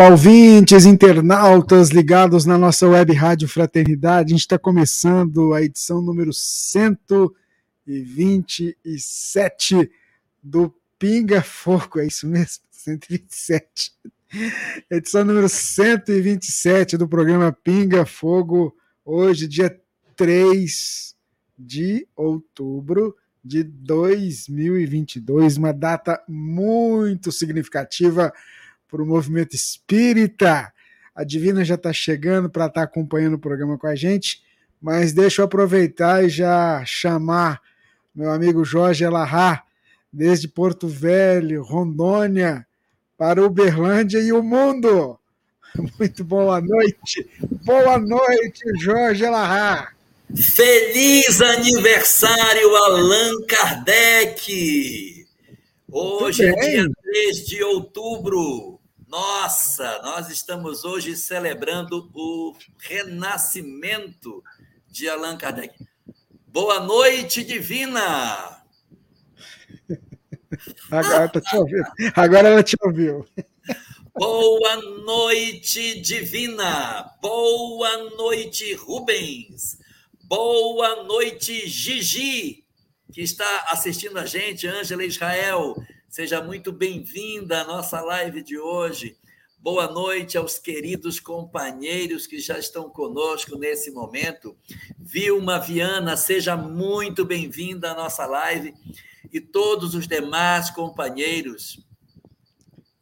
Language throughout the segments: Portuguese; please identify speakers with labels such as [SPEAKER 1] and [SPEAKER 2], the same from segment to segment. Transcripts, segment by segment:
[SPEAKER 1] Olá, ouvintes, internautas ligados na nossa web rádio Fraternidade. A gente está começando a edição número 127 do Pinga Fogo, é isso mesmo? 127. Edição número 127 do programa Pinga Fogo, hoje, dia 3 de outubro de 2022, uma data muito significativa para o movimento espírita. A Divina já está chegando para estar tá acompanhando o programa com a gente, mas deixa eu aproveitar e já chamar meu amigo Jorge Elahá, desde Porto Velho, Rondônia, para Uberlândia e o mundo. Muito boa noite. Boa noite, Jorge Elahá.
[SPEAKER 2] Feliz aniversário, Allan Kardec! Hoje é dia 3 de outubro. Nossa, nós estamos hoje celebrando o renascimento de Allan Kardec. Boa noite, Divina!
[SPEAKER 1] Agora, tá te ouvindo. Agora ela te ouviu.
[SPEAKER 2] Boa noite, Divina! Boa noite, Rubens! Boa noite, Gigi, que está assistindo a gente, Ângela Israel. Seja muito bem-vinda à nossa live de hoje. Boa noite aos queridos companheiros que já estão conosco nesse momento. Vilma Viana, seja muito bem-vinda à nossa live. E todos os demais companheiros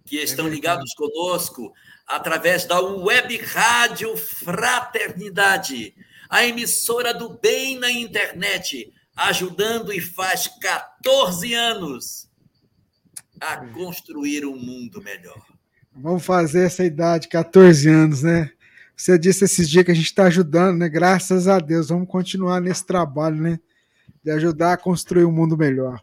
[SPEAKER 2] que estão ligados conosco através da Web Rádio Fraternidade, a emissora do bem na internet, ajudando e faz 14 anos a construir um mundo melhor.
[SPEAKER 1] Vamos fazer essa idade, 14 anos, né? Você disse esses dias que a gente está ajudando, né? Graças a Deus, vamos continuar nesse trabalho, né? De ajudar a construir um mundo melhor.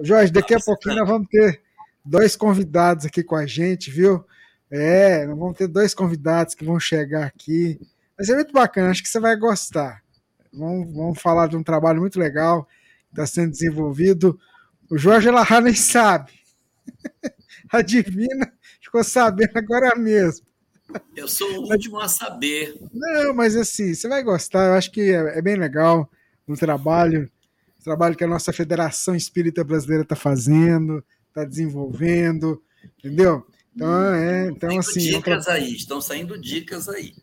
[SPEAKER 1] Jorge, daqui a pouquinho nós vamos ter dois convidados aqui com a gente, viu? É, nós vamos ter dois convidados que vão chegar aqui. Mas é muito bacana, acho que você vai gostar. Vamos, vamos falar de um trabalho muito legal que está sendo desenvolvido. O Jorge Larra nem sabe, a Divina ficou sabendo agora mesmo.
[SPEAKER 2] Eu sou o último a saber.
[SPEAKER 1] Não, mas assim, você vai gostar, eu acho que é, é bem legal o trabalho, o trabalho que a nossa Federação Espírita Brasileira está fazendo, está desenvolvendo, entendeu? Então, é, então assim.
[SPEAKER 2] Dicas aí, estão saindo dicas aí.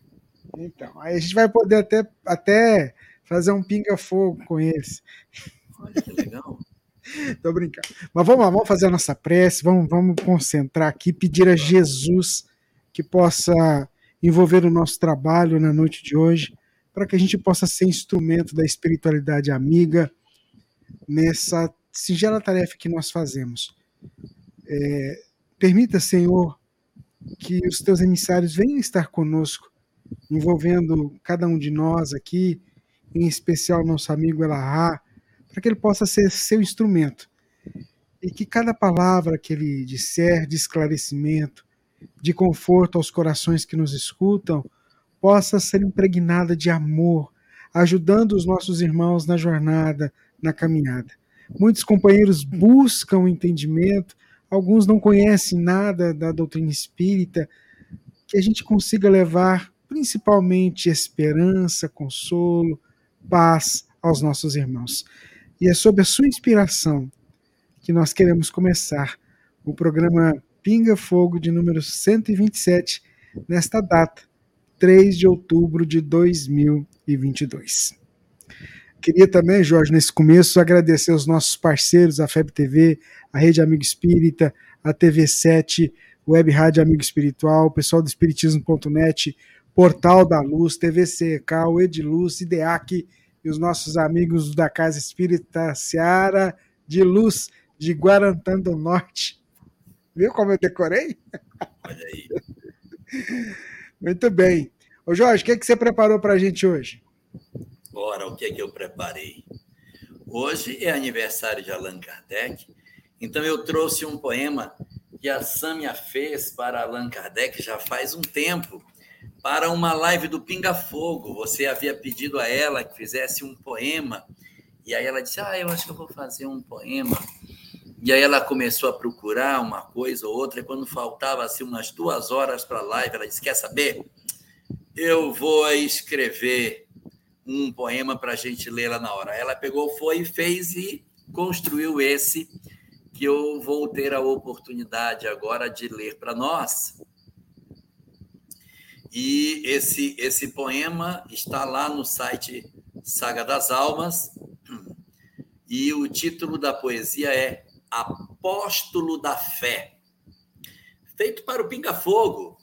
[SPEAKER 1] Então, aí a gente vai poder até, até fazer um pinga-fogo com eles.
[SPEAKER 2] Olha que legal.
[SPEAKER 1] Tô brincando. Mas vamos lá, vamos fazer a nossa prece, vamos, vamos concentrar aqui, pedir a Jesus que possa envolver o nosso trabalho na noite de hoje, para que a gente possa ser instrumento da espiritualidade amiga nessa singela tarefa que nós fazemos. É, permita, Senhor, que os teus emissários venham estar conosco, envolvendo cada um de nós aqui, em especial nosso amigo Elahá, para que ele possa ser seu instrumento. E que cada palavra que ele disser de esclarecimento, de conforto aos corações que nos escutam, possa ser impregnada de amor, ajudando os nossos irmãos na jornada, na caminhada. Muitos companheiros buscam entendimento, alguns não conhecem nada da doutrina espírita, que a gente consiga levar principalmente esperança, consolo, paz aos nossos irmãos. E é sob a sua inspiração que nós queremos começar o programa Pinga Fogo de número 127, nesta data, 3 de outubro de 2022. Queria também, Jorge, nesse começo, agradecer aos nossos parceiros, a FEB TV, a Rede Amigo Espírita, a TV7, Web Rádio Amigo Espiritual, o pessoal do Espiritismo.net, Portal da Luz, TVCK, o Ediluz, IDEAC e os nossos amigos da Casa Espírita Seara de Luz de Guarantã do Norte. Viu como eu decorei?
[SPEAKER 2] Olha aí.
[SPEAKER 1] Muito bem. Ô Jorge, o que, é que você preparou para a gente hoje?
[SPEAKER 2] Ora, o que é que eu preparei? Hoje é aniversário de Allan Kardec, então eu trouxe um poema que a Sâmia fez para Allan Kardec já faz um tempo, para uma live do Pinga Fogo. Você havia pedido a ela que fizesse um poema, e aí ela disse: Ah, eu acho que eu vou fazer um poema e aí ela começou a procurar uma coisa ou outra, e quando faltava assim umas duas horas para a live, ela disse: Quer saber? Eu vou escrever um poema para a gente ler lá na hora. Ela pegou, foi, fez e construiu esse que eu vou ter a oportunidade agora de ler para nós. E esse, esse poema está lá no site Saga das Almas, e o título da poesia é Apóstolo da Fé, feito para o Pinga Fogo,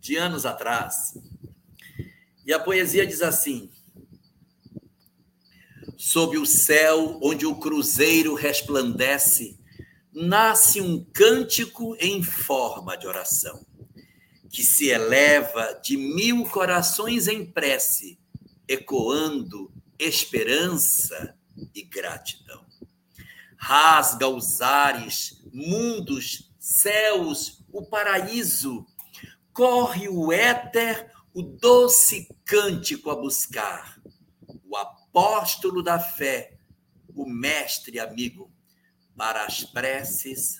[SPEAKER 2] de anos atrás. E a poesia diz assim: Sob o céu onde o cruzeiro resplandece, nasce um cântico em forma de oração, que se eleva de mil corações em prece, ecoando esperança e gratidão rasga os ares, mundos, céus, o paraíso. Corre o éter, o doce cântico a buscar. O apóstolo da fé, o mestre amigo, para as preces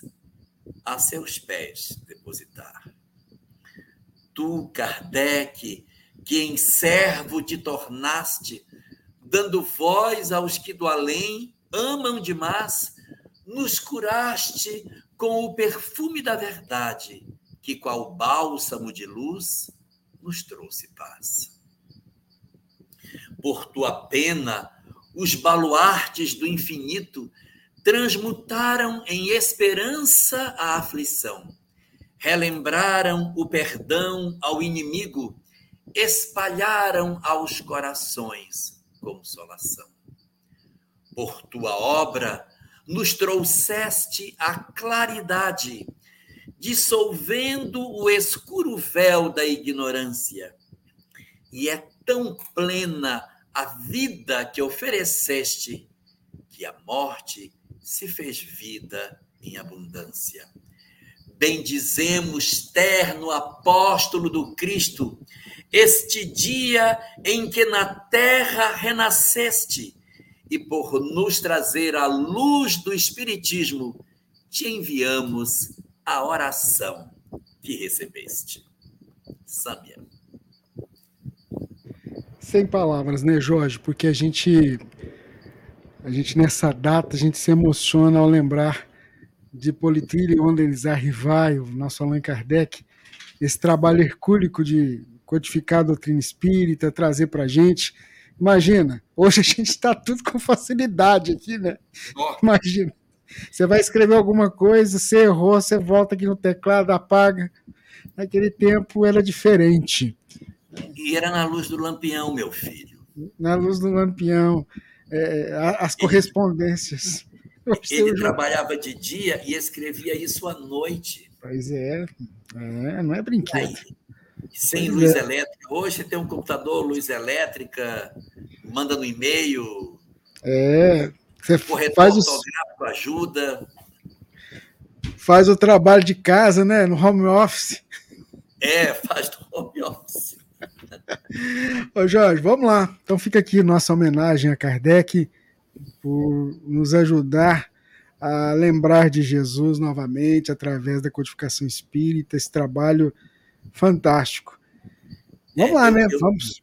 [SPEAKER 2] a seus pés depositar. Tu, Kardec, que em servo te tornaste, dando voz aos que do além amam demais, nos curaste com o perfume da verdade, que qual bálsamo de luz nos trouxe paz. Por tua pena, os baluartes do infinito transmutaram em esperança a aflição, relembraram o perdão ao inimigo, espalharam aos corações consolação. Por tua obra, nos trouxeste a claridade, dissolvendo o escuro véu da ignorância. E é tão plena a vida que ofereceste, que a morte se fez vida em abundância. Bendizemos, terno apóstolo do Cristo, este dia em que na terra renasceste e por nos trazer a luz do Espiritismo, te enviamos a oração que recebeste. Sâmia.
[SPEAKER 1] Sem palavras, né, Jorge? Porque a gente, a gente nessa data, a gente se emociona ao lembrar de Politrilho e Ondelizar Rivaio, nosso Allan Kardec, esse trabalho hercúlico de codificar a doutrina espírita, trazer para a gente Imagina, hoje a gente está tudo com facilidade aqui, né? Imagina. Você vai escrever alguma coisa, você errou, você volta aqui no teclado, apaga. Naquele tempo era diferente.
[SPEAKER 2] E era na luz do lampião, meu filho.
[SPEAKER 1] Na luz do lampião. É, as correspondências.
[SPEAKER 2] Ele, trabalhava de dia e escrevia isso à noite.
[SPEAKER 1] Pois é, é não é brinquedo. Aí,
[SPEAKER 2] sem pois luz é. elétrica. Hoje tem um computador, luz elétrica, manda no e-mail.
[SPEAKER 1] É.
[SPEAKER 2] Você corretor faz autográfico ajuda.
[SPEAKER 1] Faz o trabalho de casa, né? No home office.
[SPEAKER 2] É, faz no home office.
[SPEAKER 1] Ô Jorge, vamos lá. Então fica aqui nossa homenagem a Kardec por nos ajudar a lembrar de Jesus novamente através da codificação espírita, esse trabalho fantástico. Vamos é, lá, né?
[SPEAKER 2] Eu,
[SPEAKER 1] vamos.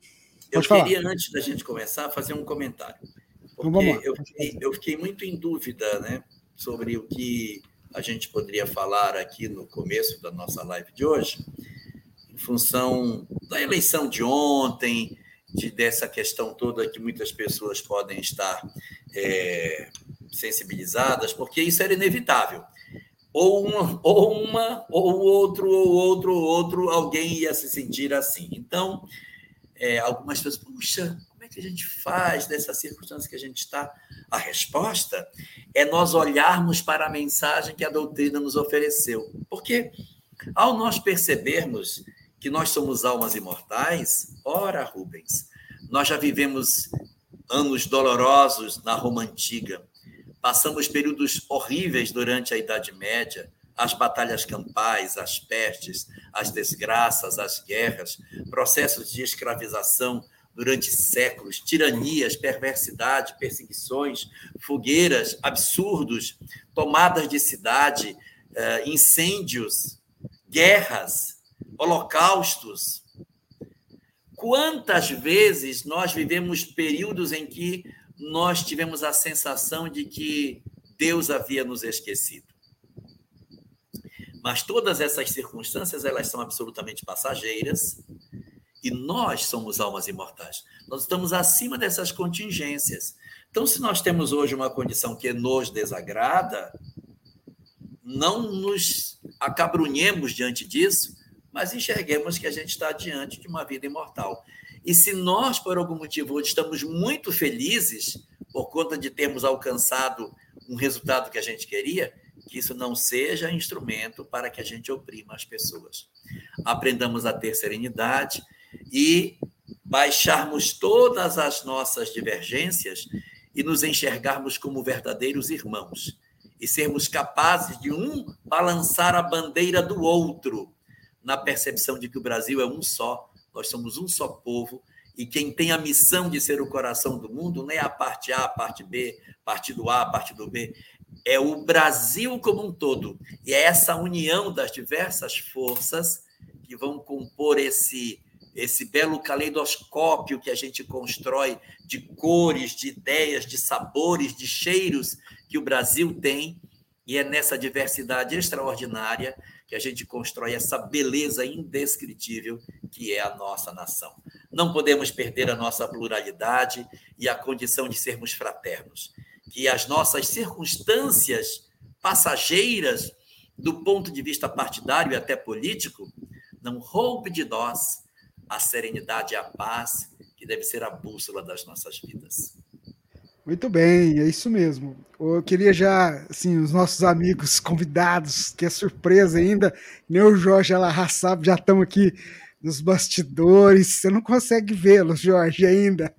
[SPEAKER 2] Eu queria, falar. antes da gente começar, fazer um comentário. Então, porque eu fiquei, eu fiquei muito em dúvida né, sobre o que a gente poderia falar aqui no começo da nossa live de hoje, em função da eleição de ontem, de, dessa questão toda que muitas pessoas podem estar é, sensibilizadas, porque isso era inevitável. Ou uma, ou uma, ou outro, ou outro, ou outro, alguém ia se sentir assim. Então, é, algumas pessoas, puxa, como é que a gente faz nessa circunstância que a gente está? A resposta é nós olharmos para a mensagem que a doutrina nos ofereceu. Porque ao nós percebermos que nós somos almas imortais, ora, Rubens, nós já vivemos anos dolorosos na Roma antiga, Passamos períodos horríveis durante a Idade Média, as batalhas campais, as pestes, as desgraças, as guerras, processos de escravização durante séculos, tiranias, perversidade, perseguições, fogueiras, absurdos, tomadas de cidade, eh, incêndios, guerras, holocaustos. Quantas vezes nós vivemos períodos em que nós tivemos a sensação de que Deus havia nos esquecido. Mas todas essas circunstâncias, elas são absolutamente passageiras e nós somos almas imortais. Nós estamos acima dessas contingências. Então, se nós temos hoje uma condição que nos desagrada, não nos acabrunhemos diante disso, mas enxerguemos que a gente está diante de uma vida imortal. E se nós, por algum motivo, hoje estamos muito felizes por conta de termos alcançado um resultado que a gente queria, que isso não seja instrumento para que a gente oprima as pessoas. Aprendamos a ter serenidade e baixarmos todas as nossas divergências e nos enxergarmos como verdadeiros irmãos e sermos capazes de um balançar a bandeira do outro na percepção de que o Brasil é um só nós somos um só povo e quem tem a missão de ser o coração do mundo não é a parte A, a parte B, partido A, partido B, é o Brasil como um todo. E é essa união das diversas forças que vão compor esse esse belo caleidoscópio que a gente constrói de cores, de ideias, de sabores, de cheiros que o Brasil tem, e é nessa diversidade extraordinária que a gente constrói essa beleza indescritível que é a nossa nação. Não podemos perder a nossa pluralidade e a condição de sermos fraternos. Que as nossas circunstâncias passageiras, do ponto de vista partidário e até político, não roube de nós a serenidade e a paz que deve ser a bússola das nossas vidas.
[SPEAKER 1] Muito bem, é isso mesmo. Eu queria já, assim, os nossos amigos convidados, que é surpresa ainda, nem o Jorge Alarra sabe, já estão aqui nos bastidores. Você não consegue vê-los, Jorge, ainda.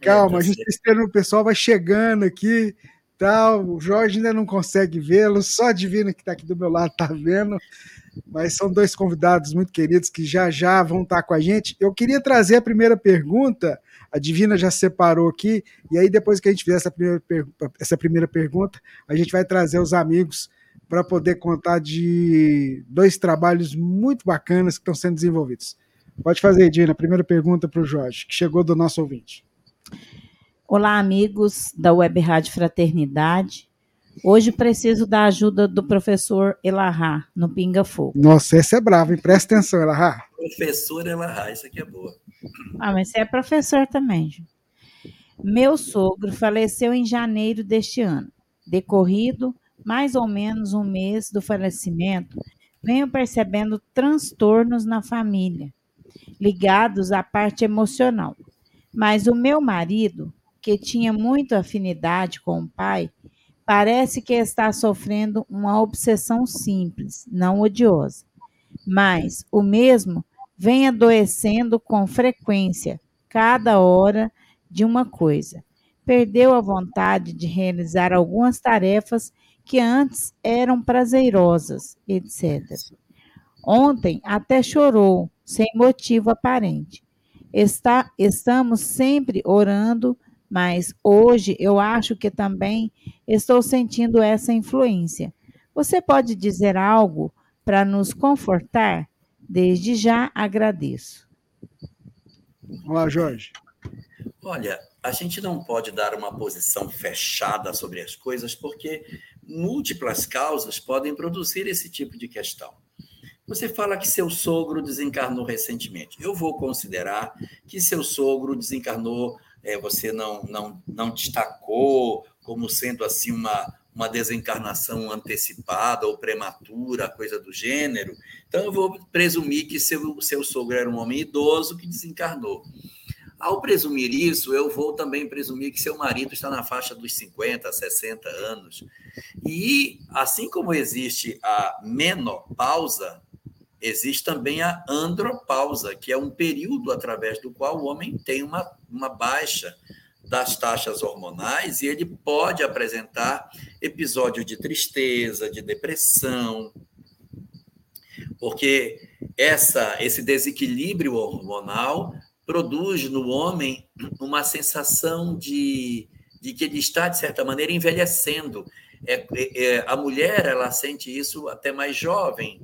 [SPEAKER 1] Calma, a gente está esperando, o pessoal vai chegando aqui, tal. O Jorge ainda não consegue vê-los, só a Divina que está aqui do meu lado está vendo. Mas são dois convidados muito queridos que já já vão estar tá com a gente. Eu queria trazer a primeira pergunta a Divina já separou aqui, e aí depois que a gente fizer essa primeira, essa primeira pergunta, a gente vai trazer os amigos para poder contar de dois trabalhos muito bacanas que estão sendo desenvolvidos. Pode fazer, Dina, primeira pergunta para o Jorge, que chegou do nosso ouvinte.
[SPEAKER 3] Olá, amigos da Web Rádio Fraternidade. Hoje preciso da ajuda do professor Elahá, no Pinga Fogo.
[SPEAKER 1] Nossa, essa é brava, hein? Presta atenção, Elahá.
[SPEAKER 2] Professor Elahá, isso aqui é boa.
[SPEAKER 3] Ah, mas você é professor também. Meu sogro faleceu em janeiro deste ano. Decorrido mais ou menos um mês do falecimento, venho percebendo transtornos na família, ligados à parte emocional. Mas o meu marido, que tinha muita afinidade com o pai, parece que está sofrendo uma obsessão simples, não odiosa. Mas o mesmo vem adoecendo com frequência, cada hora de uma coisa. Perdeu a vontade de realizar algumas tarefas que antes eram prazerosas, etc. Ontem até chorou, sem motivo aparente. Está, estamos sempre orando, mas hoje eu acho que também estou sentindo essa influência. Você pode dizer algo para nos confortar? Desde já agradeço.
[SPEAKER 1] Olá, Jorge.
[SPEAKER 2] Olha, a gente não pode dar uma posição fechada sobre as coisas, porque múltiplas causas podem produzir esse tipo de questão. Você fala que seu sogro desencarnou recentemente. Eu vou considerar que seu sogro desencarnou, é, você não, não, não destacou como sendo assim uma, uma desencarnação antecipada ou prematura, coisa do gênero. Então, eu vou presumir que seu, seu sogro era um homem idoso que desencarnou. Ao presumir isso, eu vou também presumir que seu marido está na faixa dos 50, 60 anos. E, assim como existe a menopausa, existe também a andropausa, que é um período através do qual o homem tem uma, uma baixa das taxas hormonais e ele pode apresentar episódio de tristeza, de depressão, porque essa, esse desequilíbrio hormonal produz no homem uma sensação de, de que ele está, de certa maneira, envelhecendo. É, é, é, a mulher ela sente isso até mais jovem,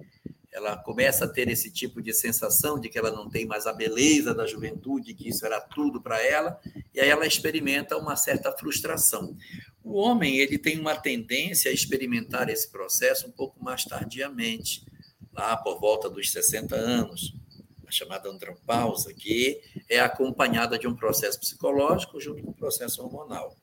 [SPEAKER 2] ela começa a ter esse tipo de sensação de que ela não tem mais a beleza da juventude, que isso era tudo para ela, e aí ela experimenta uma certa frustração. O homem ele tem uma tendência a experimentar esse processo um pouco mais tardiamente, lá por volta dos 60 anos a chamada andropausa, que é acompanhada de um processo psicológico junto com o processo hormonal.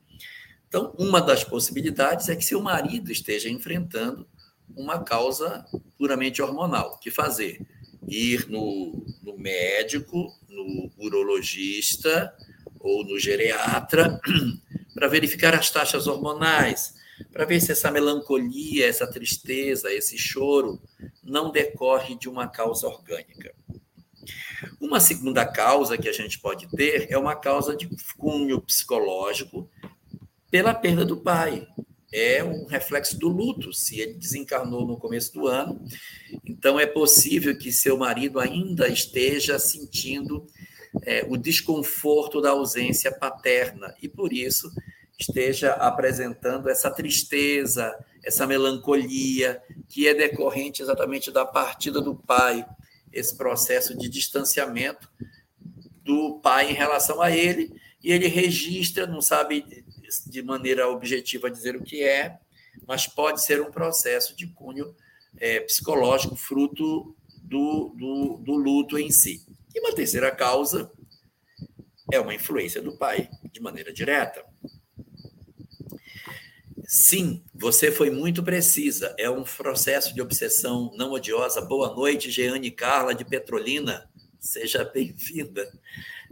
[SPEAKER 2] Então, uma das possibilidades é que seu marido esteja enfrentando uma causa puramente hormonal. O que fazer? Ir no, no médico, no urologista ou no geriatra para verificar as taxas hormonais, para ver se essa melancolia, essa tristeza, esse choro não decorre de uma causa orgânica. Uma segunda causa que a gente pode ter é uma causa de cunho psicológico pela perda do pai. É um reflexo do luto, se ele desencarnou no começo do ano. Então, é possível que seu marido ainda esteja sentindo é, o desconforto da ausência paterna e, por isso, esteja apresentando essa tristeza, essa melancolia, que é decorrente exatamente da partida do pai esse processo de distanciamento do pai em relação a ele, e ele registra, não sabe de maneira objetiva dizer o que é, mas pode ser um processo de cunho é, psicológico, fruto do, do, do luto em si. E uma terceira causa é uma influência do pai, de maneira direta. Sim, você foi muito precisa. É um processo de obsessão não odiosa. Boa noite, Jeane Carla de Petrolina. Seja bem-vinda.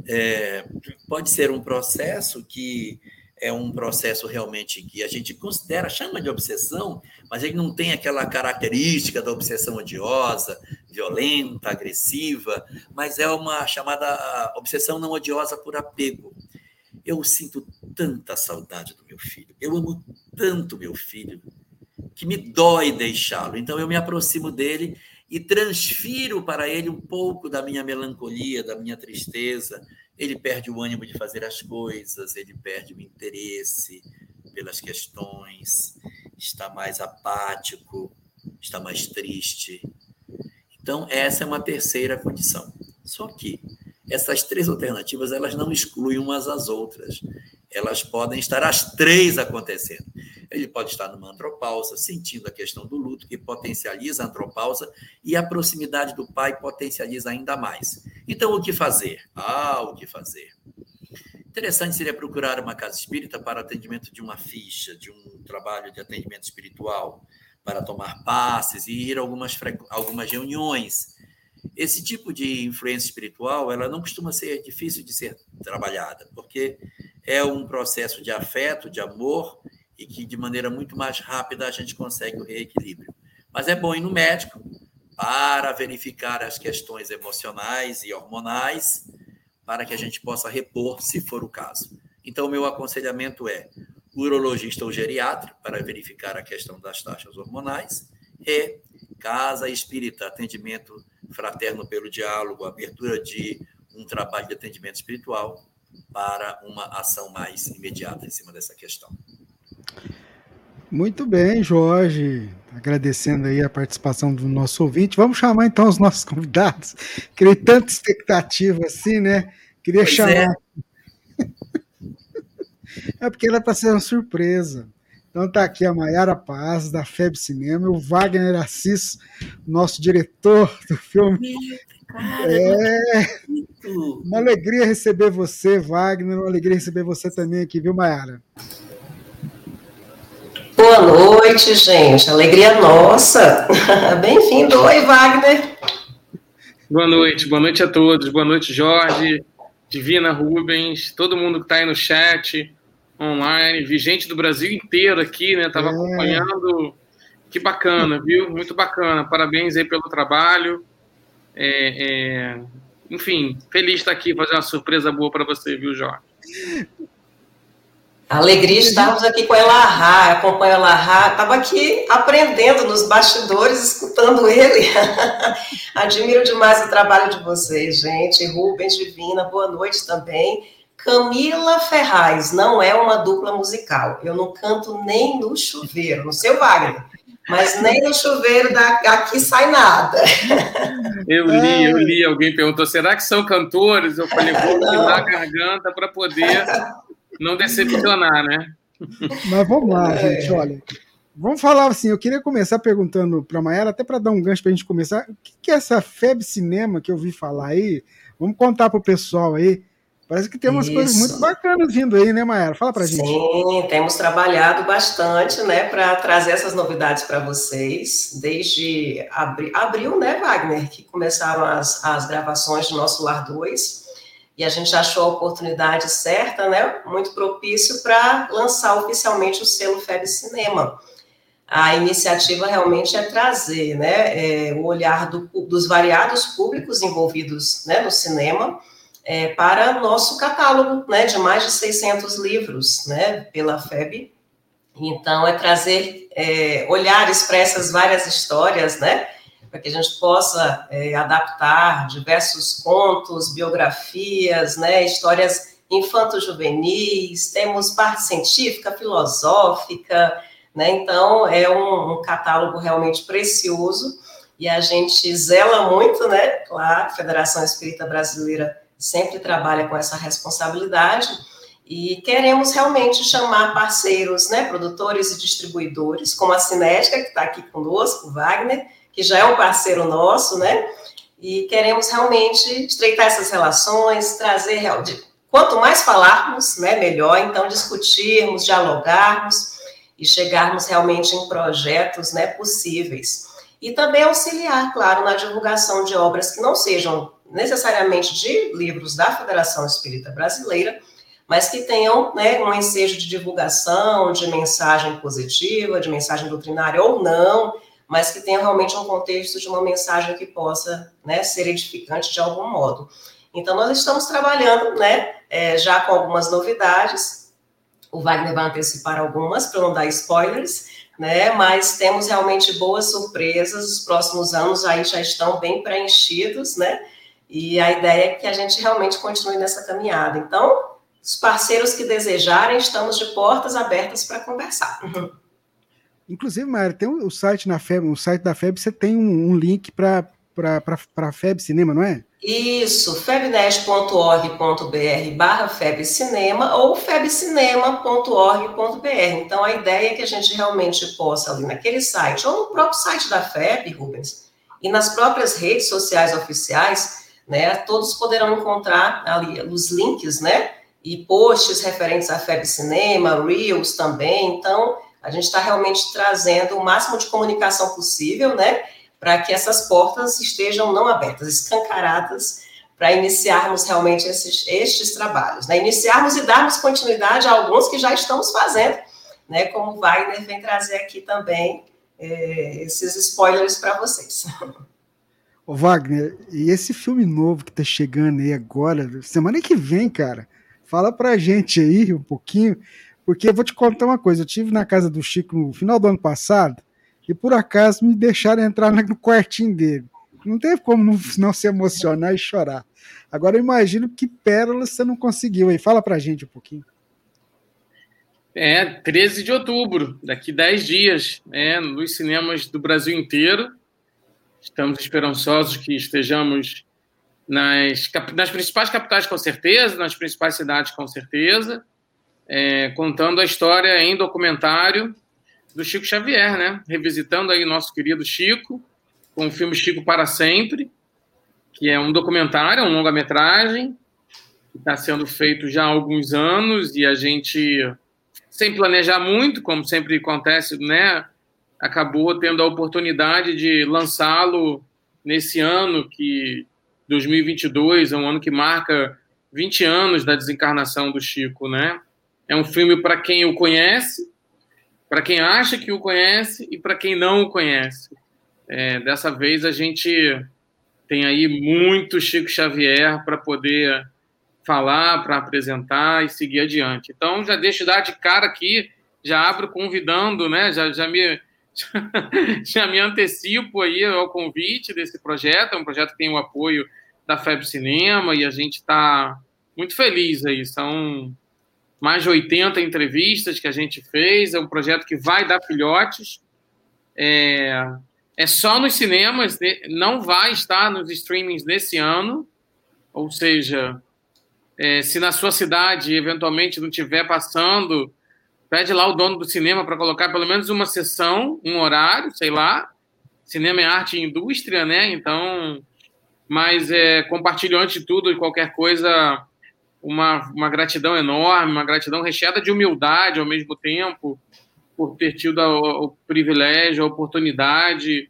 [SPEAKER 2] É, pode ser um processo que é um processo realmente que a gente considera, chama de obsessão, mas ele não tem aquela característica da obsessão odiosa, violenta, agressiva, mas é uma chamada obsessão não odiosa por apego. Eu sinto tanta saudade do meu filho, eu amo tanto meu filho, que me dói deixá-lo. Então eu me aproximo dele e transfiro para ele um pouco da minha melancolia, da minha tristeza. Ele perde o ânimo de fazer as coisas, ele perde o interesse pelas questões, está mais apático, está mais triste. Então, essa é uma terceira condição. Só que essas três alternativas elas não excluem umas às outras. Elas podem estar as três acontecendo. Ele pode estar numa antropausa, sentindo a questão do luto, que potencializa a antropausa, e a proximidade do pai potencializa ainda mais. Então, o que fazer? Ah, o que fazer? Interessante seria procurar uma casa espírita para atendimento de uma ficha, de um trabalho de atendimento espiritual, para tomar passes e ir a algumas, algumas reuniões esse tipo de influência espiritual, ela não costuma ser difícil de ser trabalhada, porque é um processo de afeto, de amor, e que de maneira muito mais rápida a gente consegue o reequilíbrio. Mas é bom ir no médico para verificar as questões emocionais e hormonais, para que a gente possa repor, se for o caso. Então, meu aconselhamento é urologista ou geriatra, para verificar a questão das taxas hormonais, e casa espírita, atendimento fraterno pelo diálogo, abertura de um trabalho de atendimento espiritual para uma ação mais imediata em cima dessa questão.
[SPEAKER 1] Muito bem, Jorge. Agradecendo aí a participação do nosso ouvinte. Vamos chamar então os nossos convidados. Criei tanta expectativa assim, né? Queria pois chamar. É. é porque era para ser uma surpresa. Então tá aqui a Maiara Paz, da FEB Cinema, o Wagner Assis, nosso diretor do filme. Cara, é uma alegria receber você, Wagner, uma alegria receber você também aqui, viu, Maiara?
[SPEAKER 4] Boa noite, gente. Alegria nossa. Bem-vindo. Oi, Wagner.
[SPEAKER 5] Boa noite, boa noite a todos. Boa noite, Jorge, Divina Rubens, todo mundo que está aí no chat online, vi gente do Brasil inteiro aqui, né? Tava é. acompanhando. Que bacana, viu? Muito bacana. Parabéns aí pelo trabalho. É, é... Enfim, feliz de estar aqui, fazer uma surpresa boa para você, viu, Jorge?
[SPEAKER 4] Alegria estarmos aqui com a Elahá, acompanho a Elahá, estava aqui aprendendo nos bastidores, escutando ele. Admiro demais o trabalho de vocês, gente. Rubens Divina, boa noite também. Camila Ferraz não é uma dupla musical. Eu não canto nem no chuveiro, no seu Wagner. Mas nem no chuveiro daqui sai nada.
[SPEAKER 5] Eu li, eu li. Alguém perguntou: será que são cantores? Eu falei: vou tirar a garganta para poder não decepcionar, né?
[SPEAKER 1] Mas vamos lá, gente. Olha, vamos falar assim. Eu queria começar perguntando para a Maera, até para dar um gancho para a gente começar. O que é essa FEB Cinema que eu vi falar aí? Vamos contar para o pessoal aí. Parece que tem umas Isso. coisas muito bacanas vindo aí, né, Maera? Fala pra gente.
[SPEAKER 4] Sim, temos trabalhado bastante, né, para trazer essas novidades para vocês. Desde abri abril, né, Wagner, que começaram as, as gravações do nosso Lar 2. E a gente achou a oportunidade certa, né, muito propício para lançar oficialmente o selo FEB Cinema. A iniciativa realmente é trazer, né, é, o olhar do, dos variados públicos envolvidos, né, no cinema é, para nosso catálogo, né, de mais de 600 livros, né, pela FEB. Então, é trazer é, olhares para essas várias histórias, né, para que a gente possa é, adaptar diversos contos, biografias, né, histórias infanto-juvenis, temos parte científica, filosófica, né, então é um, um catálogo realmente precioso e a gente zela muito, né, claro, Federação Espírita Brasileira sempre trabalha com essa responsabilidade e queremos realmente chamar parceiros, né, produtores e distribuidores, como a Cinética, que está aqui conosco, o Wagner, que já é um parceiro nosso, né, e queremos realmente estreitar essas relações, trazer, quanto mais falarmos, né, melhor, então discutirmos, dialogarmos e chegarmos realmente em projetos, né, possíveis. E também auxiliar, claro, na divulgação de obras que não sejam necessariamente de livros da Federação Espírita Brasileira, mas que tenham né, um ensejo de divulgação, de mensagem positiva, de mensagem doutrinária ou não, mas que tenham realmente um contexto de uma mensagem que possa né, ser edificante de algum modo. Então, nós estamos trabalhando né, é, já com algumas novidades. O Wagner vai antecipar algumas, para não dar spoilers, né? Mas temos realmente boas surpresas. Os próximos anos aí já estão bem preenchidos, né? E a ideia é que a gente realmente continue nessa caminhada. Então, os parceiros que desejarem, estamos de portas abertas para conversar.
[SPEAKER 1] Inclusive, Maia, tem o site na FEB, o site da FEB, você tem um, um link para a FEB Cinema, não é?
[SPEAKER 4] Isso, febnet.org.br barra febcinema ou febcinema.org.br. Então, a ideia é que a gente realmente possa ali naquele site, ou no próprio site da FEB, Rubens, e nas próprias redes sociais oficiais, né? Todos poderão encontrar ali os links, né? E posts referentes à FEB Cinema, Reels também. Então, a gente está realmente trazendo o máximo de comunicação possível, né? Para que essas portas estejam não abertas, escancaradas, para iniciarmos realmente esses, estes trabalhos, né? Iniciarmos e darmos continuidade a alguns que já estamos fazendo, né? Como o Wagner vem trazer aqui também é, esses spoilers para vocês.
[SPEAKER 1] Ô Wagner, e esse filme novo que tá chegando aí agora, semana que vem, cara, fala pra gente aí um pouquinho, porque eu vou te contar uma coisa, eu tive na casa do Chico no final do ano passado, e por acaso me deixaram entrar no quartinho dele. Não teve como não, não se emocionar e chorar. Agora eu imagino que pérolas você não conseguiu aí. Fala pra gente um pouquinho.
[SPEAKER 5] É, 13 de outubro, daqui 10 dias, é, nos cinemas do Brasil inteiro. Estamos esperançosos que estejamos nas, nas principais capitais, com certeza, nas principais cidades, com certeza, é, contando a história em documentário do Chico Xavier, né? Revisitando aí nosso querido Chico, com o filme Chico para Sempre, que é um documentário, um longa-metragem, que está sendo feito já há alguns anos e a gente sem planejar muito, como sempre acontece, né? Acabou tendo a oportunidade de lançá-lo nesse ano, que 2022 é um ano que marca 20 anos da desencarnação do Chico, né? É um filme para quem o conhece, para quem acha que o conhece e para quem não o conhece. É, dessa vez a gente tem aí muito Chico Xavier para poder falar, para apresentar e seguir adiante. Então, já deixo dar de cara aqui, já abro convidando, né? Já, já me já me antecipo aí ao convite desse projeto. É um projeto que tem o apoio da FEB Cinema e a gente está muito feliz aí. São mais de 80 entrevistas que a gente fez. É um projeto que vai dar filhotes. É, é só nos cinemas, não vai estar nos streamings nesse ano. Ou seja, é, se na sua cidade eventualmente não estiver passando, pede lá o dono do cinema para colocar pelo menos uma sessão, um horário, sei lá. Cinema é arte e indústria, né? Então, mas é, compartilho antes de tudo e qualquer coisa uma, uma gratidão enorme, uma gratidão recheada de humildade ao mesmo tempo, por ter tido o, o privilégio, a oportunidade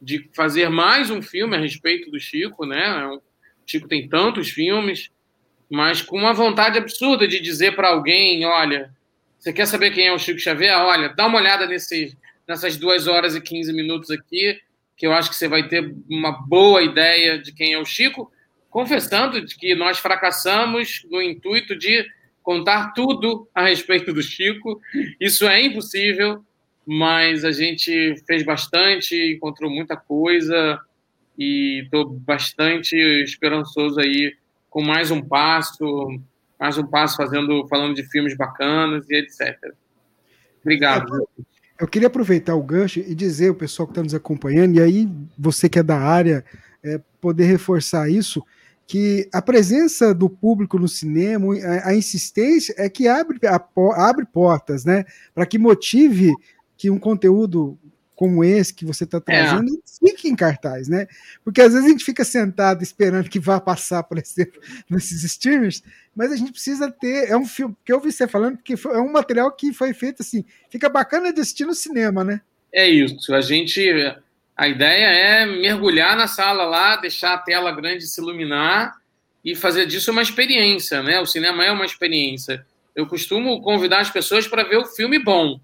[SPEAKER 5] de fazer mais um filme a respeito do Chico, né? O Chico tem tantos filmes, mas com uma vontade absurda de dizer para alguém: olha, você quer saber quem é o Chico Xavier? Olha, dá uma olhada nesse, nessas duas horas e 15 minutos aqui, que eu acho que você vai ter uma boa ideia de quem é o Chico, confessando que nós fracassamos no intuito de contar tudo a respeito do Chico. Isso é impossível, mas a gente fez bastante, encontrou muita coisa e estou bastante esperançoso aí com mais um passo, mais um passo fazendo, falando de filmes bacanas e etc. Obrigado.
[SPEAKER 1] Eu queria aproveitar o gancho e dizer o pessoal que está nos acompanhando, e aí você que é da área, é, poder reforçar isso, que a presença do público no cinema, a, a insistência é que abre, a, abre portas, né? Para que motive que um conteúdo como esse que você está trazendo é. fique em cartaz, né? Porque às vezes a gente fica sentado esperando que vá passar, por exemplo, nesses streamers, mas a gente precisa ter. É um filme que eu vi você falando que é um material que foi feito assim, fica bacana de assistir no cinema, né?
[SPEAKER 5] É isso. A gente. A ideia é mergulhar na sala lá, deixar a tela grande se iluminar e fazer disso uma experiência, né? O cinema é uma experiência. Eu costumo convidar as pessoas para ver o filme bom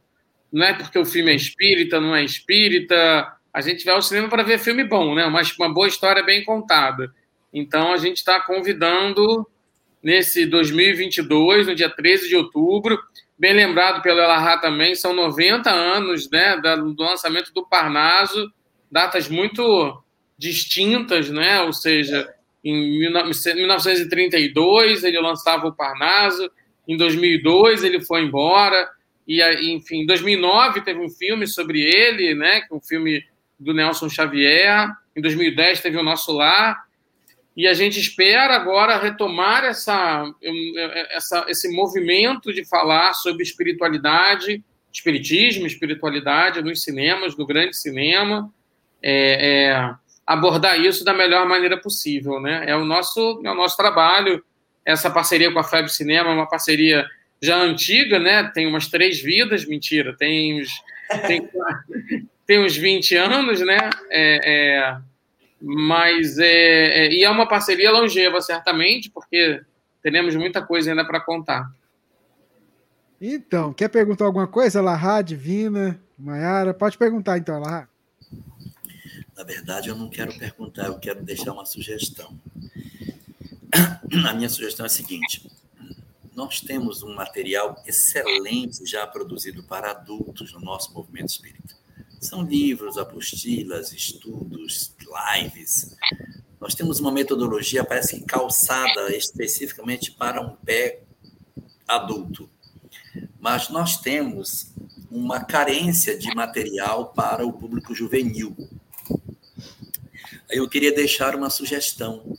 [SPEAKER 5] não é porque o filme é espírita, não é espírita. A gente vai ao cinema para ver filme bom, né? Mas uma boa história bem contada. Então a gente está convidando nesse 2022, no dia 13 de outubro, bem lembrado pelo Elahá também, são 90 anos né, do lançamento do Parnaso, datas muito distintas, né? Ou seja, em 1932 ele lançava o Parnaso, em 2002 ele foi embora, e, enfim, em 2009 teve um filme sobre ele, né, é um filme do Nelson Xavier. Em 2010 teve o Nosso Lar. E a gente espera agora retomar essa, essa, esse movimento de falar sobre espiritualidade, espiritismo, espiritualidade nos cinemas, do grande cinema, é, é, abordar isso da melhor maneira possível. Né? É, o nosso, é o nosso trabalho. Essa parceria com a FEB Cinema é uma parceria já antiga, né? Tem umas três vidas, mentira, tem uns, tem, tem uns 20 anos, né? É, é, mas é, é, e é uma parceria longeva, certamente, porque teremos muita coisa ainda para contar.
[SPEAKER 1] Então, quer perguntar alguma coisa, Larra, Divina, Maiara? Pode perguntar então, Larra.
[SPEAKER 2] Na verdade, eu não quero perguntar, eu quero deixar uma sugestão. A minha sugestão é a seguinte: nós temos um material excelente já produzido para adultos no nosso movimento espírita. São livros, apostilas, estudos, lives. nós temos uma metodologia, parece que calçada especificamente para um pé adulto. Mas nós temos uma carência de material para o público juvenil. Eu queria deixar uma sugestão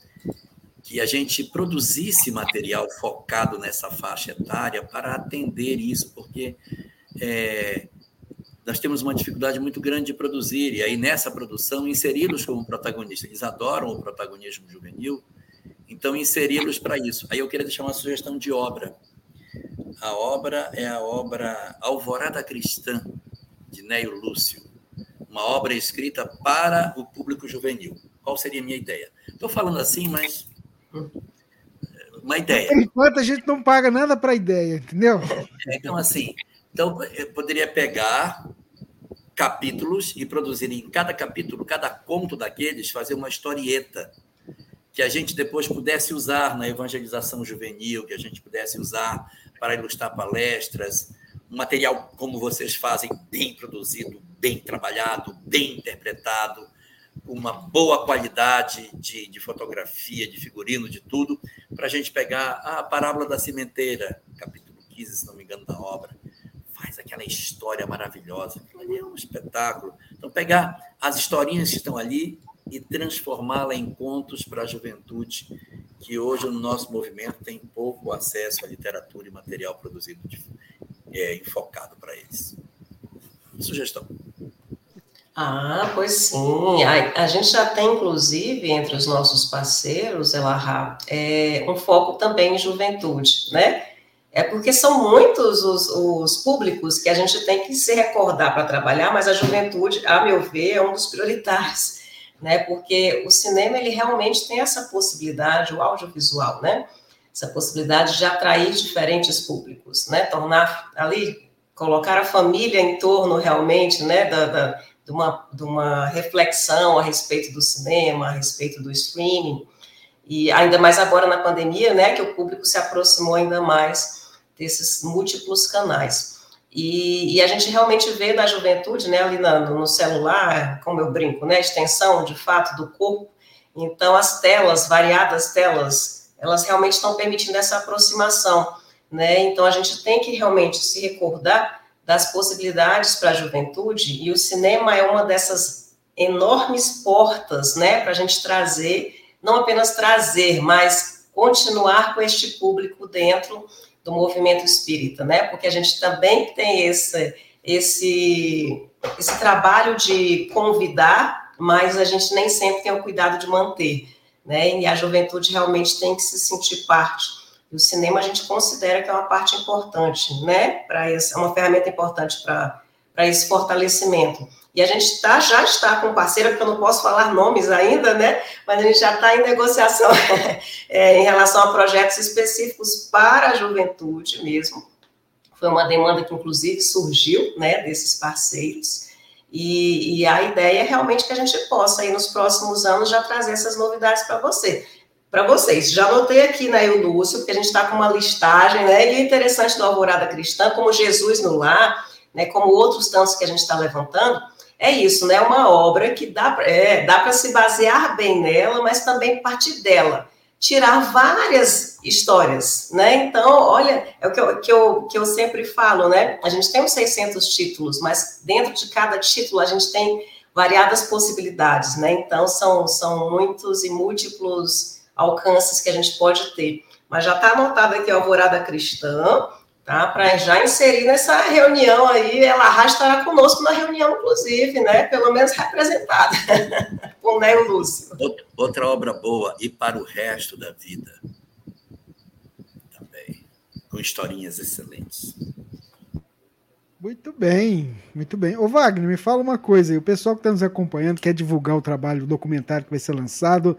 [SPEAKER 2] que a gente produzisse material focado nessa faixa etária para atender isso, porque é, nós temos uma dificuldade muito grande de produzir, e aí nessa produção inseri-los como protagonistas. Eles adoram o protagonismo juvenil, então inseri-los para isso. Aí eu queria deixar uma sugestão de obra. A obra é a obra Alvorada Cristã, de Neio Lúcio, uma obra escrita para o público juvenil. Qual seria a minha ideia? Estou falando assim, mas uma ideia.
[SPEAKER 1] Por enquanto a gente não paga nada para a ideia, entendeu?
[SPEAKER 2] É, então, assim, então, eu poderia pegar capítulos e produzir em cada capítulo, cada conto daqueles, fazer uma historieta que a gente depois pudesse usar na evangelização juvenil, que a gente pudesse usar para ilustrar palestras, um material como vocês fazem, bem produzido, bem trabalhado, bem interpretado, uma boa qualidade de, de fotografia, de figurino, de tudo, para a gente pegar a parábola da cimenteira, capítulo 15, se não me engano, da obra faz aquela história maravilhosa. Aquilo ali é um espetáculo. Então, pegar as historinhas que estão ali e transformá-la em contos para a juventude, que hoje no nosso movimento tem pouco acesso à literatura e material produzido de, é, enfocado para eles. Sugestão.
[SPEAKER 4] Ah, pois sim. A, a, gente já tem, inclusive, entre os nossos parceiros, Elahá, é, um foco também em juventude, né? É porque são muitos os, os públicos que a gente tem que se recordar para trabalhar, mas a juventude, a meu ver, é um dos prioritários, né? Porque o cinema ele realmente tem essa possibilidade, o audiovisual, né? Essa possibilidade de atrair diferentes públicos, né? Tornar ali, colocar a família em torno realmente, né? Da, da, de, uma, de uma reflexão a respeito do cinema, a respeito do streaming. E ainda mais agora na pandemia, né? Que o público se aproximou ainda mais desses múltiplos canais. E, e, a gente realmente vê na juventude, né, ali no, celular, como eu brinco, né, extensão de fato do corpo. Então, as telas, variadas telas, elas realmente estão permitindo essa aproximação, né? Então, a gente tem que realmente se recordar das possibilidades para a juventude, e o cinema é uma dessas enormes portas, né, para a gente trazer, não apenas trazer, mas continuar com este público dentro do movimento espírita, né? Porque a gente também tem esse, esse, esse trabalho de convidar, mas a gente nem sempre tem o cuidado de manter, né? E a juventude realmente tem que se sentir parte. E o cinema a gente considera que é uma parte importante, né? Para é uma ferramenta importante para esse fortalecimento. E a gente tá, já está com parceira, porque eu não posso falar nomes ainda, né? Mas a gente já está em negociação é, em relação a projetos específicos para a juventude mesmo. Foi uma demanda que, inclusive, surgiu, né, desses parceiros. E, e a ideia é realmente que a gente possa, aí, nos próximos anos, já trazer essas novidades para você para vocês. Já anotei aqui na né, Eulúcio, porque a gente está com uma listagem, né? E o interessante do Alvorada Cristã, como Jesus no Lar, né? Como outros tantos que a gente está levantando, é isso, né? Uma obra que dá, é, dá para se basear bem nela, mas também partir dela. Tirar várias histórias, né? Então, olha, é o que eu, que, eu, que eu sempre falo, né? A gente tem uns 600 títulos, mas dentro de cada título a gente tem variadas possibilidades, né? Então, são, são muitos e múltiplos alcances que a gente pode ter. Mas já está anotado aqui a Alvorada Cristã, tá? Para já inserir nessa reunião aí, ela estará conosco na reunião, inclusive, né? Pelo menos representada, com o Neo Lúcio.
[SPEAKER 2] Outra obra boa, e para o resto da vida. Também, com historinhas excelentes.
[SPEAKER 1] Muito bem, muito bem. Ô Wagner, me fala uma coisa aí. O pessoal que está nos acompanhando quer divulgar o trabalho, o documentário que vai ser lançado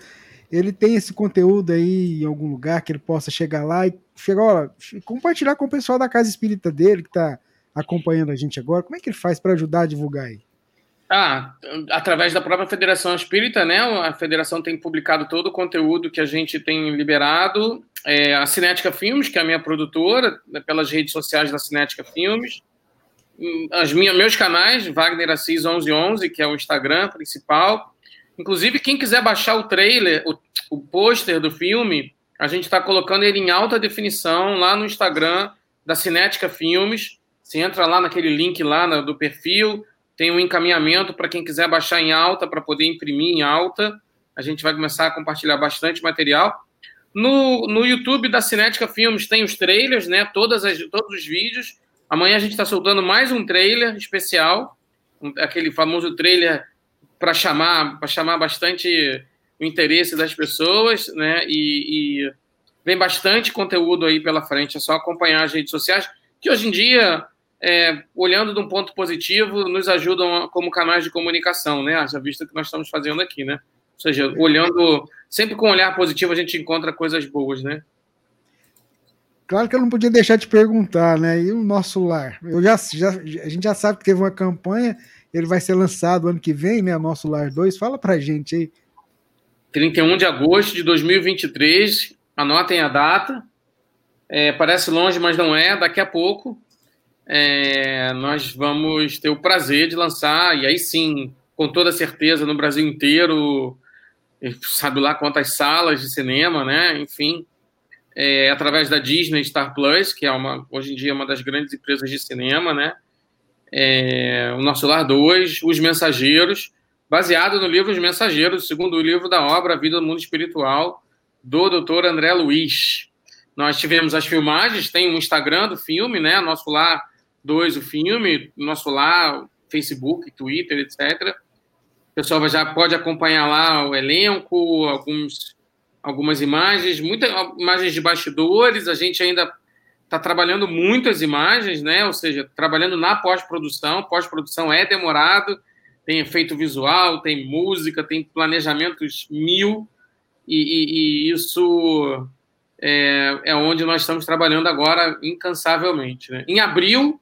[SPEAKER 1] ele tem esse conteúdo aí em algum lugar que ele possa chegar lá e chegar, ó, compartilhar com o pessoal da casa espírita dele que está acompanhando a gente agora. Como é que ele faz para ajudar a divulgar aí?
[SPEAKER 5] Ah, através da própria Federação Espírita, né? A Federação tem publicado todo o conteúdo que a gente tem liberado. É, a Cinética Filmes, que é a minha produtora, né, pelas redes sociais da Cinética Filmes. As minha, meus canais, Wagner Assis 1111, que é o Instagram principal Inclusive, quem quiser baixar o trailer, o, o pôster do filme, a gente está colocando ele em alta definição lá no Instagram da Cinética Filmes. Você entra lá naquele link lá no, do perfil, tem um encaminhamento para quem quiser baixar em alta, para poder imprimir em alta. A gente vai começar a compartilhar bastante material. No, no YouTube da Cinética Filmes tem os trailers, né? Todas as, todos os vídeos. Amanhã a gente está soltando mais um trailer especial, aquele famoso trailer para chamar, para chamar bastante o interesse das pessoas, né? E, e, vem bastante conteúdo aí pela frente. É só acompanhar as redes sociais, que hoje em dia, é, olhando de um ponto positivo, nos ajudam como canais de comunicação, né? Já visto que nós estamos fazendo aqui, né? Ou seja, olhando sempre com um olhar positivo a gente encontra coisas boas, né?
[SPEAKER 1] Claro que eu não podia deixar de perguntar, né? E o nosso lar? Eu já, já, a gente já sabe que teve uma campanha, ele vai ser lançado ano que vem, né? Nosso Lar 2. Fala pra gente aí.
[SPEAKER 5] 31 de agosto de 2023, anotem a data. É, parece longe, mas não é. Daqui a pouco é, nós vamos ter o prazer de lançar, e aí sim, com toda certeza, no Brasil inteiro, sabe lá quantas salas de cinema, né? Enfim, é, através da Disney Star Plus, que é uma, hoje em dia uma das grandes empresas de cinema, né? É, o Nosso Lar 2, Os Mensageiros, baseado no livro Os Mensageiros, segundo o livro da obra A Vida do Mundo Espiritual, do Dr. André Luiz. Nós tivemos as filmagens, tem um Instagram do filme, né? Nosso Lar 2, o filme, Nosso Lar, Facebook, Twitter, etc. O pessoal já pode acompanhar lá o elenco, alguns, algumas imagens, muitas imagens de bastidores. A gente ainda está trabalhando muitas imagens, né? Ou seja, trabalhando na pós-produção. Pós-produção é demorado, tem efeito visual, tem música, tem planejamentos mil, e, e, e isso é, é, onde nós estamos trabalhando agora incansavelmente. Né? Em abril,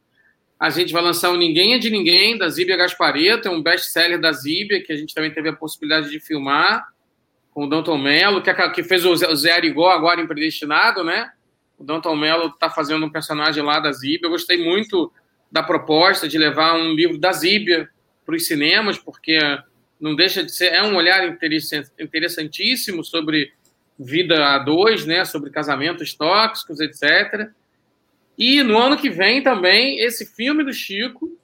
[SPEAKER 5] a gente vai lançar o Ninguém é de Ninguém, da Zíbia Gaspareto, é um best-seller da Zíbia, que a gente também teve a possibilidade de filmar, com o Danton Mello, que, que fez o Zé Arigó agora em Predestinado, né? O Danton Mello está fazendo um personagem lá da Zíbia. Eu gostei muito da proposta de levar um livro da Zíbia para os cinemas, porque não deixa de ser... É um olhar interessantíssimo sobre vida a dois, né? Sobre casamentos tóxicos, etc., e no ano que vem também, esse filme do Chico,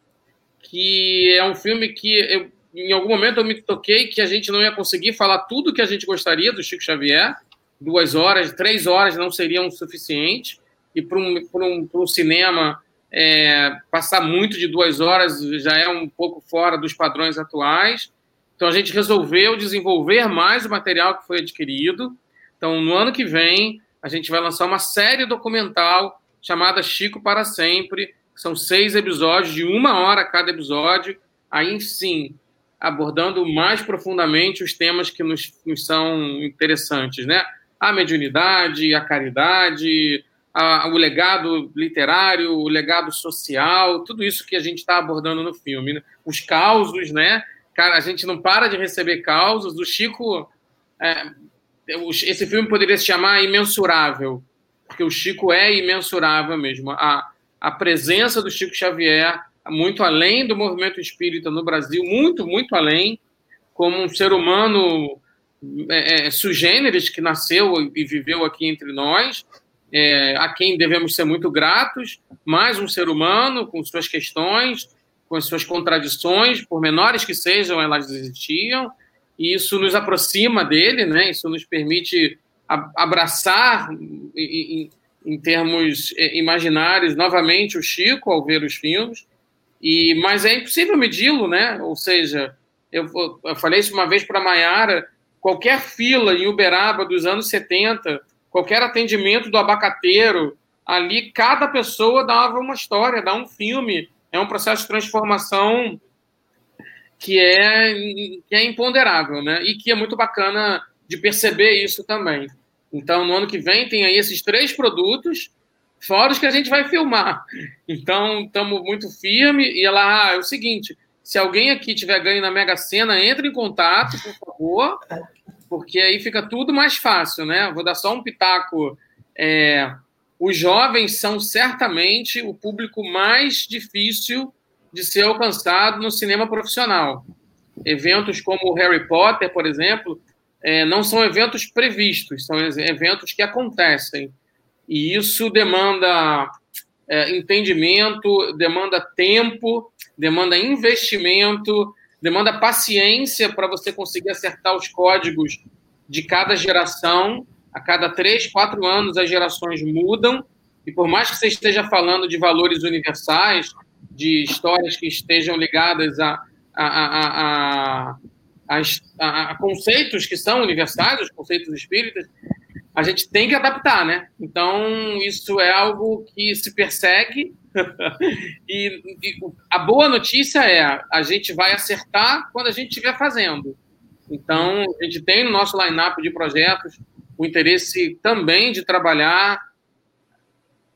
[SPEAKER 5] que é um filme que eu, em algum momento eu me toquei que a gente não ia conseguir falar tudo que a gente gostaria do Chico Xavier. Duas horas, três horas não seriam suficiente. E para um, um, um cinema, é, passar muito de duas horas já é um pouco fora dos padrões atuais. Então a gente resolveu desenvolver mais o material que foi adquirido. Então, no ano que vem, a gente vai lançar uma série documental chamada Chico para Sempre. São seis episódios de uma hora cada episódio. Aí sim, abordando mais profundamente os temas que nos, nos são interessantes, né? A mediunidade, a caridade, a, o legado literário, o legado social, tudo isso que a gente está abordando no filme. Né? Os causos, né? Cara, a gente não para de receber causos. O Chico, é, esse filme poderia se chamar Imensurável, porque o Chico é imensurável mesmo. A, a presença do Chico Xavier, muito além do movimento espírita no Brasil, muito, muito além, como um ser humano é, é, sugêneres que nasceu e viveu aqui entre nós, é, a quem devemos ser muito gratos, mais um ser humano com suas questões, com suas contradições, por menores que sejam, elas existiam, e isso nos aproxima dele, né? Isso nos permite abraçar em, em termos é, imaginários novamente o Chico ao ver os filmes, e mas é impossível medi-lo, né? Ou seja, eu, eu falei isso uma vez para a Maiara, qualquer fila em Uberaba dos anos 70, qualquer atendimento do abacateiro, ali cada pessoa dava uma história, dá um filme, é um processo de transformação que é, que é imponderável, né? E que é muito bacana de perceber isso também. Então, no ano que vem, tem aí esses três produtos, fora os que a gente vai filmar. Então, estamos muito firme. E ela, ah, é o seguinte: se alguém aqui tiver ganho na Mega Sena, entre em contato, por favor, porque aí fica tudo mais fácil, né? Vou dar só um pitaco. É, os jovens são certamente o público mais difícil de ser alcançado no cinema profissional. Eventos como o Harry Potter, por exemplo, é, não são eventos previstos, são eventos que acontecem. E isso demanda é, entendimento, demanda tempo, demanda investimento, demanda paciência para você conseguir acertar os códigos de cada geração. A cada três, quatro anos as gerações mudam, e por mais que você esteja falando de valores universais, de histórias que estejam ligadas a, a, a, a, conceitos que são universais, os conceitos espíritas, a gente tem que adaptar, né? Então, isso é algo que se persegue. e, e, a boa notícia é a gente vai acertar quando a gente estiver fazendo. Então, a gente tem no nosso line-up de projetos o interesse também de trabalhar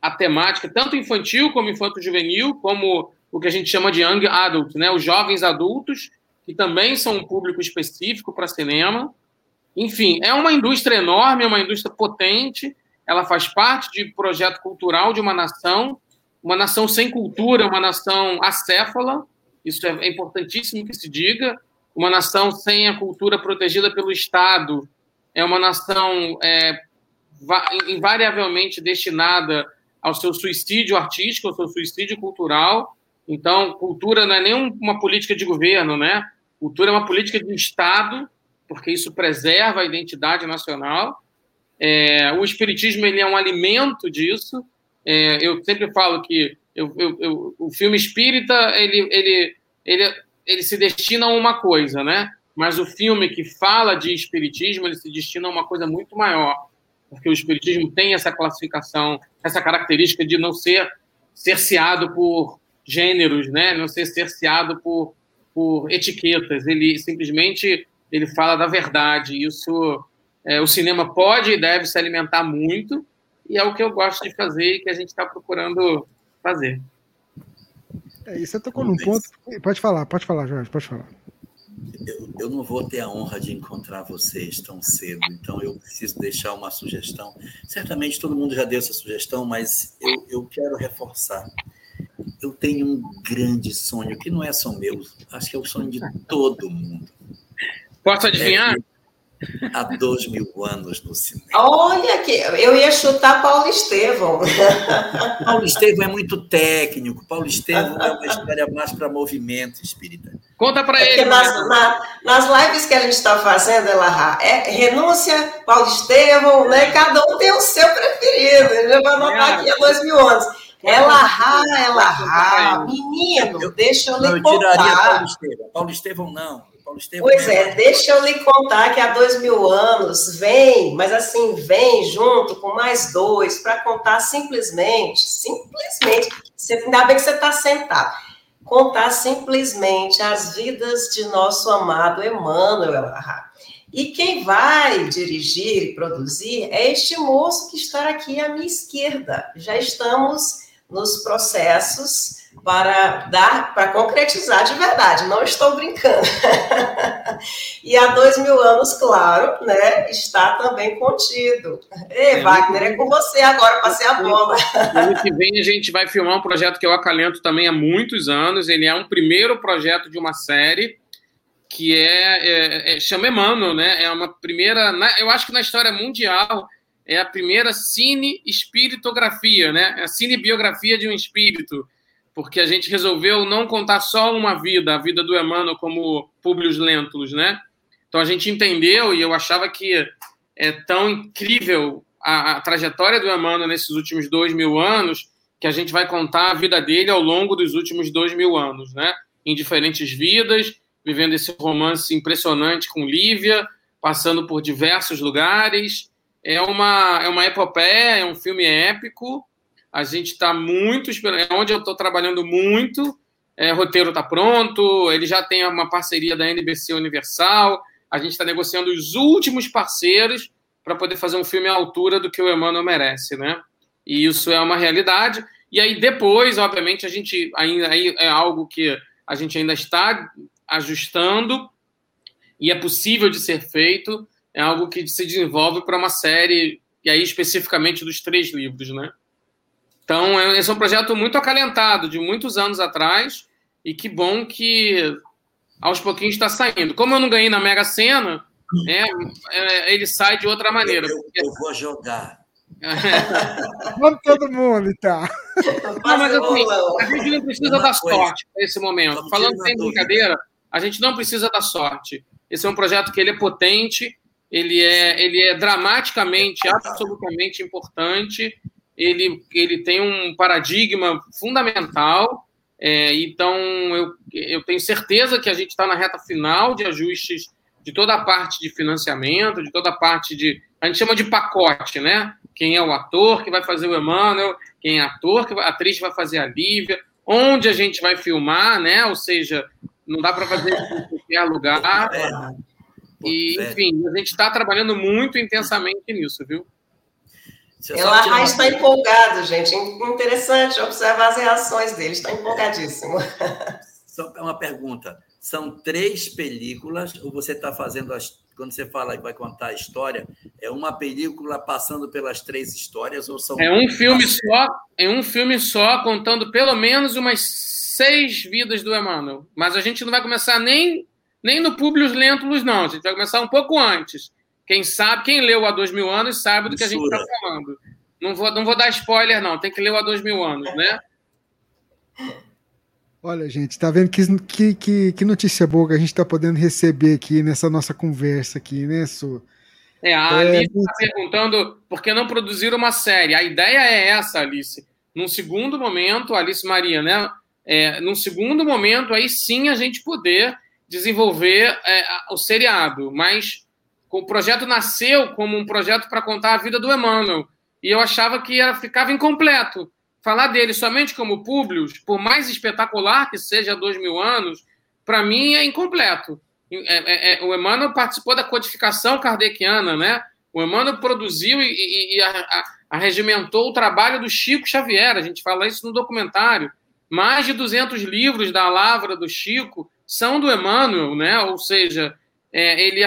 [SPEAKER 5] a temática, tanto infantil como infanto-juvenil, como o que a gente chama de young adult, né? Os jovens adultos, que também são um público específico para cinema. Enfim, é uma indústria enorme, é uma indústria potente, ela faz parte de projeto cultural de uma nação, uma nação sem cultura, uma nação acéfala, isso é importantíssimo que se diga, uma nação sem a cultura protegida pelo Estado, é uma nação é, invariavelmente destinada ao seu suicídio artístico, ao seu suicídio cultural. Então, cultura não é nem uma política de governo, né? Cultura é uma política de Estado porque isso preserva a identidade nacional. É, o espiritismo ele é um alimento disso. É, eu sempre falo que eu, eu, eu, o filme espírita ele, ele, ele, ele se destina a uma coisa, né? Mas o filme que fala de espiritismo ele se destina a uma coisa muito maior, porque o espiritismo tem essa classificação, essa característica de não ser cerceado por gêneros, né? Não ser cerceado por, por etiquetas. Ele simplesmente ele fala da verdade. Isso é, o cinema pode e deve se alimentar muito, e é o que eu gosto de fazer e que a gente está procurando fazer.
[SPEAKER 1] É, e você tocou num ponto. Pode falar, pode falar, Jorge, pode falar.
[SPEAKER 2] Eu, eu, não vou ter a honra de encontrar vocês tão cedo, então eu preciso deixar uma sugestão. Certamente todo mundo já deu essa sugestão, mas eu, eu quero reforçar. Eu tenho um grande sonho, que não é só meu, acho que é o sonho de todo mundo.
[SPEAKER 5] Posso adivinhar? É,
[SPEAKER 2] há dois mil anos no cinema.
[SPEAKER 4] Olha que eu ia chutar Paulo Estevão.
[SPEAKER 2] Paulo Estevão é muito técnico. Paulo Estevão é uma história mais para movimento espírita.
[SPEAKER 5] Conta para é ele.
[SPEAKER 4] Nas, na, nas lives que a gente está fazendo, ela é renúncia, Paulo Estevão, né? Cada um tem o seu preferido. Eu vou anotar aqui há dois mil anos. Ela rá, ela rá. Menino, deixa eu lhe
[SPEAKER 2] não, eu tiraria Paulo Estevão. Paulo Estevão, não.
[SPEAKER 4] Paulo Estevam. Pois é, deixa eu lhe contar que há dois mil anos vem, mas assim, vem junto com mais dois para contar simplesmente, simplesmente, você, ainda bem que você está sentado, contar simplesmente as vidas de nosso amado Emmanuel E quem vai dirigir e produzir é este moço que está aqui à minha esquerda. Já estamos nos processos para dar, para concretizar de verdade, não estou brincando. e há dois mil anos, claro, né, está também contido. Ei, Wagner, é com você agora, passei a bola.
[SPEAKER 5] ano que vem a gente vai filmar um projeto que eu acalento também há muitos anos, ele é um primeiro projeto de uma série, que é, é, é chama Emmanuel, né, é uma primeira, eu acho que na história mundial, é a primeira cine espiritografia, né? É a cinebiografia de um espírito porque a gente resolveu não contar só uma vida, a vida do Emmanuel como Publius Lentulus, né? Então a gente entendeu e eu achava que é tão incrível a, a trajetória do Emmanuel nesses últimos dois mil anos que a gente vai contar a vida dele ao longo dos últimos dois mil anos, né? Em diferentes vidas, vivendo esse romance impressionante com Lívia, passando por diversos lugares. É uma, é uma epopeia, é um filme épico, a gente está muito esperando. É onde eu estou trabalhando muito. É, roteiro está pronto. Ele já tem uma parceria da NBC Universal. A gente está negociando os últimos parceiros para poder fazer um filme à altura do que o Emmanuel merece, né? E isso é uma realidade. E aí depois, obviamente, a gente ainda aí é algo que a gente ainda está ajustando e é possível de ser feito. É algo que se desenvolve para uma série e aí especificamente dos três livros, né? Então, é, esse é um projeto muito acalentado, de muitos anos atrás, e que bom que aos pouquinhos está saindo. Como eu não ganhei na Mega Sena, é, é, ele sai de outra maneira.
[SPEAKER 2] Eu, eu, eu vou jogar.
[SPEAKER 1] Vamos todo mundo, então.
[SPEAKER 5] Não, mas assim, a gente não precisa da sorte nesse momento. Falando sem brincadeira, a gente não precisa da sorte. Esse é um projeto que ele é potente, ele é, ele é dramaticamente, absolutamente importante, ele, ele tem um paradigma fundamental, é, então eu, eu tenho certeza que a gente está na reta final de ajustes de toda a parte de financiamento, de toda a parte de. A gente chama de pacote, né? Quem é o ator que vai fazer o Emmanuel, quem é ator, que a atriz vai fazer a Lívia, onde a gente vai filmar, né? Ou seja, não dá para fazer em qualquer lugar. E, enfim, a gente está trabalhando muito intensamente nisso, viu?
[SPEAKER 4] Ela está empolgado, gente. Interessante observar as reações dele. Está empolgadíssimo.
[SPEAKER 2] Só uma pergunta. São três películas, ou você está fazendo as. Quando você fala que vai contar a história, é uma película passando pelas três histórias, ou são.
[SPEAKER 5] É um filme só, é um filme só, contando pelo menos umas seis vidas do Emmanuel. Mas a gente não vai começar nem, nem no Publius Lentulus, não. A gente vai começar um pouco antes. Quem sabe, quem leu há dois mil anos sabe do que a gente está falando. Não vou, não vou dar spoiler, não. Tem que ler o há dois mil anos, né?
[SPEAKER 1] Olha, gente, tá vendo que, que, que, que notícia boa que a gente está podendo receber aqui nessa nossa conversa aqui, né, Su?
[SPEAKER 5] É, a é, Alice está perguntando por que não produzir uma série. A ideia é essa, Alice. Num segundo momento, Alice Maria, né? É, num segundo momento, aí sim a gente poder desenvolver é, o seriado. Mas o projeto nasceu como um projeto para contar a vida do Emmanuel. E eu achava que era, ficava incompleto falar dele somente como Publius, por mais espetacular que seja há dois mil anos, para mim é incompleto. É, é, é, o Emmanuel participou da codificação kardeciana, né? O Emmanuel produziu e, e, e arregimentou o trabalho do Chico Xavier. A gente fala isso no documentário. Mais de 200 livros da Lavra do Chico são do Emmanuel, né? Ou seja, é, ele,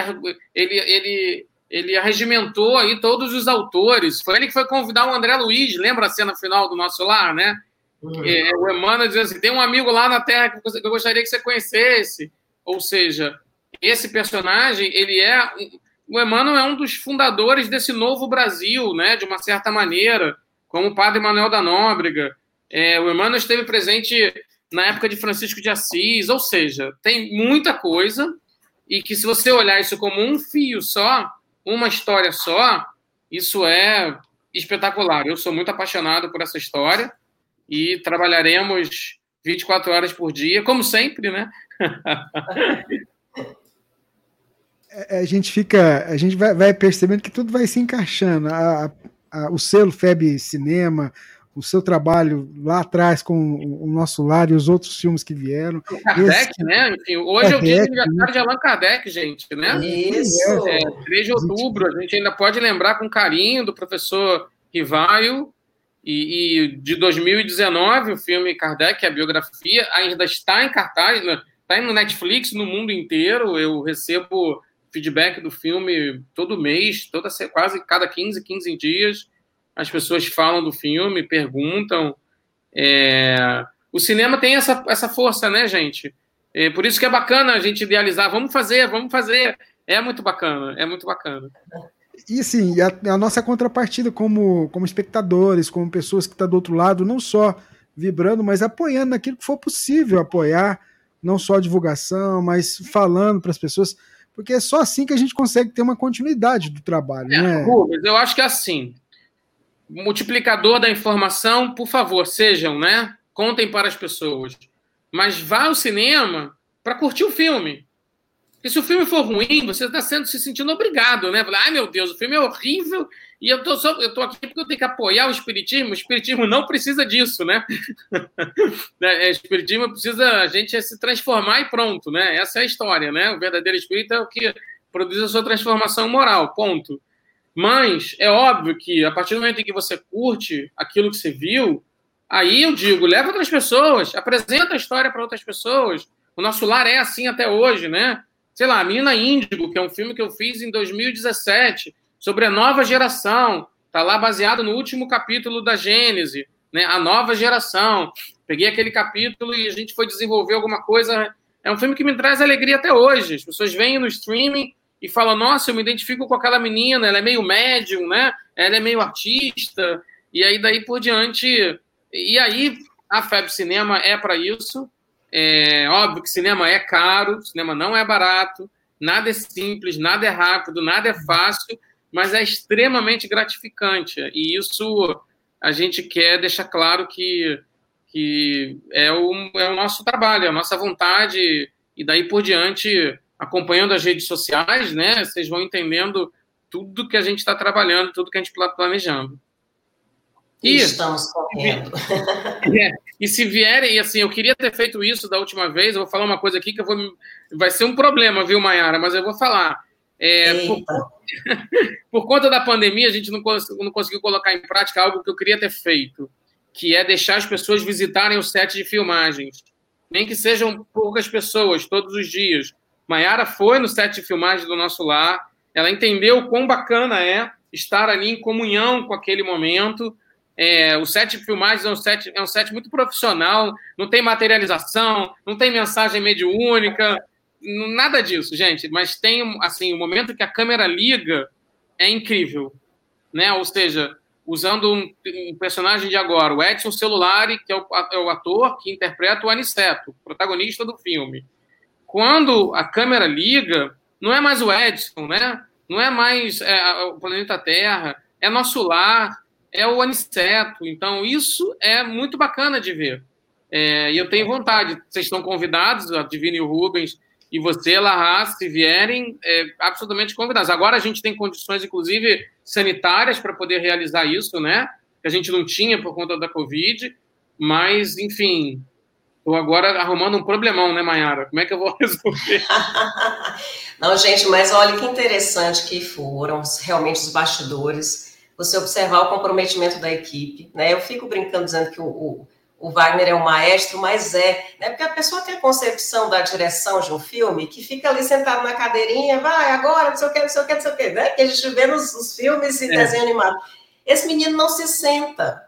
[SPEAKER 5] ele, ele ele arregimentou aí todos os autores. Foi ele que foi convidar o André Luiz, lembra a cena final do nosso lar, né? Uhum. É, o Emmanuel dizendo assim: tem um amigo lá na Terra que eu gostaria que você conhecesse. Ou seja, esse personagem, ele é. O Emmanuel é um dos fundadores desse novo Brasil, né? De uma certa maneira, como o padre Manuel da Nóbrega. É, o Emmanuel esteve presente na época de Francisco de Assis, ou seja, tem muita coisa, e que se você olhar isso como um fio só, uma história só, isso é espetacular. Eu sou muito apaixonado por essa história e trabalharemos 24 horas por dia, como sempre, né?
[SPEAKER 1] É, a gente fica, a gente vai, vai, percebendo que tudo vai se encaixando. A, a, o selo FEB Cinema, o seu trabalho lá atrás com o Nosso Lar e os outros filmes que vieram.
[SPEAKER 5] O Kardec, Esse... né? Enfim, hoje Kardec, é o dia de aniversário né? de Allan Kardec, gente, né?
[SPEAKER 4] Isso!
[SPEAKER 5] É, 3 de outubro, a gente ainda pode lembrar com carinho do professor Rivaio, e, e, de 2019, o filme Kardec, a biografia, ainda está em cartaz, né? está no Netflix no mundo inteiro. Eu recebo feedback do filme todo mês, toda quase cada 15, 15 dias as pessoas falam do filme, perguntam. É... O cinema tem essa, essa força, né, gente? É por isso que é bacana a gente idealizar. Vamos fazer, vamos fazer. É muito bacana, é muito bacana.
[SPEAKER 1] E assim, a, a nossa contrapartida como, como espectadores, como pessoas que estão tá do outro lado, não só vibrando, mas apoiando naquilo que for possível apoiar, não só a divulgação, mas falando para as pessoas, porque é só assim que a gente consegue ter uma continuidade do trabalho. É, né?
[SPEAKER 5] Rubens, eu acho que é assim multiplicador da informação, por favor, sejam, né? Contem para as pessoas. Mas vá ao cinema para curtir o filme. Porque se o filme for ruim, você está sendo se sentindo obrigado, né? Ai, meu Deus, o filme é horrível e eu tô, só, eu tô aqui porque eu tenho que apoiar o Espiritismo. O Espiritismo não precisa disso, né? né? o Espiritismo precisa a gente é se transformar e pronto, né? Essa é a história, né? O verdadeiro espírito é o que produz a sua transformação moral, ponto. Mas é óbvio que a partir do momento em que você curte aquilo que você viu, aí eu digo, leva outras pessoas, apresenta a história para outras pessoas. O nosso lar é assim até hoje, né? Sei lá, Menina Índigo, que é um filme que eu fiz em 2017 sobre a nova geração, tá lá baseado no último capítulo da Gênese, né? A nova geração. Peguei aquele capítulo e a gente foi desenvolver alguma coisa é um filme que me traz alegria até hoje. As pessoas vêm no streaming e falam: Nossa, eu me identifico com aquela menina, ela é meio médium, né? Ela é meio artista. E aí, daí por diante. E aí, a FEB Cinema é para isso. É óbvio que cinema é caro, cinema não é barato, nada é simples, nada é rápido, nada é fácil, mas é extremamente gratificante. E isso a gente quer deixar claro que, que é, o, é o nosso trabalho, é a nossa vontade, e daí por diante, acompanhando as redes sociais, né, vocês vão entendendo tudo que a gente está trabalhando, tudo que a gente está planejando.
[SPEAKER 4] E, Estamos correndo.
[SPEAKER 5] É, e se vierem, e assim, eu queria ter feito isso da última vez, eu vou falar uma coisa aqui que vou, vai ser um problema, viu, Mayara, mas eu vou falar. É, por, por, conta da pandemia, a gente não, não conseguiu colocar em prática algo que eu queria ter feito, que é deixar as pessoas visitarem o set de filmagens. Nem que sejam poucas pessoas, todos os dias. Mayara foi no set de filmagem do nosso lar, ela entendeu quão bacana é estar ali em comunhão com aquele momento. É, o set de filmagens é um set, é um set muito profissional, não tem materialização, não tem mensagem mediúnica, nada disso, gente. Mas tem, assim, o momento que a câmera liga é incrível, né? Ou seja, usando um, um personagem de agora, o Edson Celulari, que é o, é o ator que interpreta o Aniceto, protagonista do filme. Quando a câmera liga, não é mais o Edson, né? Não é mais é, o planeta Terra, é nosso lar, é o Aniceto. Então, isso é muito bacana de ver. É, e eu tenho vontade. Vocês estão convidados, a Divine e o Rubens, e você, Larra, se vierem, é, absolutamente convidados. Agora a gente tem condições, inclusive, sanitárias para poder realizar isso, né? Que a gente não tinha por conta da Covid. Mas, enfim, estou agora arrumando um problemão, né, Mayara? Como é que eu vou resolver?
[SPEAKER 4] não, gente, mas olha que interessante que foram realmente os bastidores. Você observar o comprometimento da equipe, né? Eu fico brincando dizendo que o, o o Wagner é um maestro, mas é, né? Porque a pessoa tem a concepção da direção de um filme que fica ali sentado na cadeirinha, vai agora, não sei o que, não sei o que, não sei o que, né? Que a gente vê nos, nos filmes e é. desenho animado. Esse menino não se senta.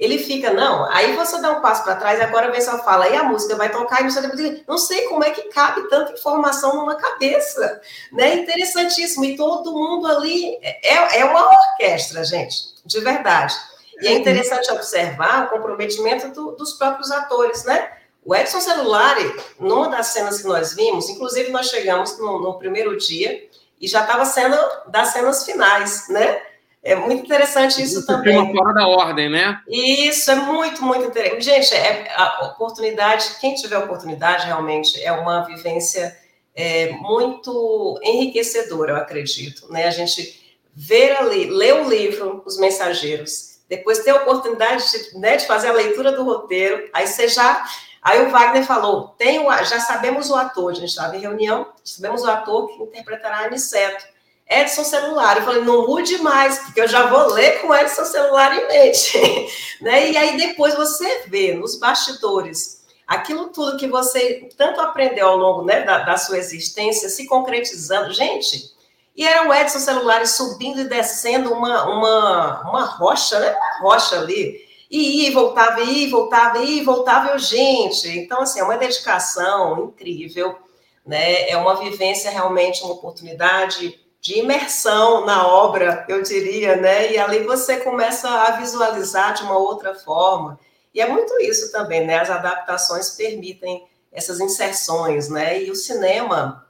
[SPEAKER 4] Ele fica, não, aí você dá um passo para trás agora vem só fala, e a música vai tocar, e não sei, não sei como é que cabe tanta informação numa cabeça, né? Interessantíssimo. E todo mundo ali é, é uma orquestra, gente, de verdade. E é interessante observar o comprometimento do, dos próprios atores, né? O Edson Celulari, numa das cenas que nós vimos, inclusive nós chegamos no, no primeiro dia e já estava sendo das cenas finais, né? É muito interessante isso, isso também.
[SPEAKER 5] Uma fora da ordem, né?
[SPEAKER 4] Isso, é muito, muito interessante. Gente, é, a oportunidade, quem tiver oportunidade, realmente, é uma vivência é, muito enriquecedora, eu acredito. Né? A gente ver ali, ler o livro Os Mensageiros, depois ter a oportunidade de, né, de fazer a leitura do roteiro, aí você já. Aí o Wagner falou: tem o, já sabemos o ator, a gente estava em reunião, sabemos o ator que interpretará Aniceto. Edson Celular. Eu falei, não mude mais, porque eu já vou ler com Edson Celular em mente. né? E aí depois você vê nos bastidores aquilo tudo que você tanto aprendeu ao longo né, da, da sua existência se concretizando. Gente, e era o Edson Celulares subindo e descendo uma, uma, uma rocha, né? Uma rocha ali. E ia, voltava, ia, voltava, ia, voltava, eu, gente. Então, assim, é uma dedicação incrível, né? É uma vivência realmente, uma oportunidade de imersão na obra, eu diria, né? E ali você começa a visualizar de uma outra forma. E é muito isso também, né? As adaptações permitem essas inserções, né? E o cinema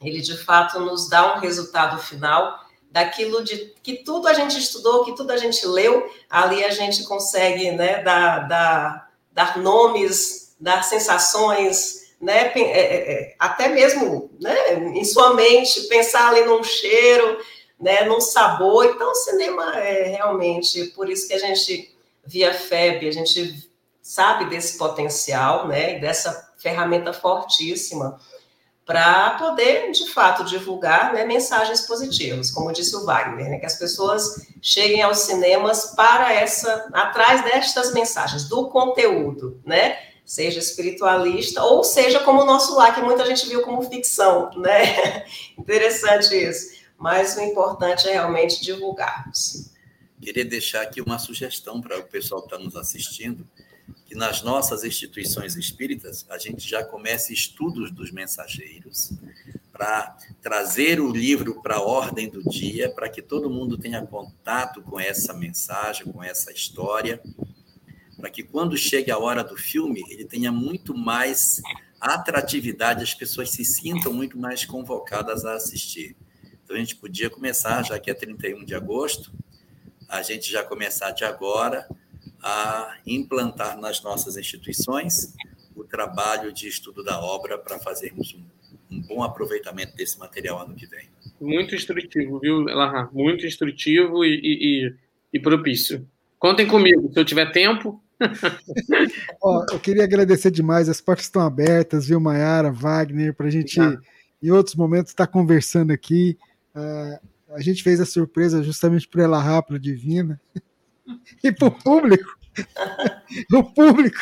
[SPEAKER 4] ele de fato nos dá um resultado final daquilo de que tudo a gente estudou, que tudo a gente leu, ali a gente consegue né, dar, dar, dar nomes, dar sensações, né, é, é, é, até mesmo né, em sua mente, pensar ali num cheiro, né, num sabor. Então, o cinema é realmente, por isso que a gente, via FEB, a gente sabe desse potencial, né, dessa ferramenta fortíssima para poder, de fato, divulgar né, mensagens positivas, como disse o Wagner, né, que as pessoas cheguem aos cinemas para essa, atrás destas mensagens, do conteúdo, né? Seja espiritualista ou seja como o nosso lá, que muita gente viu como ficção, né? Interessante isso. Mas o importante é realmente divulgarmos.
[SPEAKER 2] Queria deixar aqui uma sugestão para o pessoal que está nos assistindo. que nas nossas instituições espíritas a gente já comece estudos dos mensageiros para trazer o livro para a ordem do dia, para que todo mundo tenha contato com essa mensagem, com essa história, para que quando chegue a hora do filme ele tenha muito mais atratividade, as pessoas se sintam muito mais convocadas a assistir. Então a gente podia começar, já que é 31 de agosto, a gente já começar de agora a implantar nas nossas instituições o trabalho de estudo da obra para fazermos um, um, bom aproveitamento desse material ano que vem.
[SPEAKER 5] Muito instrutivo, viu, Larra? Muito instrutivo e, e, e propício. Contem comigo, se eu tiver tempo.
[SPEAKER 1] Ó, eu queria agradecer demais, as portas estão abertas, viu, Maiara, Wagner, para a gente, Obrigado. em outros momentos, estar tá conversando aqui. Uh, a gente fez a surpresa justamente para ela rápida, divina. e para o público. o público,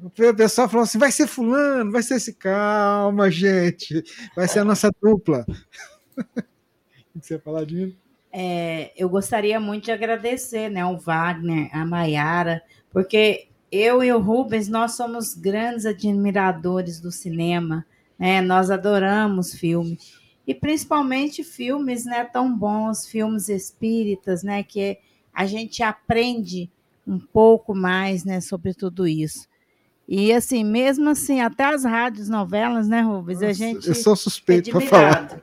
[SPEAKER 1] o pessoal falou assim: vai ser Fulano, vai ser esse. Calma, gente, vai ser a nossa dupla. o que você ia falar, Dino?
[SPEAKER 3] É, eu gostaria muito de agradecer né, ao Wagner, a Maiara, porque eu e o Rubens, nós somos grandes admiradores do cinema, né? Nós adoramos filme e principalmente filmes, né, tão bons, filmes espíritas, né, que a gente aprende um pouco mais, né, sobre tudo isso. E assim, mesmo assim, até as rádios novelas, né, Rubens, Nossa, a gente
[SPEAKER 1] eu sou suspeito é para falar.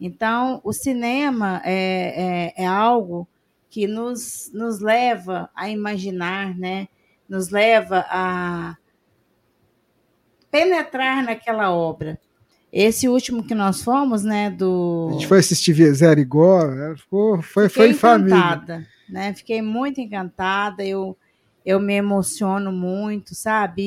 [SPEAKER 3] Então, o cinema é, é, é, algo que nos, nos leva a imaginar, né? Nos leva a penetrar naquela obra. Esse último que nós fomos, né, do...
[SPEAKER 1] A gente foi assistir Zero Igual, é, foi, foi, foi em família
[SPEAKER 3] né? Fiquei muito encantada, eu, eu me emociono muito, sabe?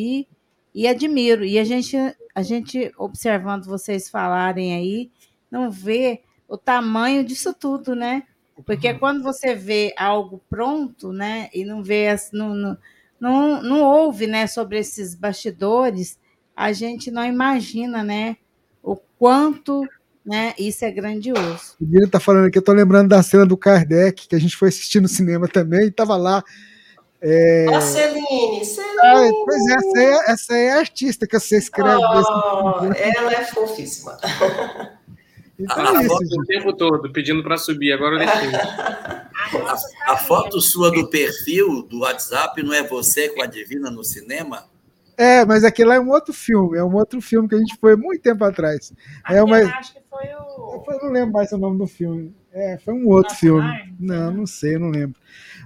[SPEAKER 3] E, e admiro. E a gente, a gente, observando vocês falarem aí, não vê o tamanho disso tudo, né? Porque uhum. quando você vê algo pronto, né, e não vê, não, não, não, não ouve, né, sobre esses bastidores, a gente não imagina, né, o quanto né? Isso é grandioso.
[SPEAKER 1] O Guilherme tá falando aqui, eu tô lembrando da cena do Kardec, que a gente foi assistir no cinema também, e tava lá.
[SPEAKER 4] É... A Celine, Celine. Ah,
[SPEAKER 1] pois é, essa é, essa é a artista que você escreve.
[SPEAKER 4] Oh, ela é fofíssima.
[SPEAKER 5] Então, a, é foto o tempo todo, pedindo para subir, agora eu deixei.
[SPEAKER 2] a, a foto sua do perfil do WhatsApp não é você com a Divina no cinema?
[SPEAKER 1] É, mas aquele lá é um outro filme, é um outro filme que a gente foi muito tempo atrás. é uma... acho que foi o. Eu não lembro mais o nome do filme. É, foi um outro Nossa, filme. Não, não sei, não lembro.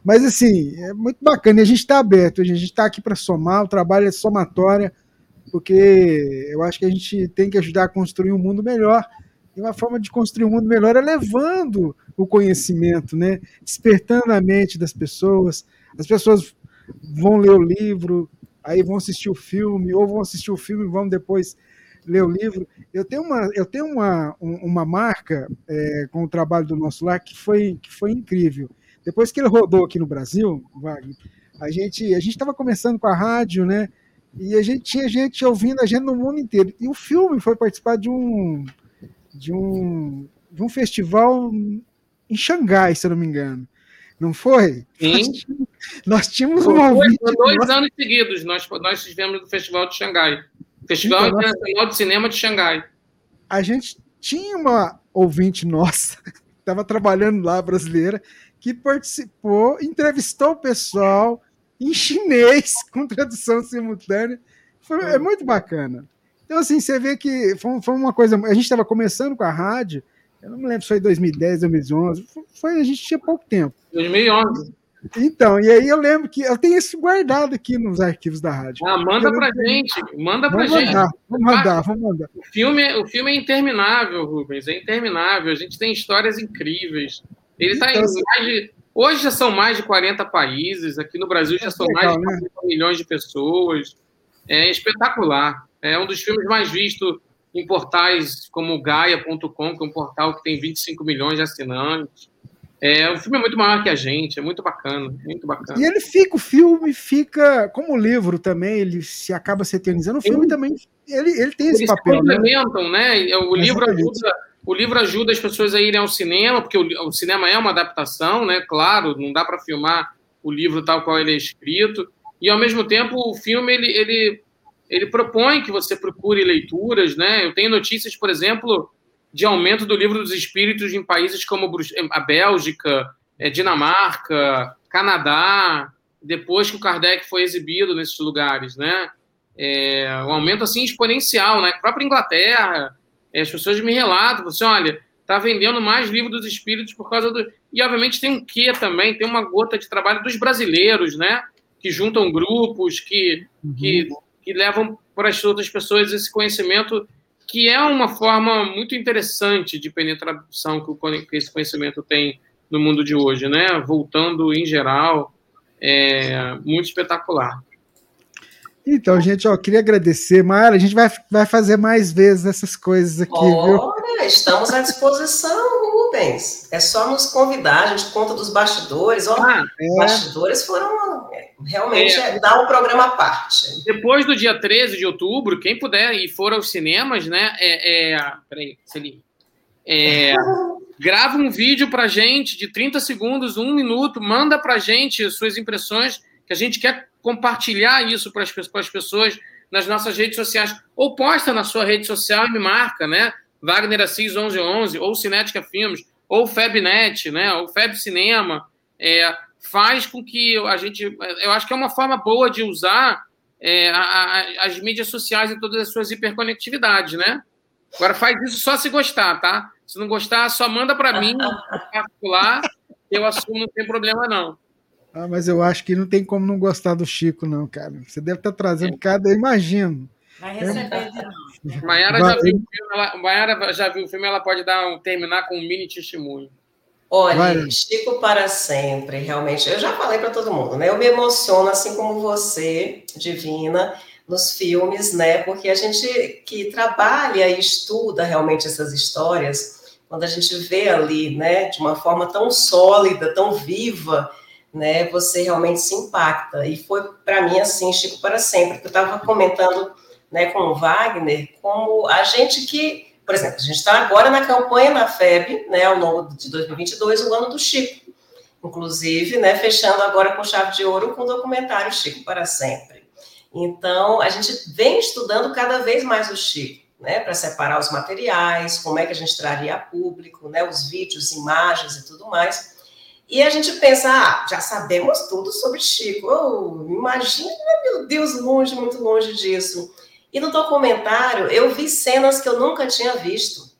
[SPEAKER 1] Mas assim, é muito bacana. E a gente está aberto, a gente está aqui para somar, o trabalho é somatória, porque eu acho que a gente tem que ajudar a construir um mundo melhor. E uma forma de construir um mundo melhor é levando o conhecimento, né? despertando a mente das pessoas. As pessoas vão ler o livro, aí vão assistir o filme, ou vão assistir o filme e vão depois ler o livro. Eu tenho uma, eu tenho uma, uma marca é, com o trabalho do nosso lar que foi, que foi incrível. Depois que ele rodou aqui no Brasil, Wagner, a gente a estava começando com a rádio, né? E a gente tinha gente ouvindo a gente no mundo inteiro. E o filme foi participar de um de um, de um festival em Xangai, se eu não me engano. Não foi?
[SPEAKER 5] Sim.
[SPEAKER 1] Nós tínhamos um ouvinte.
[SPEAKER 5] Dois anos seguidos nós, nós estivemos no Festival de Xangai. Festival então, Internacional nós... de Cinema de Xangai.
[SPEAKER 1] A gente tinha uma ouvinte nossa, que estava trabalhando lá, brasileira, que participou, entrevistou o pessoal em chinês, com tradução simultânea. Foi, é muito bacana. Então, assim, você vê que foi, foi uma coisa. A gente estava começando com a rádio, eu não me lembro se foi 2010, 2011. Foi, a gente tinha pouco tempo.
[SPEAKER 5] 2011.
[SPEAKER 1] Então, e aí eu lembro que eu tenho isso guardado aqui nos arquivos da rádio.
[SPEAKER 5] Ah, manda pra gente, manda pra
[SPEAKER 1] vamos
[SPEAKER 5] gente.
[SPEAKER 1] Mandar, vamos mandar, vamos mandar.
[SPEAKER 5] O filme, o filme é interminável, Rubens, é interminável. A gente tem histórias incríveis. Ele está então, em mais de. Hoje já são mais de 40 países, aqui no Brasil já é são legal, mais de 40 né? milhões de pessoas. É espetacular. É um dos filmes mais vistos em portais como Gaia.com, que é um portal que tem 25 milhões de assinantes. É, o filme é muito maior que a gente, é muito bacana, muito bacana.
[SPEAKER 1] E ele fica, o filme fica, como o livro também, ele se acaba se eternizando, o filme ele, também, ele, ele tem esse papel.
[SPEAKER 5] Eles né? complementam, né? né? O livro ajuda, o livro ajuda as pessoas a irem ao cinema, porque o, o cinema é uma adaptação, né? Claro, não dá para filmar o livro tal qual ele é escrito, e ao mesmo tempo o filme ele, ele, ele propõe que você procure leituras, né? Eu tenho notícias, por exemplo, de aumento do livro dos espíritos em países como a Bélgica, é, Dinamarca, Canadá, depois que o Kardec foi exibido nesses lugares, né? É, um aumento assim exponencial, né? A própria Inglaterra, as pessoas me relatam, assim, olha, está vendendo mais livro dos espíritos por causa do. E obviamente tem um quê também, tem uma gota de trabalho dos brasileiros, né? Que juntam grupos, que, uhum. Que levam para as outras pessoas esse conhecimento, que é uma forma muito interessante de penetração que esse conhecimento tem no mundo de hoje, né? Voltando em geral, é muito espetacular.
[SPEAKER 1] Então, gente, ó, queria agradecer. Mara, a gente vai, vai fazer mais vezes essas coisas aqui, Olha,
[SPEAKER 4] estamos à disposição, Rubens. É só nos convidar, a gente conta dos bastidores. Ó, ah, é. Os bastidores foram realmente é. dar um programa à parte.
[SPEAKER 5] Depois do dia 13 de outubro, quem puder e for aos cinemas, né? É, é, peraí, Celine. É, grava um vídeo pra gente de 30 segundos, um minuto, manda pra gente suas impressões, que a gente quer compartilhar isso para as, pessoas nas nossas redes sociais. Ou posta na sua rede social e me marca, né? Wagner Assis 1111, ou Cinética Filmes, ou FebNet, né? Ou Feb Cinema. É, faz com que a gente. Eu acho que é uma forma boa de usar é, a, a, as mídias sociais e todas as suas hiperconectividades, né? Agora faz isso só se gostar, tá? Se não gostar, só manda para mim, particular, eu assumo, não tem problema não.
[SPEAKER 1] Ah, mas eu acho que não tem como não gostar do Chico, não, cara. Você deve estar tá trazendo é. cada, imagino.
[SPEAKER 3] Vai receber de novo.
[SPEAKER 5] Maiara já, viu o filme, ela, Maiara já viu o filme, ela pode dar um, terminar com um mini testemunho.
[SPEAKER 4] Olha, Vai. Chico para sempre, realmente. Eu já falei para todo mundo, né? Eu me emociono, assim como você, Divina, nos filmes, né? Porque a gente que trabalha e estuda realmente essas histórias, quando a gente vê ali, né, de uma forma tão sólida, tão viva, né, você realmente se impacta. E foi para mim assim, Chico para sempre. Eu estava comentando, né, com o Wagner, como a gente que, por exemplo, a gente está agora na campanha na FEB, né, ao longo de 2022, o ano do Chico. Inclusive, né, fechando agora com chave de ouro com o documentário Chico para sempre. Então, a gente vem estudando cada vez mais o Chico, né, para separar os materiais, como é que a gente traria público, né, os vídeos, imagens e tudo mais. E a gente pensa, ah, já sabemos tudo sobre Chico. Oh, imagina, meu Deus, longe, muito longe disso. E no documentário eu vi cenas que eu nunca tinha visto.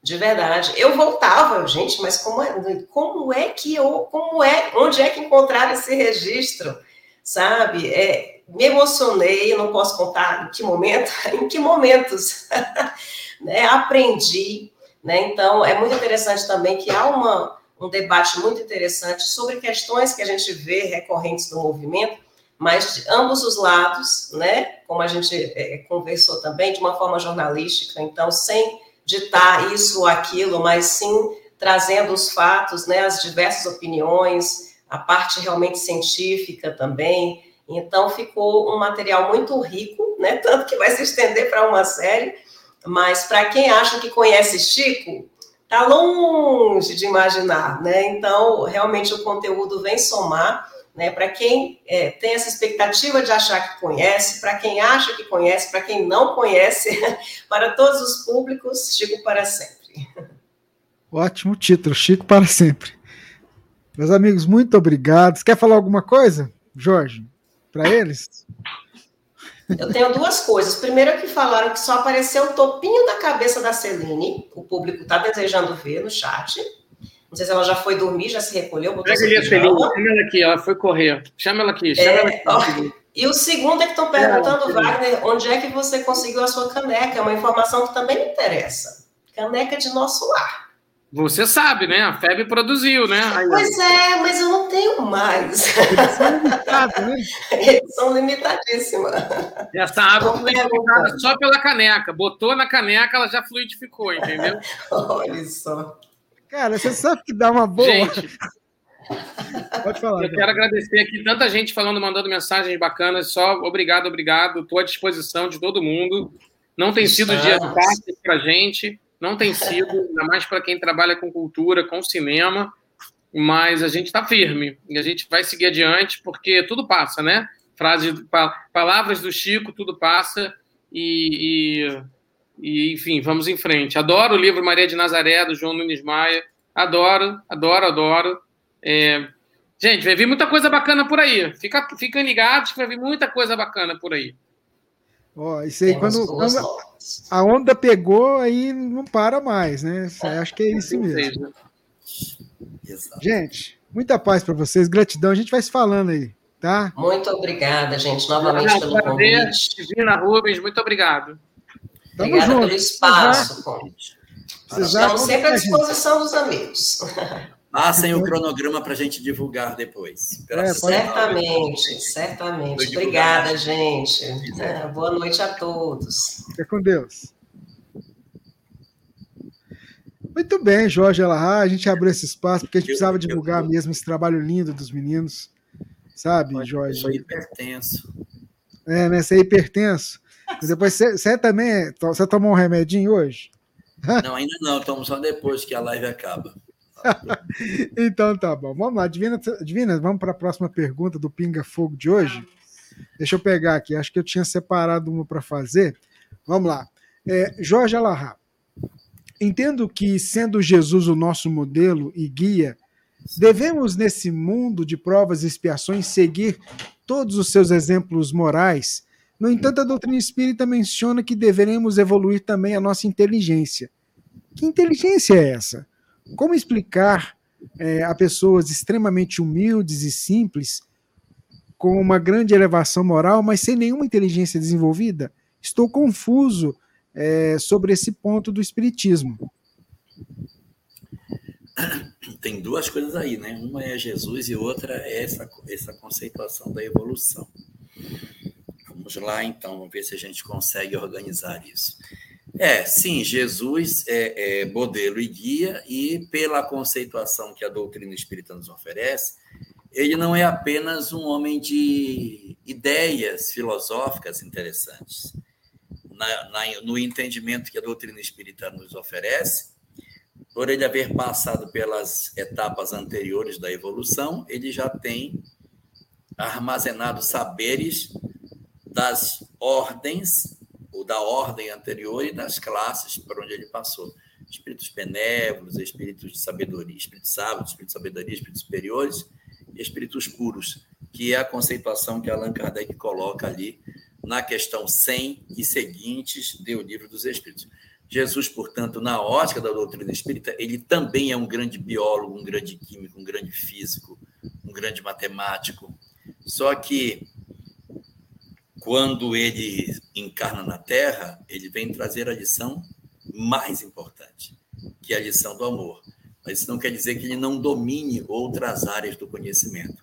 [SPEAKER 4] De verdade. Eu voltava, gente, mas como é, como é que eu, como é, onde é que encontrar esse registro? Sabe? É, me emocionei, não posso contar em que momento, em que momentos. né? Aprendi. Né? Então, é muito interessante também que há uma, um debate muito interessante sobre questões que a gente vê recorrentes no movimento, mas de ambos os lados, né? Como a gente é, conversou também, de uma forma jornalística, então, sem ditar isso ou aquilo, mas sim trazendo os fatos, né? As diversas opiniões, a parte realmente científica também. Então, ficou um material muito rico, né? Tanto que vai se estender para uma série. Mas para quem acha que conhece Chico, está longe de imaginar, né? Então, realmente o conteúdo vem somar, né? Para quem é, tem essa expectativa de achar que conhece, para quem acha que conhece, para quem não conhece, para todos os públicos, Chico para sempre.
[SPEAKER 1] Ótimo título, Chico para sempre. Meus amigos, muito obrigado. quer falar alguma coisa, Jorge, para eles?
[SPEAKER 4] Eu tenho duas coisas. Primeiro que falaram que só apareceu o topinho da cabeça da Celine. O público está desejando ver no chat. Não sei se ela já foi dormir, já se recolheu.
[SPEAKER 5] Botou Pega ali a Celine, chama ela aqui, ela foi correr. Chama ela aqui, chama é, ela aqui.
[SPEAKER 4] Ó, e o segundo é que estão perguntando, é, Wagner, onde é que você conseguiu a sua caneca? É uma informação que também me interessa. Caneca de nosso lar.
[SPEAKER 5] Você sabe, né? A FEB produziu, né?
[SPEAKER 4] Pois é, mas eu não tenho mais. Edição limitada, né? Edição limitadíssima.
[SPEAKER 5] Essa água foi limitada só pela caneca. Botou na caneca, ela já fluidificou, entendeu?
[SPEAKER 4] Olha só.
[SPEAKER 1] Cara, você sabe que dá uma boa.
[SPEAKER 5] Gente, Pode falar. Eu quero agradecer aqui tanta gente falando, mandando mensagens bacanas. Só obrigado, obrigado. Estou à disposição de todo mundo. Não tem sido dia fácil para gente. Não tem sido, ainda mais para quem trabalha com cultura, com cinema, mas a gente está firme e a gente vai seguir adiante porque tudo passa, né? frase, palavras do Chico, tudo passa e, e, e, enfim, vamos em frente. Adoro o livro Maria de Nazaré, do João Nunes Maia. Adoro, adoro, adoro. É, gente, vai vir muita coisa bacana por aí. Fica, fiquem ligados que vai vir muita coisa bacana por aí.
[SPEAKER 1] Ó, isso aí, quando, quando, a onda pegou, aí não para mais, né? Acho que é isso mesmo. Gente, muita paz para vocês, gratidão. A gente vai se falando aí, tá?
[SPEAKER 4] Muito obrigada, gente, novamente pelo convite.
[SPEAKER 5] Divina Rubens, muito obrigado.
[SPEAKER 4] Tamo obrigada junto. pelo espaço, Conte. Estamos sempre à disposição dos amigos.
[SPEAKER 2] Passem o cronograma para a gente divulgar depois.
[SPEAKER 4] É, certamente, certamente. Obrigada, gente. É, boa noite a todos.
[SPEAKER 1] Fica com Deus. Muito bem, Jorge Elahá. A gente abriu esse espaço porque a gente precisava divulgar mesmo esse trabalho lindo dos meninos. Sabe, Jorge?
[SPEAKER 2] Eu sou hipertenso.
[SPEAKER 1] É, né? Você é hipertenso. Depois você, você também. Você tomou um remedinho hoje?
[SPEAKER 2] Não, ainda não. Tomo só depois que a live acaba.
[SPEAKER 1] então tá bom. Vamos lá, Divina, Divina vamos para a próxima pergunta do Pinga Fogo de hoje. Deixa eu pegar aqui, acho que eu tinha separado uma para fazer. Vamos lá. É, Jorge Alahá, entendo que, sendo Jesus o nosso modelo e guia, devemos, nesse mundo de provas e expiações, seguir todos os seus exemplos morais. No entanto, a doutrina espírita menciona que deveremos evoluir também a nossa inteligência. Que inteligência é essa? Como explicar é, a pessoas extremamente humildes e simples, com uma grande elevação moral, mas sem nenhuma inteligência desenvolvida? Estou confuso é, sobre esse ponto do Espiritismo.
[SPEAKER 2] Tem duas coisas aí, né? Uma é Jesus e outra é essa, essa conceituação da evolução. Vamos lá, então, vamos ver se a gente consegue organizar isso. É, sim, Jesus é, é, modelo e guia, e pela conceituação que a doutrina espírita nos oferece, ele não é apenas um homem de ideias filosóficas interessantes. Na, na, no entendimento que a doutrina espírita nos oferece, por ele haver passado pelas etapas anteriores da evolução, ele já tem armazenado saberes das ordens ou da ordem anterior e das classes por onde ele passou. Espíritos benévolos, espíritos de sabedoria, espíritos sábios, espíritos de sabedoria, espíritos superiores e espíritos puros, que é a conceituação que Allan Kardec coloca ali na questão 100 e seguintes do Livro dos Espíritos. Jesus, portanto, na ótica da doutrina espírita, ele também é um grande biólogo, um grande químico, um grande físico, um grande matemático. Só que quando ele encarna na Terra, ele vem trazer a lição mais importante, que é a lição do amor. Mas isso não quer dizer que ele não domine outras áreas do conhecimento.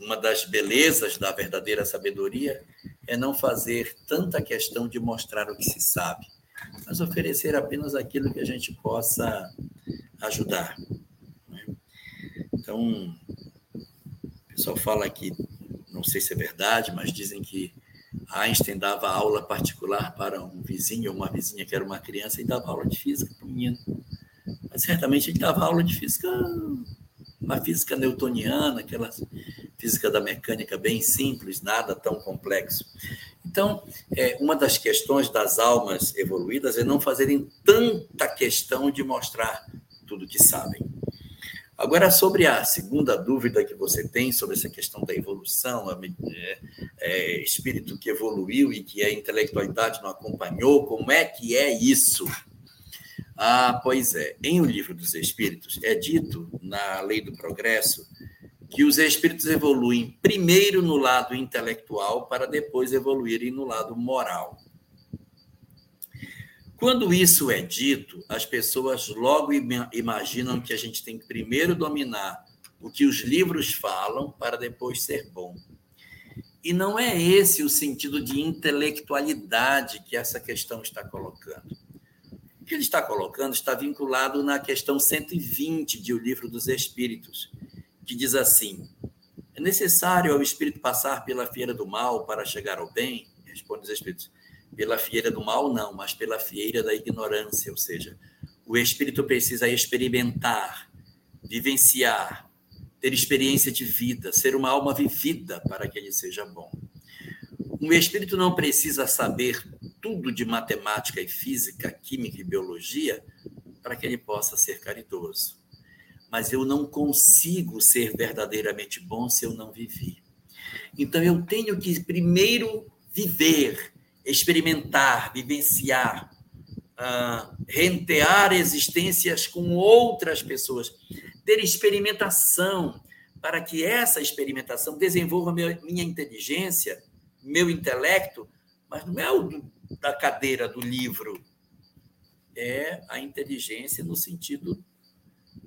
[SPEAKER 2] Uma das belezas da verdadeira sabedoria é não fazer tanta questão de mostrar o que se sabe, mas oferecer apenas aquilo que a gente possa ajudar. Né? Então, o pessoal fala que, não sei se é verdade, mas dizem que Einstein dava aula particular para um vizinho ou uma vizinha que era uma criança e dava aula de física para o menino. Mas certamente ele dava aula de física, uma física newtoniana, aquela física da mecânica bem simples, nada tão complexo. Então, é, uma das questões das almas evoluídas é não fazerem tanta questão de mostrar tudo que sabem. Agora, sobre a segunda dúvida que você tem sobre essa questão da evolução, é, é, espírito que evoluiu e que a intelectualidade não acompanhou, como é que é isso? Ah, pois é. Em O Livro dos Espíritos, é dito na Lei do Progresso que os espíritos evoluem primeiro no lado intelectual para depois evoluírem no lado moral. Quando isso é dito, as pessoas logo imaginam que a gente tem que primeiro dominar o que os livros falam para depois ser bom. E não é esse o sentido de intelectualidade que essa questão está colocando. O que ele está colocando está vinculado na questão 120 de O Livro dos Espíritos, que diz assim: É necessário ao espírito passar pela feira do mal para chegar ao bem? Responde os espíritos pela fieira do mal, não, mas pela fieira da ignorância, ou seja, o espírito precisa experimentar, vivenciar, ter experiência de vida, ser uma alma vivida para que ele seja bom. Um espírito não precisa saber tudo de matemática e física, química e biologia para que ele possa ser caridoso. Mas eu não consigo ser verdadeiramente bom se eu não vivi. Então eu tenho que primeiro viver, experimentar, vivenciar, uh, rentear existências com outras pessoas, ter experimentação, para que essa experimentação desenvolva minha inteligência, meu intelecto, mas não é o da cadeira do livro, é a inteligência no sentido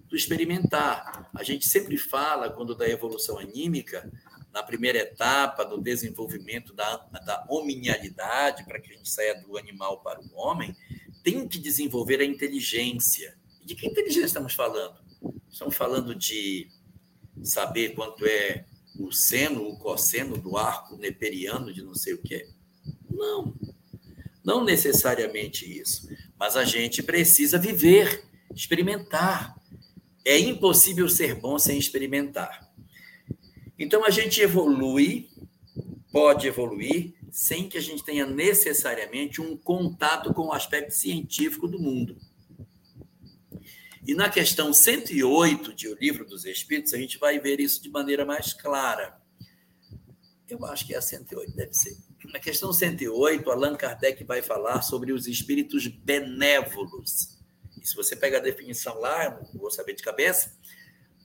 [SPEAKER 2] do experimentar. A gente sempre fala, quando da evolução anímica, na primeira etapa do desenvolvimento da, da hominialidade, para que a gente saia do animal para o homem, tem que desenvolver a inteligência. E de que inteligência estamos falando? Estamos falando de saber quanto é o seno, o cosseno do arco neperiano de não sei o quê? Não. Não necessariamente isso. Mas a gente precisa viver, experimentar. É impossível ser bom sem experimentar. Então a gente evolui, pode evoluir, sem que a gente tenha necessariamente um contato com o aspecto científico do mundo. E na questão 108 de O Livro dos Espíritos, a gente vai ver isso de maneira mais clara. Eu acho que é a 108, deve ser. Na questão 108, Allan Kardec vai falar sobre os espíritos benévolos. E se você pega a definição lá, não vou saber de cabeça,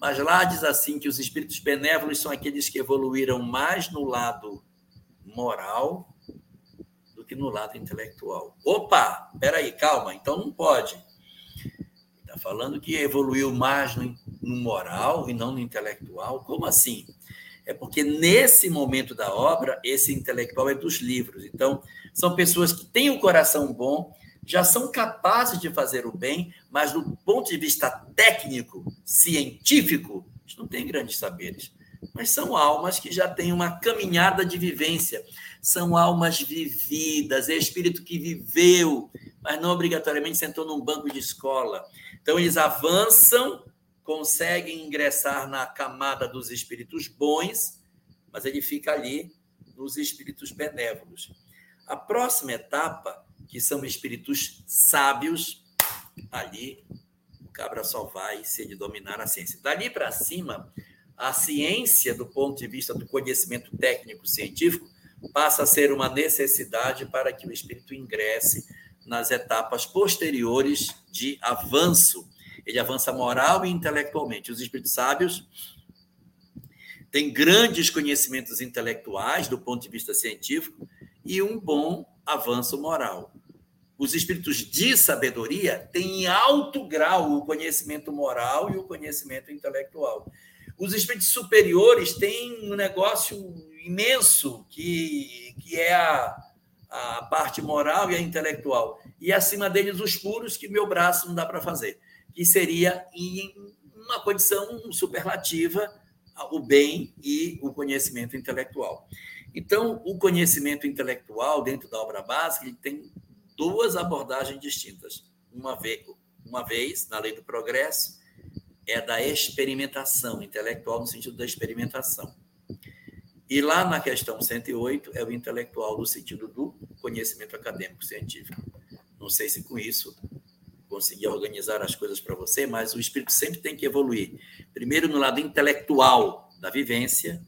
[SPEAKER 2] mas lá diz assim que os espíritos benévolos são aqueles que evoluíram mais no lado moral do que no lado intelectual. Opa, peraí, calma, então não pode falando que evoluiu mais no, no moral e não no intelectual. Como assim? É porque nesse momento da obra, esse intelectual é dos livros. Então, são pessoas que têm o coração bom, já são capazes de fazer o bem, mas do ponto de vista técnico, científico, eles não têm grandes saberes. Mas são almas que já têm uma caminhada de vivência. São almas vividas, é espírito que viveu, mas não obrigatoriamente sentou num banco de escola. Então, eles avançam, conseguem ingressar na camada dos espíritos bons, mas ele fica ali nos espíritos benévolos. A próxima etapa, que são espíritos sábios, ali o cabra só vai se ele dominar a ciência. Dali para cima, a ciência, do ponto de vista do conhecimento técnico científico, passa a ser uma necessidade para que o espírito ingresse nas etapas posteriores de avanço. Ele avança moral e intelectualmente. Os espíritos sábios têm grandes conhecimentos intelectuais do ponto de vista científico e um bom avanço moral. Os espíritos de sabedoria têm em alto grau o conhecimento moral e o conhecimento intelectual. Os espíritos superiores têm um negócio imenso que, que é a, a parte moral e a intelectual. E acima deles os puros, que meu braço não dá para fazer. Que seria em uma condição superlativa o bem e o conhecimento intelectual. Então, o conhecimento intelectual dentro da obra básica ele tem duas abordagens distintas. Uma vez, uma vez, na lei do progresso, é da experimentação intelectual no sentido da experimentação. E lá na questão 108 é o intelectual no sentido do conhecimento acadêmico científico. Não sei se com isso consegui organizar as coisas para você, mas o espírito sempre tem que evoluir. Primeiro no lado intelectual da vivência,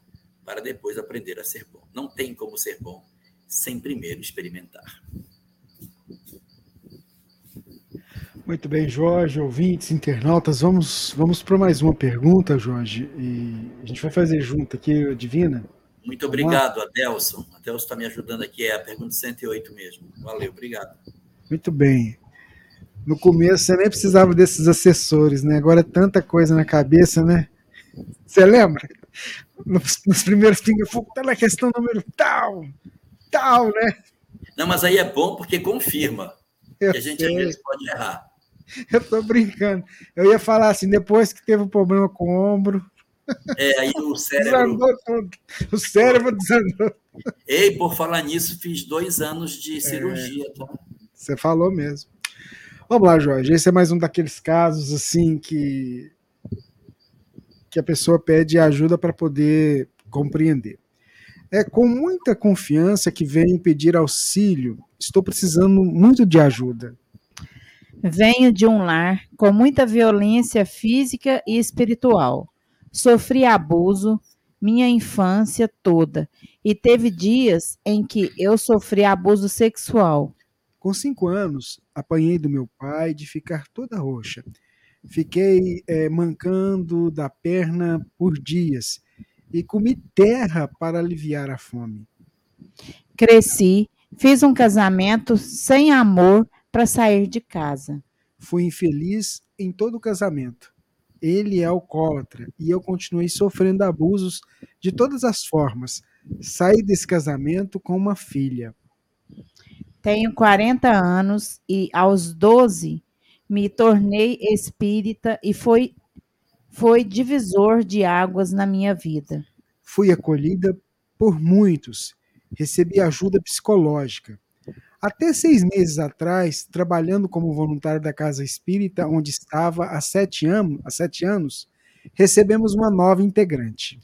[SPEAKER 2] para depois aprender a ser bom. Não tem como ser bom sem primeiro experimentar.
[SPEAKER 1] Muito bem, Jorge, ouvintes, internautas, vamos, vamos para mais uma pergunta, Jorge. E a gente vai fazer junto aqui, Divina.
[SPEAKER 2] Muito obrigado, Adelson. Adelson está me ajudando aqui, é a pergunta 108 mesmo. Valeu, obrigado.
[SPEAKER 1] Muito bem. No começo você nem precisava desses assessores, né? Agora é tanta coisa na cabeça, né? Você lembra? Nos, nos primeiros pinga-fogo, tá na questão número tal, tal, né?
[SPEAKER 2] Não, mas aí é bom porque confirma. Eu que a gente sei. às vezes pode errar.
[SPEAKER 1] Eu tô brincando. Eu ia falar assim, depois que teve o um problema com o ombro,
[SPEAKER 2] é, aí o cérebro.
[SPEAKER 1] Desandou tudo. O cérebro desandou.
[SPEAKER 2] Ei, por falar nisso, fiz dois anos de é. cirurgia, é, tá?
[SPEAKER 1] Você falou mesmo. Vamos lá, Jorge. Esse é mais um daqueles casos assim que que a pessoa pede ajuda para poder compreender. É com muita confiança que venho pedir auxílio. Estou precisando muito de ajuda.
[SPEAKER 3] Venho de um lar com muita violência física e espiritual. Sofri abuso minha infância toda e teve dias em que eu sofri abuso sexual.
[SPEAKER 1] Com cinco anos, apanhei do meu pai de ficar toda roxa. Fiquei é, mancando da perna por dias e comi terra para aliviar a fome.
[SPEAKER 3] Cresci, fiz um casamento sem amor para sair de casa.
[SPEAKER 1] Fui infeliz em todo o casamento. Ele é alcoólatra e eu continuei sofrendo abusos de todas as formas. Saí desse casamento com uma filha.
[SPEAKER 3] Tenho 40 anos e aos 12 me tornei espírita e foi foi divisor de águas na minha vida.
[SPEAKER 1] Fui acolhida por muitos, recebi ajuda psicológica. Até seis meses atrás, trabalhando como voluntário da Casa Espírita, onde estava há sete, anos, há sete anos, recebemos uma nova integrante.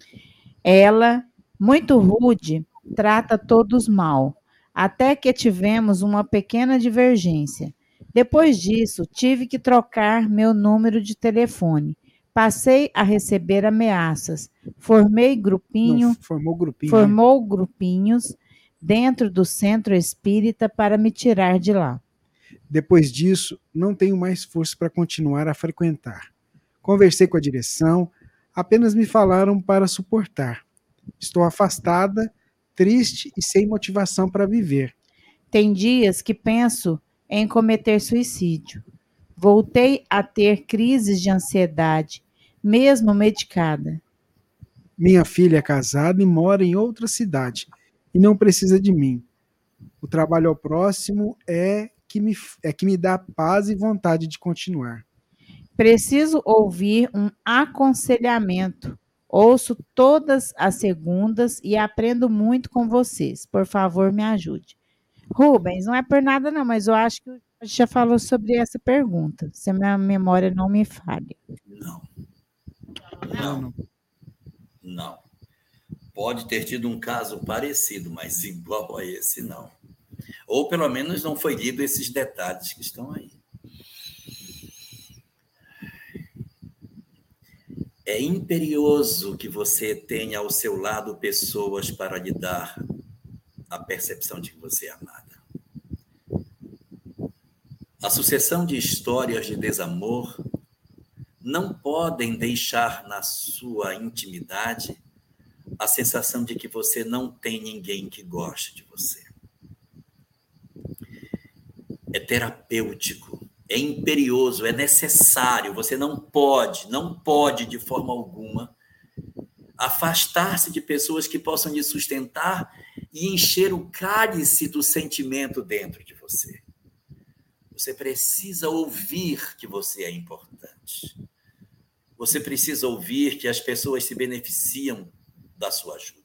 [SPEAKER 3] Ela, muito rude, trata todos mal, até que tivemos uma pequena divergência. Depois disso, tive que trocar meu número de telefone. Passei a receber ameaças. Formei grupinho,
[SPEAKER 1] Não, formou grupinho.
[SPEAKER 3] formou grupinhos dentro do centro espírita para me tirar de lá.
[SPEAKER 1] Depois disso, não tenho mais força para continuar a frequentar. Conversei com a direção, apenas me falaram para suportar. Estou afastada, triste e sem motivação para viver.
[SPEAKER 3] Tem dias que penso em cometer suicídio. Voltei a ter crises de ansiedade, mesmo medicada.
[SPEAKER 1] Minha filha é casada e mora em outra cidade e não precisa de mim. O trabalho ao próximo é que me, é que me dá paz e vontade de continuar.
[SPEAKER 3] Preciso ouvir um aconselhamento. Ouço todas as segundas e aprendo muito com vocês. Por favor, me ajude. Rubens, não é por nada não, mas eu acho que a gente já falou sobre essa pergunta, se a minha memória não me falha.
[SPEAKER 2] Não. Não. Não. Pode ter tido um caso parecido, mas igual a esse, não. Ou pelo menos não foi lido esses detalhes que estão aí. É imperioso que você tenha ao seu lado pessoas para lhe dar a percepção de que você é amada. A sucessão de histórias de desamor não podem deixar na sua intimidade a sensação de que você não tem ninguém que goste de você. É terapêutico, é imperioso, é necessário. Você não pode, não pode de forma alguma afastar-se de pessoas que possam lhe sustentar e encher o cálice do sentimento dentro de você. Você precisa ouvir que você é importante. Você precisa ouvir que as pessoas se beneficiam da sua ajuda.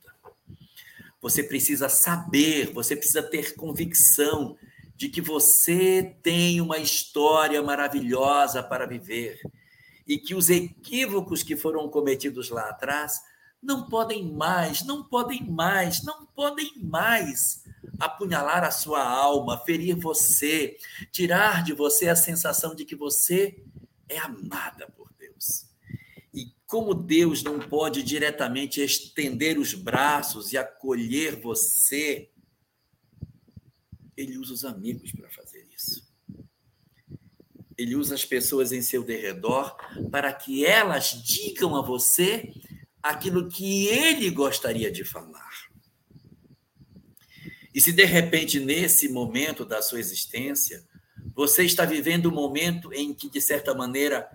[SPEAKER 2] Você precisa saber, você precisa ter convicção de que você tem uma história maravilhosa para viver e que os equívocos que foram cometidos lá atrás não podem mais, não podem mais, não podem mais apunhalar a sua alma, ferir você, tirar de você a sensação de que você é amada por Deus. E como Deus não pode diretamente estender os braços e acolher você, ele usa os amigos para fazer isso. Ele usa as pessoas em seu derredor para que elas digam a você aquilo que ele gostaria de falar. E se de repente, nesse momento da sua existência, você está vivendo um momento em que, de certa maneira,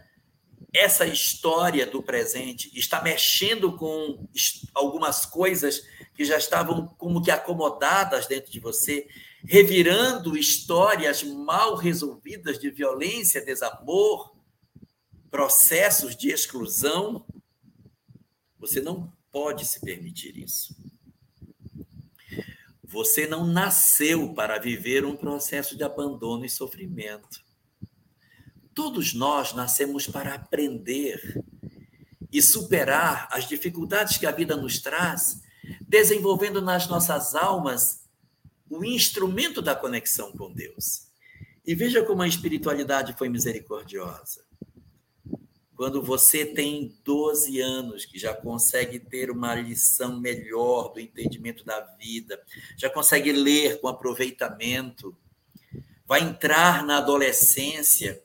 [SPEAKER 2] essa história do presente está mexendo com algumas coisas que já estavam como que acomodadas dentro de você, revirando histórias mal resolvidas de violência, desamor, processos de exclusão. Você não pode se permitir isso. Você não nasceu para viver um processo de abandono e sofrimento. Todos nós nascemos para aprender e superar as dificuldades que a vida nos traz desenvolvendo nas nossas almas o instrumento da conexão com Deus. E veja como a espiritualidade foi misericordiosa. Quando você tem 12 anos, que já consegue ter uma lição melhor do entendimento da vida, já consegue ler com aproveitamento, vai entrar na adolescência,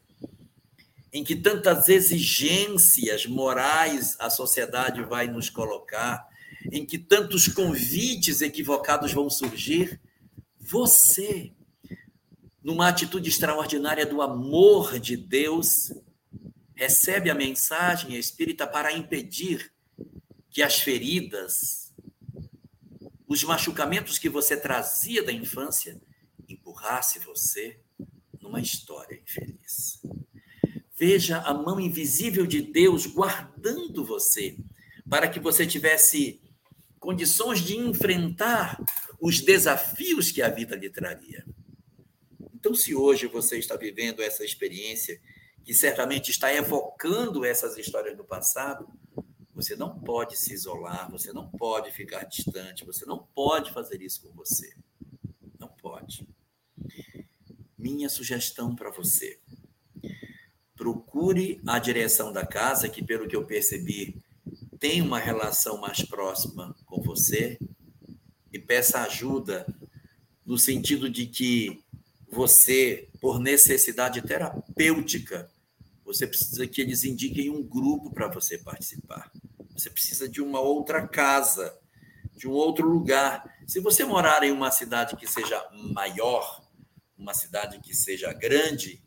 [SPEAKER 2] em que tantas exigências morais a sociedade vai nos colocar, em que tantos convites equivocados vão surgir, você, numa atitude extraordinária do amor de Deus, recebe a mensagem espírita para impedir que as feridas, os machucamentos que você trazia da infância, empurrasse você numa história infeliz. Veja a mão invisível de Deus guardando você, para que você tivesse condições de enfrentar os desafios que a vida lhe traria. Então, se hoje você está vivendo essa experiência, que certamente está evocando essas histórias do passado, você não pode se isolar, você não pode ficar distante, você não pode fazer isso com você. Não pode. Minha sugestão para você: procure a direção da casa, que, pelo que eu percebi, tem uma relação mais próxima com você, e peça ajuda no sentido de que você, por necessidade terapêutica, você precisa que eles indiquem um grupo para você participar. Você precisa de uma outra casa, de um outro lugar. Se você morar em uma cidade que seja maior, uma cidade que seja grande,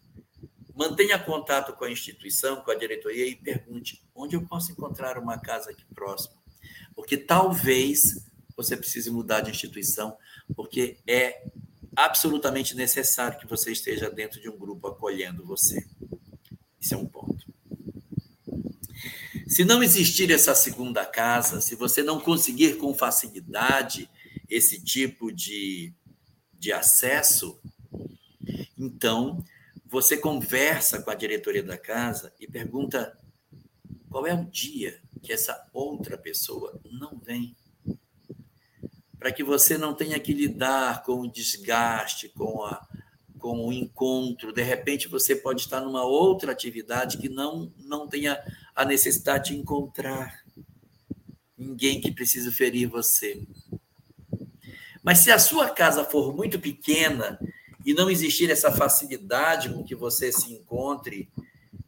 [SPEAKER 2] Mantenha contato com a instituição, com a diretoria e pergunte onde eu posso encontrar uma casa aqui próximo. Porque talvez você precise mudar de instituição, porque é absolutamente necessário que você esteja dentro de um grupo acolhendo você. Isso é um ponto. Se não existir essa segunda casa, se você não conseguir com facilidade esse tipo de, de acesso, então você conversa com a diretoria da casa e pergunta qual é o dia que essa outra pessoa não vem. Para que você não tenha que lidar com o desgaste, com, a, com o encontro. De repente, você pode estar numa outra atividade que não, não tenha a necessidade de encontrar ninguém que precise ferir você. Mas se a sua casa for muito pequena e não existir essa facilidade com que você se encontre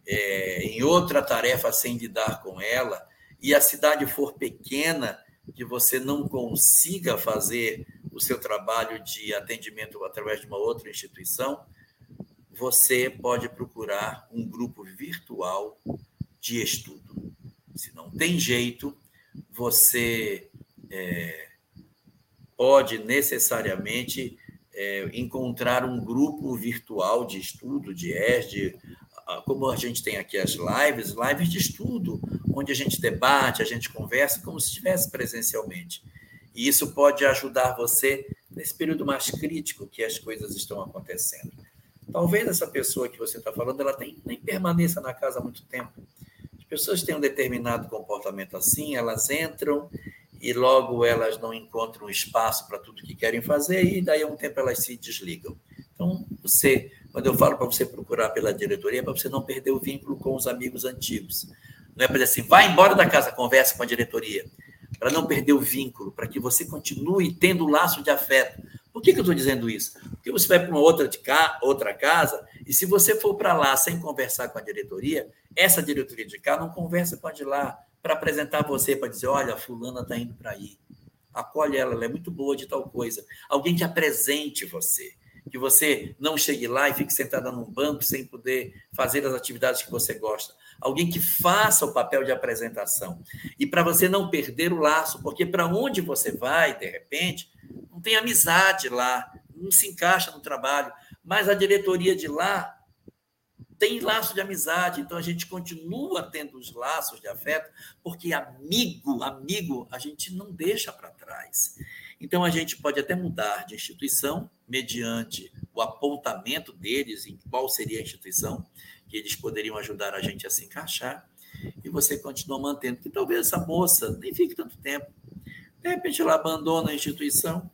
[SPEAKER 2] é, em outra tarefa sem lidar com ela, e a cidade for pequena, que você não consiga fazer o seu trabalho de atendimento através de uma outra instituição, você pode procurar um grupo virtual de estudo. Se não tem jeito, você é, pode necessariamente é, encontrar um grupo virtual de estudo, de ESD, como a gente tem aqui as lives, lives de estudo, onde a gente debate, a gente conversa como se estivesse presencialmente. E isso pode ajudar você nesse período mais crítico que as coisas estão acontecendo. Talvez essa pessoa que você está falando, ela tem, nem permaneça na casa há muito tempo. As pessoas têm um determinado comportamento assim, elas entram e logo elas não encontram espaço para tudo que querem fazer e daí a um tempo elas se desligam. Então, você, quando eu falo para você procurar pela diretoria, é para você não perder o vínculo com os amigos antigos. Não é para dizer assim, vai embora da casa, conversa com a diretoria, para não perder o vínculo, para que você continue tendo o laço de afeto. Por que, que eu estou dizendo isso? Porque você vai para uma outra, de cá, outra casa, e se você for para lá sem conversar com a diretoria, essa diretoria de cá não conversa com a de lá, para apresentar você, para dizer: olha, a fulana está indo para aí. Acolhe ela, ela é muito boa de tal coisa. Alguém que apresente você. Que você não chegue lá e fique sentada num banco sem poder fazer as atividades que você gosta. Alguém que faça o papel de apresentação. E para você não perder o laço, porque para onde você vai, de repente, não tem amizade lá, não se encaixa no trabalho. Mas a diretoria de lá tem laço de amizade, então a gente continua tendo os laços de afeto, porque amigo, amigo, a gente não deixa para trás. Então a gente pode até mudar de instituição mediante o apontamento deles em qual seria a instituição que eles poderiam ajudar a gente a se encaixar, e você continua mantendo que talvez essa moça nem fique tanto tempo. De repente ela abandona a instituição,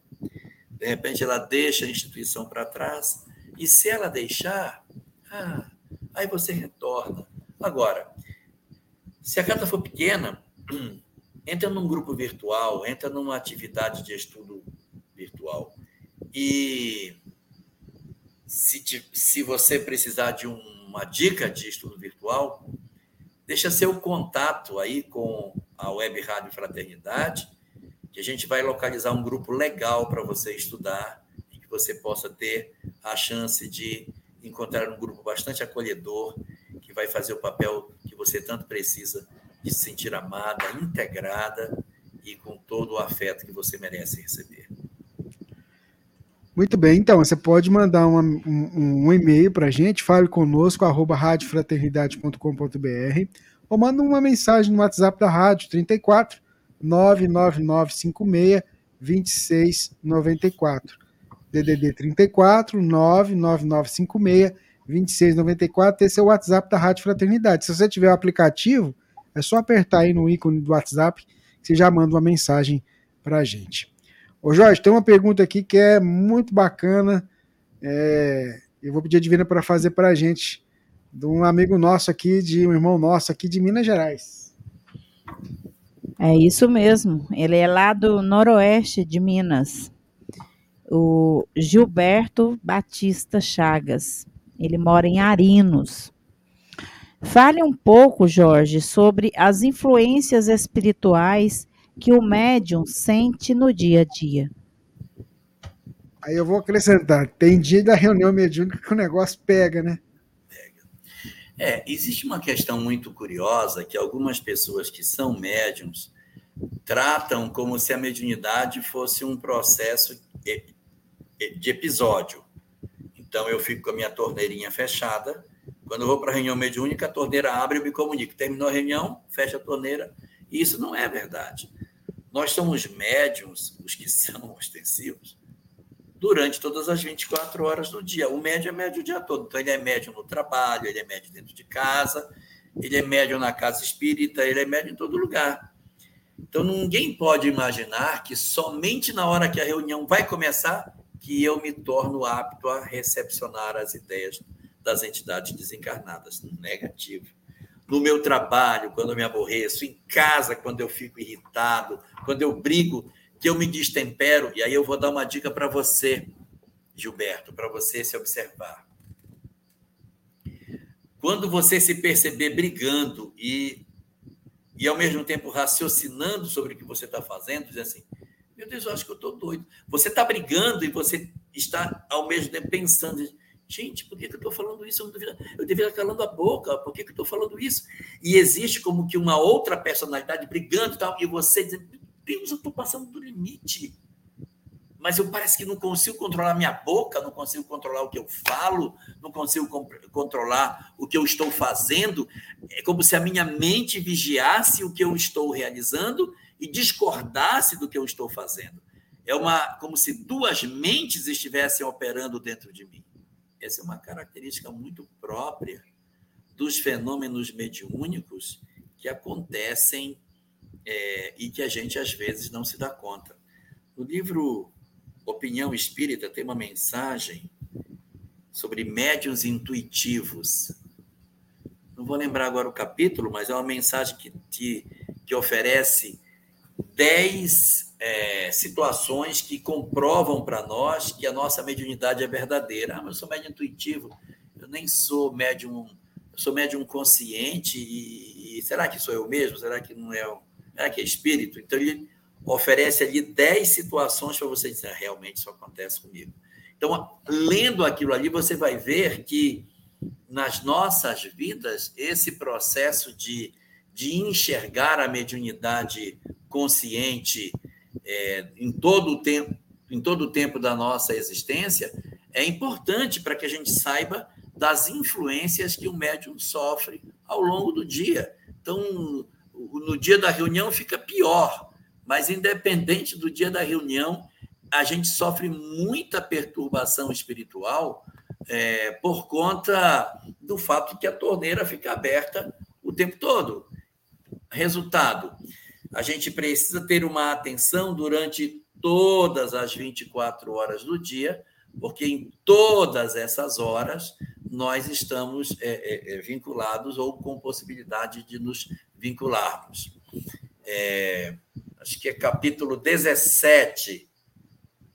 [SPEAKER 2] de repente ela deixa a instituição para trás, e se ela deixar, ah, aí você retorna. Agora, se a carta for pequena, entra num grupo virtual, entra numa atividade de estudo virtual. E se, se você precisar de uma dica de estudo virtual, deixa seu contato aí com a Web Rádio Fraternidade, que a gente vai localizar um grupo legal para você estudar e que você possa ter a chance de encontrar um grupo bastante acolhedor que vai fazer o papel que você tanto precisa de se sentir amada, integrada e com todo o afeto que você merece receber.
[SPEAKER 1] Muito bem, então você pode mandar uma, um, um, e-mail para a gente, fale conosco, arroba radiofraternidade.com.br ou manda uma mensagem no WhatsApp da rádio, 34 99956 2694. DDD 34 99956 2694. Esse é o WhatsApp da Rádio Fraternidade. Se você tiver o aplicativo, é só apertar aí no ícone do WhatsApp que você já manda uma mensagem para gente. Ô Jorge, tem uma pergunta aqui que é muito bacana. É, eu vou pedir a Divina para fazer para a gente, de um amigo nosso aqui, de um irmão nosso aqui de Minas Gerais.
[SPEAKER 3] É isso mesmo. Ele é lá do noroeste de Minas. O Gilberto Batista Chagas. Ele mora em Arinos. Fale um pouco, Jorge, sobre as influências espirituais que o médium sente no dia a dia.
[SPEAKER 1] Aí eu vou acrescentar, tem dia da reunião mediúnica que o negócio pega, né?
[SPEAKER 2] Pega. É, existe uma questão muito curiosa que algumas pessoas que são médiums tratam como se a mediunidade fosse um processo de episódio. Então eu fico com a minha torneirinha fechada, quando eu vou para a reunião mediúnica, a torneira abre e me comunico. Terminou a reunião, fecha a torneira. E isso não é verdade. Nós somos médiums, os que são ostensivos, durante todas as 24 horas do dia. O médium é médium o dia todo. Então, ele é médium no trabalho, ele é médium dentro de casa, ele é médium na casa espírita, ele é médium em todo lugar. Então, ninguém pode imaginar que somente na hora que a reunião vai começar que eu me torno apto a recepcionar as ideias das entidades desencarnadas. Negativo. No meu trabalho, quando eu me aborreço, em casa, quando eu fico irritado, quando eu brigo, que eu me destempero, e aí eu vou dar uma dica para você, Gilberto, para você se observar. Quando você se perceber brigando e, e ao mesmo tempo raciocinando sobre o que você está fazendo, dizer assim, meu Deus, eu acho que eu estou doido. Você está brigando e você está ao mesmo tempo pensando, Gente, por que, que eu estou falando isso? Eu, deveria, eu deveria estar calando a boca, por que, que eu estou falando isso? E existe como que uma outra personalidade brigando e tal, e você dizendo, meu Deus, eu estou passando do limite. Mas eu parece que não consigo controlar minha boca, não consigo controlar o que eu falo, não consigo controlar o que eu estou fazendo. É como se a minha mente vigiasse o que eu estou realizando e discordasse do que eu estou fazendo. É uma como se duas mentes estivessem operando dentro de mim. Essa é uma característica muito própria dos fenômenos mediúnicos que acontecem é, e que a gente às vezes não se dá conta. No livro Opinião Espírita tem uma mensagem sobre médiuns intuitivos. Não vou lembrar agora o capítulo, mas é uma mensagem que, te, que oferece dez é, situações que comprovam para nós que a nossa mediunidade é verdadeira. Ah, mas eu sou médium intuitivo, eu nem sou médium, eu sou médium consciente e, e, será que sou eu mesmo? Será que não é? Será que é espírito? Então ele oferece ali 10 situações para você dizer, ah, realmente isso acontece comigo. Então, lendo aquilo ali, você vai ver que nas nossas vidas, esse processo de, de enxergar a mediunidade consciente é, em todo o tempo, em todo o tempo da nossa existência, é importante para que a gente saiba das influências que o médium sofre ao longo do dia. Então, no dia da reunião fica pior, mas independente do dia da reunião, a gente sofre muita perturbação espiritual é, por conta do fato que a torneira fica aberta o tempo todo. Resultado: a gente precisa ter uma atenção durante todas as 24 horas do dia, porque em todas essas horas nós estamos é, é, é, vinculados ou com possibilidade de nos vincularmos. É, acho que é capítulo 17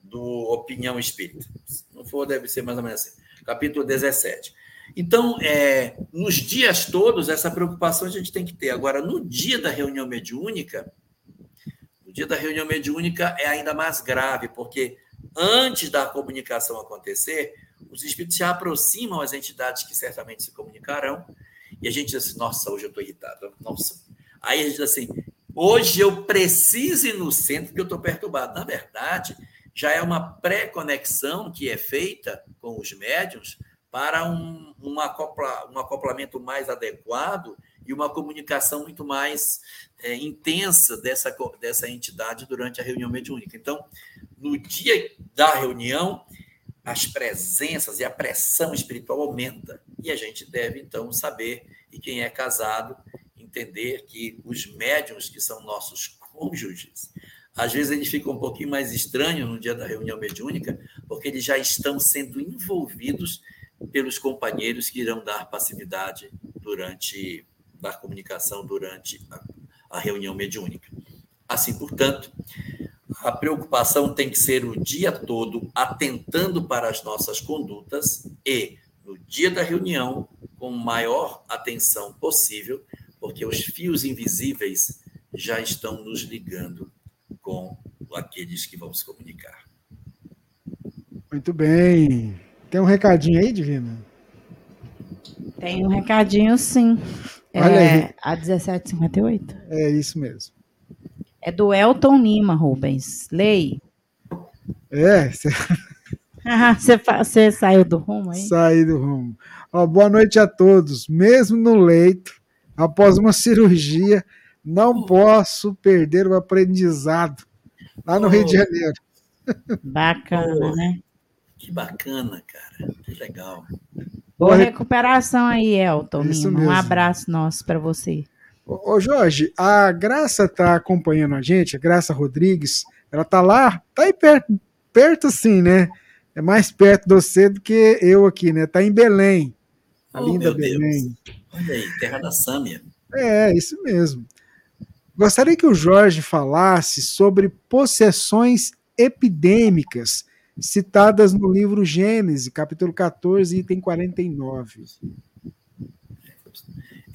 [SPEAKER 2] do Opinião Espírita. Se não for, deve ser mais ou menos assim. Capítulo 17. Então, é, nos dias todos, essa preocupação a gente tem que ter. Agora, no dia da reunião mediúnica, no dia da reunião mediúnica é ainda mais grave, porque antes da comunicação acontecer, os espíritos se aproximam às entidades que certamente se comunicarão, e a gente diz assim, nossa, hoje eu estou irritado, nossa. Aí a gente diz assim, hoje eu preciso ir no centro porque eu estou perturbado. Na verdade, já é uma pré-conexão que é feita com os médiums para um, um, acopla, um acoplamento mais adequado e uma comunicação muito mais é, intensa dessa, dessa entidade durante a reunião mediúnica. Então, no dia da reunião, as presenças e a pressão espiritual aumenta. E a gente deve, então, saber, e quem é casado, entender que os médiums, que são nossos cônjuges, às vezes eles ficam um pouquinho mais estranhos no dia da reunião mediúnica, porque eles já estão sendo envolvidos pelos companheiros que irão dar passividade durante dar comunicação durante a, a reunião mediúnica. Assim, portanto, a preocupação tem que ser o dia todo atentando para as nossas condutas e, no dia da reunião, com maior atenção possível, porque os fios invisíveis já estão nos ligando com aqueles que se comunicar.
[SPEAKER 1] Muito bem. Tem um recadinho aí, Divina?
[SPEAKER 3] Tem um recadinho, sim. Olha é, aí. A 1758.
[SPEAKER 1] É isso mesmo.
[SPEAKER 3] É do Elton Lima, Rubens. Lei.
[SPEAKER 1] É.
[SPEAKER 3] Você, você saiu do rumo aí?
[SPEAKER 1] Saí do rumo. Ó, boa noite a todos. Mesmo no leito, após uma cirurgia, não posso perder o aprendizado lá no oh. Rio de Janeiro.
[SPEAKER 3] Bacana, oh. né?
[SPEAKER 2] Que bacana, cara. Que legal.
[SPEAKER 3] Boa recuperação aí, Elton. Um abraço nosso para você.
[SPEAKER 1] Ô, Jorge, a Graça tá acompanhando a gente, a Graça Rodrigues, ela tá lá, tá aí perto, perto assim, né? É mais perto de você do que eu aqui, né? Tá em Belém. A oh, linda Belém.
[SPEAKER 2] Deus. Olha aí, terra da Sâmia.
[SPEAKER 1] É, isso mesmo. Gostaria que o Jorge falasse sobre possessões epidêmicas citadas no livro Gênesis, capítulo 14, item 49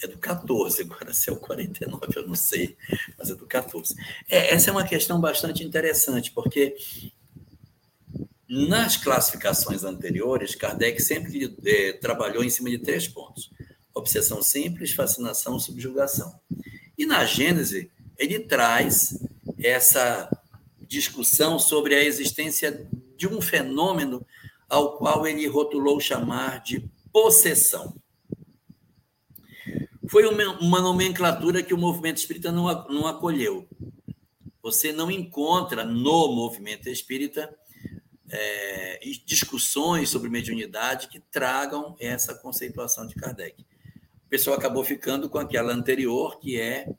[SPEAKER 2] é do 14, agora se é o 49, eu não sei, mas é do 14. É, essa é uma questão bastante interessante, porque nas classificações anteriores, Kardec sempre é, trabalhou em cima de três pontos: obsessão simples, fascinação, subjugação. E na Gênese, ele traz essa discussão sobre a existência de um fenômeno ao qual ele rotulou chamar de possessão foi uma, nomenclatura que o movimento espírita não, não acolheu. Você não encontra no movimento espírita é, discussões sobre mediunidade que tragam essa conceituação de Kardec. O pessoal acabou ficando com aquela anterior, que é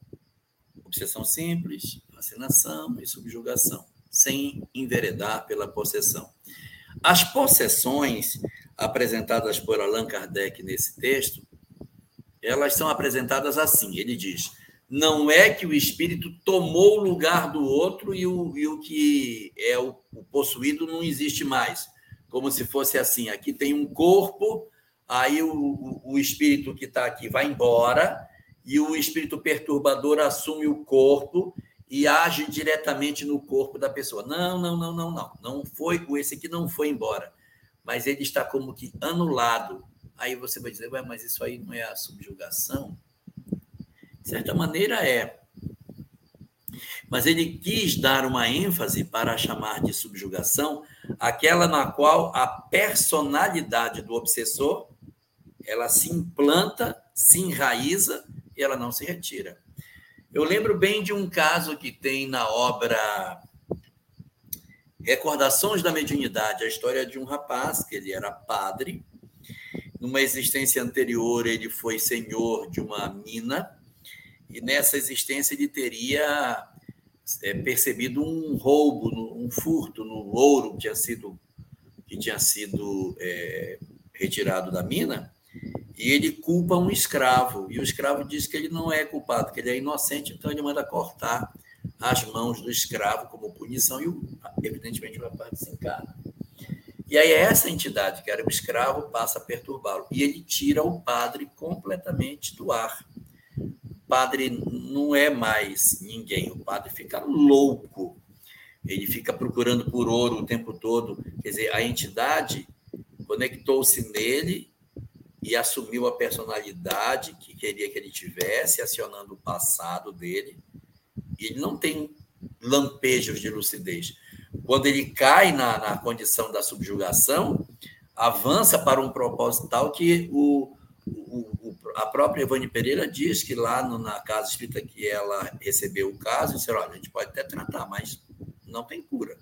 [SPEAKER 2] obsessão simples, fascinação e subjugação, sem enveredar pela possessão. As possessões apresentadas por Allan Kardec nesse texto elas são apresentadas assim. Ele diz: não é que o espírito tomou o lugar do outro e o, e o que é o, o possuído não existe mais. Como se fosse assim: aqui tem um corpo, aí o, o, o espírito que está aqui vai embora e o espírito perturbador assume o corpo e age diretamente no corpo da pessoa. Não, não, não, não, não. Não foi, esse aqui não foi embora, mas ele está como que anulado Aí você vai dizer, Ué, mas isso aí não é a subjugação? De certa maneira é. Mas ele quis dar uma ênfase para chamar de subjugação aquela na qual a personalidade do obsessor ela se implanta, se enraiza e ela não se retira. Eu lembro bem de um caso que tem na obra Recordações da Mediunidade, a história de um rapaz que ele era padre. Numa existência anterior, ele foi senhor de uma mina, e nessa existência ele teria é, percebido um roubo, um furto no ouro que tinha sido, que tinha sido é, retirado da mina, e ele culpa um escravo. E o escravo diz que ele não é culpado, que ele é inocente, então ele manda cortar as mãos do escravo como punição, e evidentemente o rapaz desencarna. E aí essa entidade, que era o escravo, passa a perturbá-lo. E ele tira o padre completamente do ar. O padre não é mais ninguém, o padre fica louco. Ele fica procurando por ouro o tempo todo. Quer dizer, a entidade conectou-se nele e assumiu a personalidade que queria que ele tivesse, acionando o passado dele. E ele não tem lampejos de lucidez quando ele cai na, na condição da subjugação, avança para um propósito tal que o, o, a própria Ivone Pereira diz que lá no, na casa espírita que ela recebeu o caso, disse: olha, a gente pode até tratar, mas não tem cura.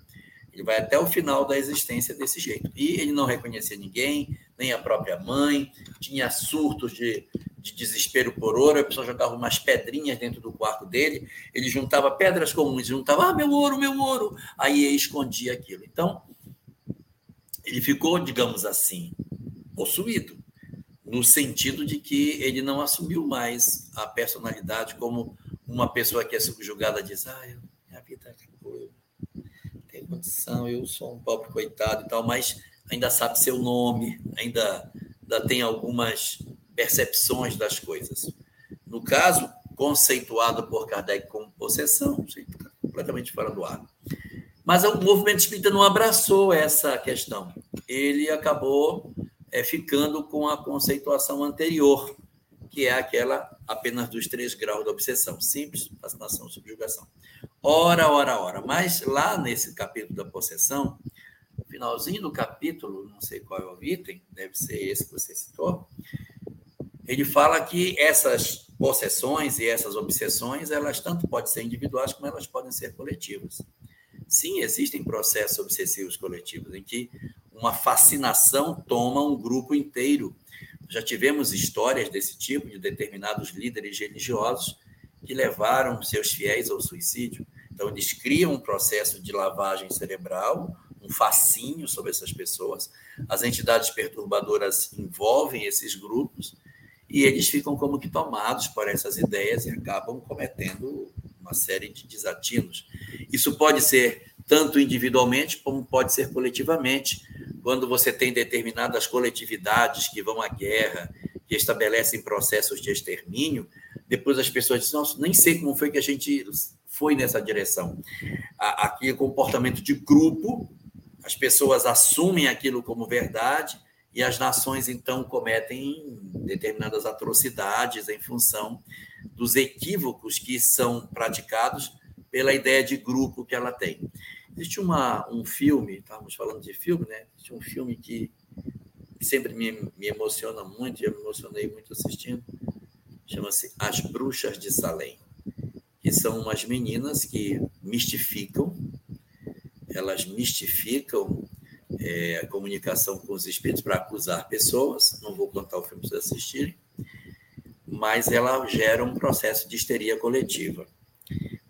[SPEAKER 2] Ele vai até o final da existência desse jeito. E ele não reconhecia ninguém, nem a própria mãe, tinha surtos de, de desespero por ouro, a pessoa jogava umas pedrinhas dentro do quarto dele, ele juntava pedras comuns, juntava, ah, meu ouro, meu ouro, aí ele escondia aquilo. Então, ele ficou, digamos assim, possuído, no sentido de que ele não assumiu mais a personalidade como uma pessoa que é subjugada diz, ah, eu, minha vida é tenho condição, eu sou um pobre coitado e tal, mas ainda sabe seu nome, ainda, ainda tem algumas percepções das coisas. No caso, conceituado por Kardec como possessão, completamente fora do ar. Mas o movimento espírita não abraçou essa questão. Ele acabou é, ficando com a conceituação anterior, que é aquela apenas dos três graus da obsessão: simples, fascinação, subjugação. Ora, ora, ora. Mas lá nesse capítulo da possessão, finalzinho do capítulo, não sei qual é o item, deve ser esse que você citou, ele fala que essas possessões e essas obsessões, elas tanto podem ser individuais como elas podem ser coletivas. Sim, existem processos obsessivos coletivos em que uma fascinação toma um grupo inteiro. Já tivemos histórias desse tipo de determinados líderes religiosos que levaram seus fiéis ao suicídio. Então, eles criam um processo de lavagem cerebral, um fascínio sobre essas pessoas. As entidades perturbadoras envolvem esses grupos e eles ficam como que tomados por essas ideias e acabam cometendo uma série de desatinos. Isso pode ser tanto individualmente como pode ser coletivamente, quando você tem determinadas coletividades que vão à guerra, que estabelecem processos de extermínio, depois as pessoas dizem, nossa, nem sei como foi que a gente foi nessa direção. Aqui é comportamento de grupo, as pessoas assumem aquilo como verdade, e as nações então cometem determinadas atrocidades em função dos equívocos que são praticados pela ideia de grupo que ela tem. Existe uma, um filme, estávamos falando de filme, né? Existe um filme que sempre me, me emociona muito, eu me emocionei muito assistindo, chama-se As Bruxas de Salem, que são umas meninas que mistificam, elas mistificam é, a comunicação com os espíritos para acusar pessoas. Não vou contar o filme para vocês assistirem, mas ela gera um processo de histeria coletiva.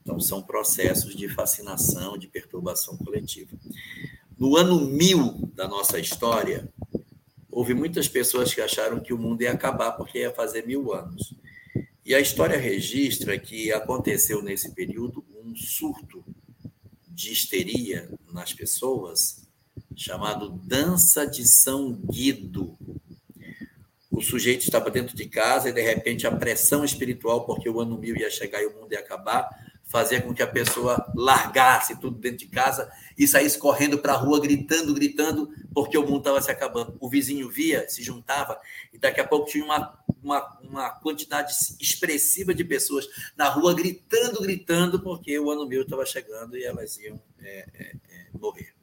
[SPEAKER 2] Então, são processos de fascinação, de perturbação coletiva. No ano mil da nossa história, houve muitas pessoas que acharam que o mundo ia acabar porque ia fazer mil anos. E a história registra que aconteceu nesse período um surto de histeria nas pessoas chamado Dança de São Guido. O sujeito estava dentro de casa e, de repente, a pressão espiritual, porque o ano mil ia chegar e o mundo ia acabar, fazia com que a pessoa largasse tudo dentro de casa e saísse correndo para a rua, gritando, gritando, porque o mundo estava se acabando. O vizinho via, se juntava, e daqui a pouco tinha uma, uma, uma quantidade expressiva de pessoas na rua gritando, gritando, porque o ano mil estava chegando e elas iam é, é, é, morrer.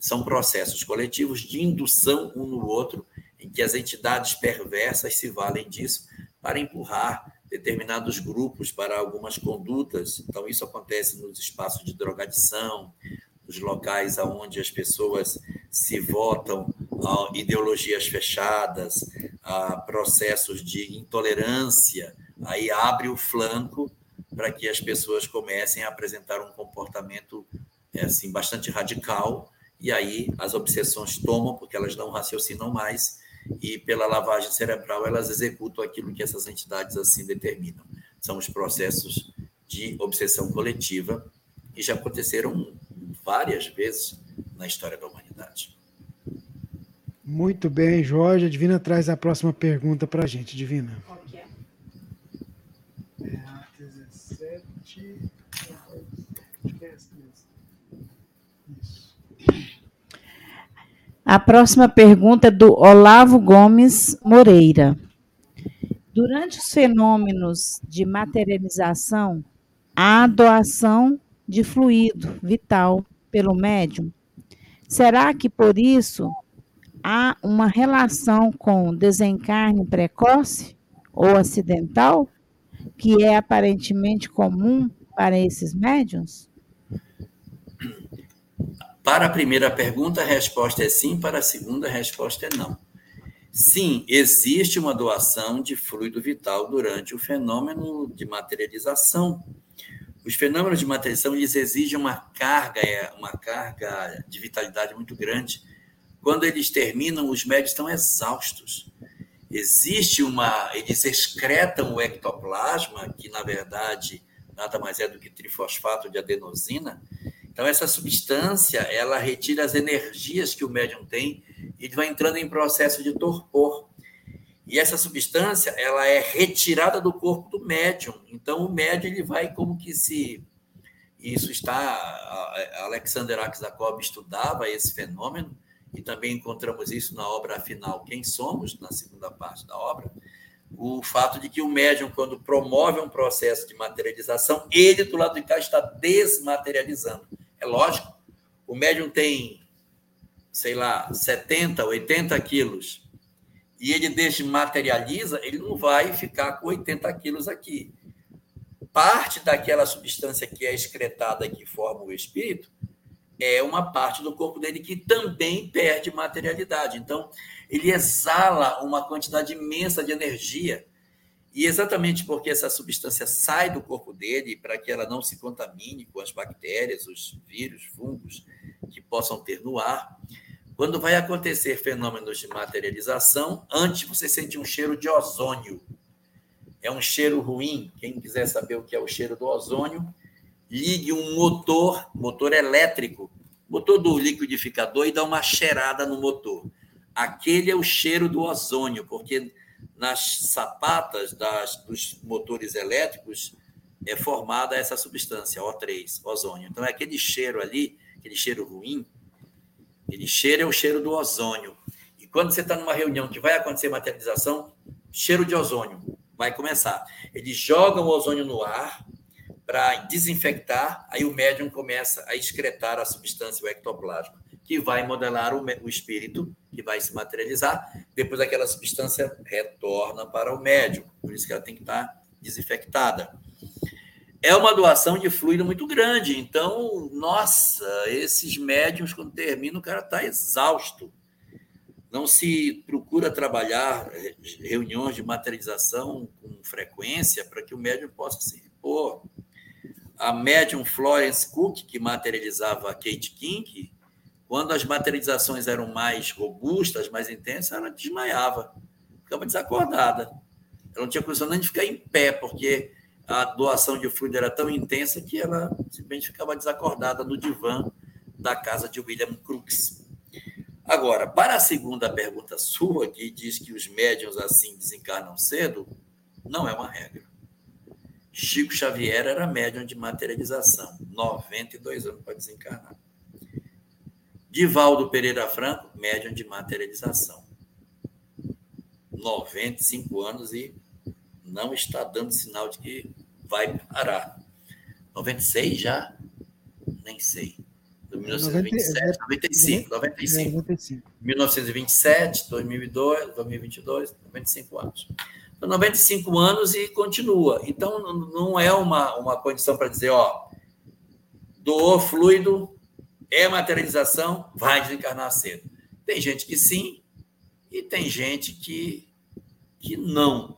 [SPEAKER 2] São processos coletivos de indução um no outro, em que as entidades perversas se valem disso para empurrar determinados grupos para algumas condutas. Então, isso acontece nos espaços de drogadição, nos locais onde as pessoas se votam a ideologias fechadas, a processos de intolerância, aí abre o flanco para que as pessoas comecem a apresentar um comportamento é, assim bastante radical e aí as obsessões tomam porque elas não raciocinam mais e pela lavagem cerebral elas executam aquilo que essas entidades assim determinam. São os processos de obsessão coletiva que já aconteceram várias vezes na história da humanidade.
[SPEAKER 1] Muito bem, Jorge. A Divina traz a próxima pergunta para a gente, Divina. Okay.
[SPEAKER 3] A próxima pergunta é do Olavo Gomes Moreira. Durante os fenômenos de materialização, há doação de fluido vital pelo médium. Será que por isso há uma relação com desencarne precoce ou acidental, que é aparentemente comum para esses médiums?
[SPEAKER 2] Para a primeira pergunta, a resposta é sim, para a segunda, a resposta é não. Sim, existe uma doação de fluido vital durante o fenômeno de materialização. Os fenômenos de materialização eles exigem uma carga, é, uma carga de vitalidade muito grande. Quando eles terminam, os médios estão exaustos. Existe uma, eles excretam o ectoplasma, que na verdade nada mais é do que trifosfato de adenosina. Então essa substância, ela retira as energias que o médium tem e vai entrando em processo de torpor. E essa substância, ela é retirada do corpo do médium. Então, o médium ele vai como que se isso está Alexander Aksakov estudava esse fenômeno e também encontramos isso na obra final Quem Somos, na segunda parte da obra, o fato de que o médium, quando promove um processo de materialização, ele do lado de cá está desmaterializando. É lógico, o médium tem sei lá, 70, 80 quilos, e ele desmaterializa, ele não vai ficar com 80 quilos aqui. Parte daquela substância que é excretada que forma o espírito é uma parte do corpo dele que também perde materialidade. Então, ele exala uma quantidade imensa de energia. E exatamente porque essa substância sai do corpo dele, para que ela não se contamine com as bactérias, os vírus, fungos que possam ter no ar, quando vai acontecer fenômenos de materialização, antes você sente um cheiro de ozônio. É um cheiro ruim. Quem quiser saber o que é o cheiro do ozônio, ligue um motor, motor elétrico, motor do liquidificador e dá uma cheirada no motor. Aquele é o cheiro do ozônio, porque nas sapatas das, dos motores elétricos é formada essa substância, O3, ozônio. Então é aquele cheiro ali, aquele cheiro ruim, ele cheira é o cheiro do ozônio. E quando você está numa reunião que vai acontecer materialização, cheiro de ozônio vai começar. Eles jogam o ozônio no ar para desinfectar, aí o médium começa a excretar a substância, o ectoplasma, que vai modelar o, o espírito, que vai se materializar. Depois aquela substância retorna para o médium, por isso que ela tem que estar tá desinfectada é uma doação de fluido muito grande. Então, nossa, esses médiums, quando terminam, o cara está exausto. Não se procura trabalhar reuniões de materialização com frequência para que o médium possa se repor. A médium Florence Cook, que materializava a Kate King, quando as materializações eram mais robustas, mais intensas, ela desmaiava, ficava desacordada. Ela não tinha condição nem de ficar em pé, porque a doação de fluido era tão intensa que ela simplesmente ficava desacordada no divã da casa de William Crookes. Agora, para a segunda pergunta sua, que diz que os médiums assim desencarnam cedo, não é uma regra. Chico Xavier era médium de materialização, 92 anos para desencarnar. Divaldo Pereira Franco, médium de materialização, 95 anos e não está dando sinal de que vai parar. 96 já? Nem sei. 1927, 95, 95. 95. 1927, 2002, 2022, 95 anos. Então, 95 anos e continua. Então, não é uma, uma condição para dizer, ó, doou fluido, é materialização, vai desencarnar cedo. Tem gente que sim e tem gente que, que não.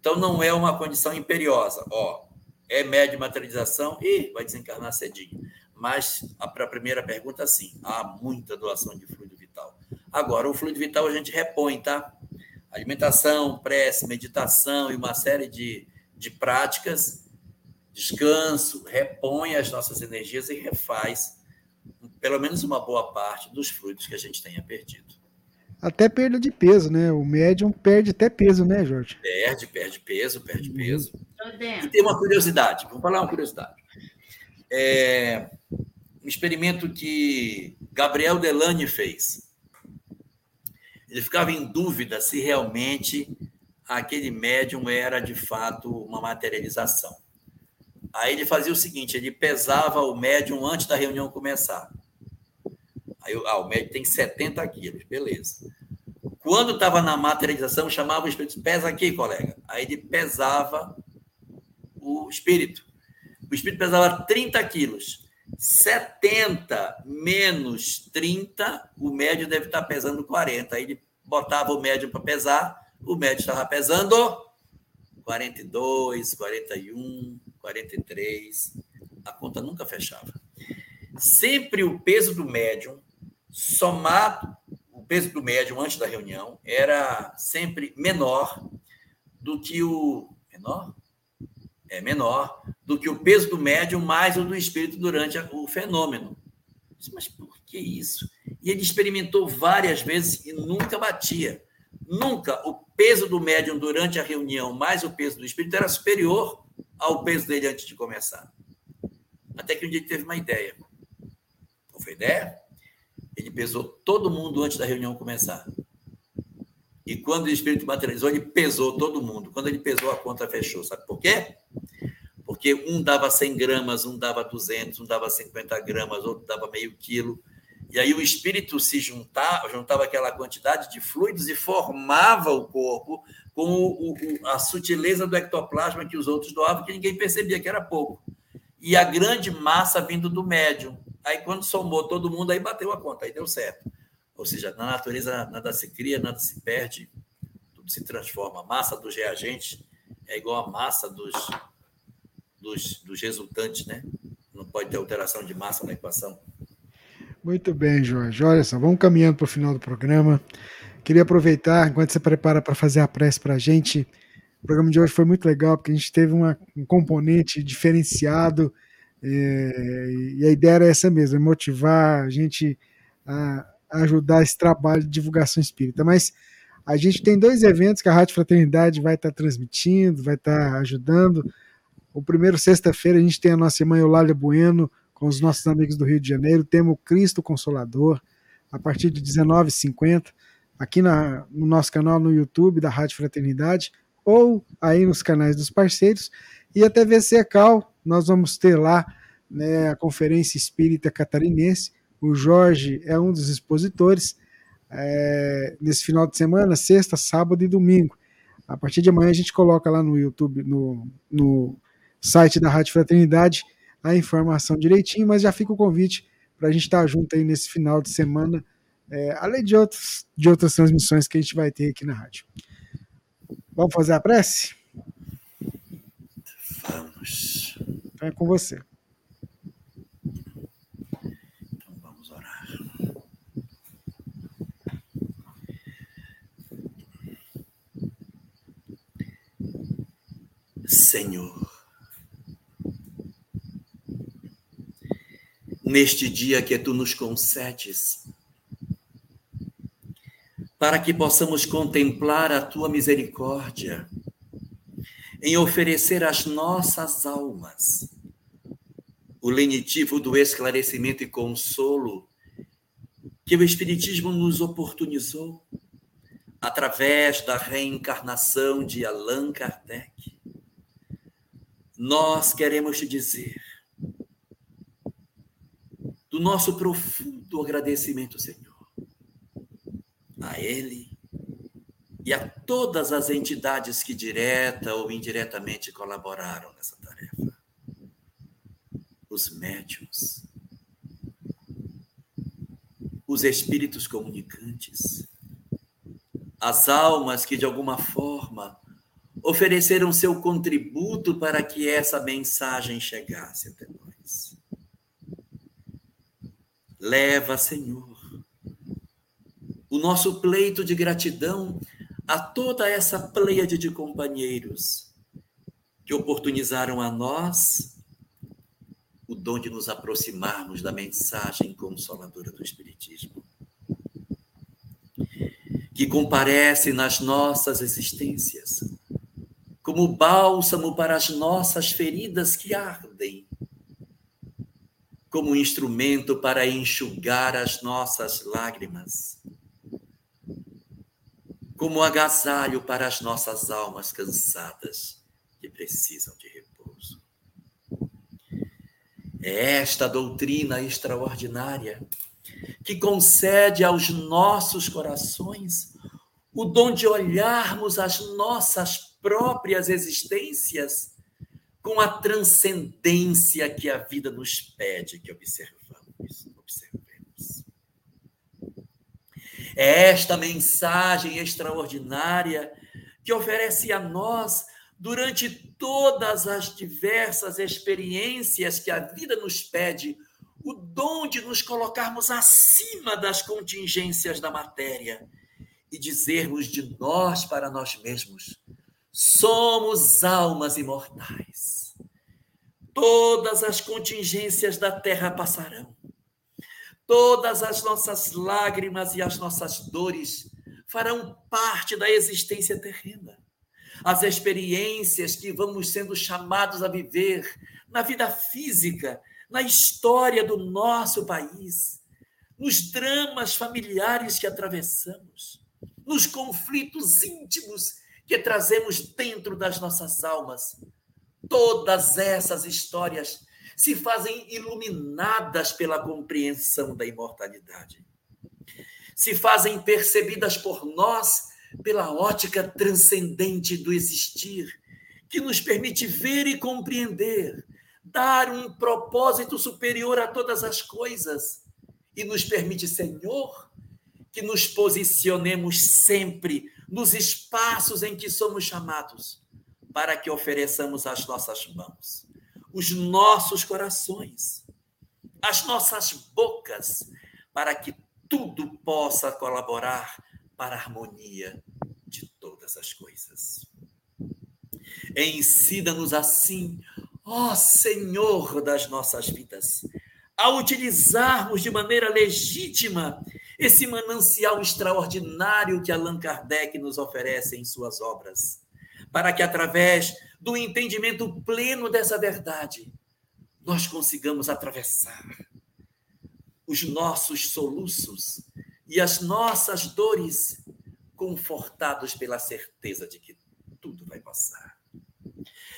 [SPEAKER 2] Então, não é uma condição imperiosa. Ó, é médio materialização e vai desencarnar cedinho. Mas para a primeira pergunta, sim, há muita doação de fluido vital. Agora, o fluido vital a gente repõe, tá? Alimentação, prece, meditação e uma série de, de práticas, descanso, repõe as nossas energias e refaz pelo menos uma boa parte dos fluidos que a gente tenha perdido.
[SPEAKER 1] Até perda de peso, né? O médium perde até peso, né, Jorge?
[SPEAKER 2] Perde, perde peso, perde uhum. peso. E tem uma curiosidade, vou falar uma curiosidade. É, um experimento que Gabriel Delane fez. Ele ficava em dúvida se realmente aquele médium era de fato uma materialização. Aí ele fazia o seguinte: ele pesava o médium antes da reunião começar. Aí ah, o médium tem 70 quilos, beleza. Quando estava na materialização, chamava o espírito, pesa aqui, colega. Aí ele pesava o espírito. O espírito pesava 30 quilos. 70 menos 30, o médio deve estar pesando 40. Aí ele botava o médio para pesar, o médio estava pesando 42, 41, 43. A conta nunca fechava. Sempre o peso do médium, somado, o peso do médium antes da reunião, era sempre menor do que o. Menor? É menor do que o peso do médium mais o do espírito durante o fenômeno. Mas por que isso? E ele experimentou várias vezes e nunca batia. Nunca o peso do médium durante a reunião mais o peso do espírito era superior ao peso dele antes de começar. Até que um dia ele teve uma ideia. Qual foi a ideia? Ele pesou todo mundo antes da reunião começar. E quando o espírito materializou, ele pesou todo mundo. Quando ele pesou, a conta fechou. Sabe por quê? porque um dava 100 gramas, um dava 200, um dava 50 gramas, outro dava meio quilo. E aí o espírito se juntava, juntava aquela quantidade de fluidos e formava o corpo com o, o, a sutileza do ectoplasma que os outros doavam, que ninguém percebia que era pouco. E a grande massa vindo do médium. Aí quando somou todo mundo, aí bateu a conta, aí deu certo. Ou seja, na natureza nada se cria, nada se perde, tudo se transforma. A massa dos reagentes é igual à massa dos, dos, dos resultantes, né? Não pode ter alteração de massa na equação.
[SPEAKER 1] Muito bem, Jorge. Olha só, vamos caminhando para o final do programa. Queria aproveitar, enquanto você prepara para fazer a prece para a gente, o programa de hoje foi muito legal, porque a gente teve uma, um componente diferenciado, é, e a ideia era essa mesmo, é motivar a gente a, ajudar esse trabalho de divulgação espírita. Mas a gente tem dois eventos que a Rádio Fraternidade vai estar transmitindo, vai estar ajudando. O primeiro, sexta-feira, a gente tem a nossa irmã Eulália Bueno com os nossos amigos do Rio de Janeiro. Temos o Cristo Consolador, a partir de 19h50, aqui na, no nosso canal no YouTube da Rádio Fraternidade, ou aí nos canais dos parceiros. E a TV Secal, nós vamos ter lá né, a Conferência Espírita Catarinense. O Jorge é um dos expositores. É, nesse final de semana, sexta, sábado e domingo. A partir de amanhã a gente coloca lá no YouTube, no, no site da Rádio Fraternidade a informação direitinho, mas já fica o convite para a gente estar tá junto aí nesse final de semana, é, além de, outros, de outras transmissões que a gente vai ter aqui na rádio. Vamos fazer a prece?
[SPEAKER 2] Vamos.
[SPEAKER 1] Então é com você.
[SPEAKER 2] Então vamos orar. Senhor, neste dia que tu nos concedes, para que possamos contemplar a tua misericórdia em oferecer às nossas almas o lenitivo do esclarecimento e consolo que o Espiritismo nos oportunizou através da reencarnação de Allan Kardec. Nós queremos te dizer do nosso profundo agradecimento, Senhor, a Ele e a todas as entidades que direta ou indiretamente colaboraram nessa tarefa. Os médiums, os espíritos comunicantes, as almas que de alguma forma ofereceram seu contributo para que essa mensagem chegasse até nós. Leva, Senhor, o nosso pleito de gratidão a toda essa pleiade de companheiros que oportunizaram a nós o dom de nos aproximarmos da mensagem consoladora do Espiritismo, que comparece nas nossas existências como bálsamo para as nossas feridas que ardem, como instrumento para enxugar as nossas lágrimas, como agasalho para as nossas almas cansadas que precisam de repouso. É esta doutrina extraordinária que concede aos nossos corações o dom de olharmos as nossas próprias existências com a transcendência que a vida nos pede que observamos. Esta mensagem extraordinária que oferece a nós durante todas as diversas experiências que a vida nos pede o dom de nos colocarmos acima das contingências da matéria e dizermos de nós para nós mesmos: Somos almas imortais. Todas as contingências da terra passarão. Todas as nossas lágrimas e as nossas dores farão parte da existência terrena. As experiências que vamos sendo chamados a viver na vida física, na história do nosso país, nos dramas familiares que atravessamos, nos conflitos íntimos que trazemos dentro das nossas almas. Todas essas histórias se fazem iluminadas pela compreensão da imortalidade. Se fazem percebidas por nós pela ótica transcendente do existir, que nos permite ver e compreender, dar um propósito superior a todas as coisas e nos permite, Senhor, que nos posicionemos sempre nos espaços em que somos chamados, para que ofereçamos as nossas mãos, os nossos corações, as nossas bocas, para que tudo possa colaborar para a harmonia de todas as coisas. Ensina-nos assim, ó Senhor das nossas vidas, a utilizarmos de maneira legítima esse manancial extraordinário que Allan Kardec nos oferece em suas obras, para que através do entendimento pleno dessa verdade, nós consigamos atravessar os nossos soluços e as nossas dores, confortados pela certeza de que tudo vai passar.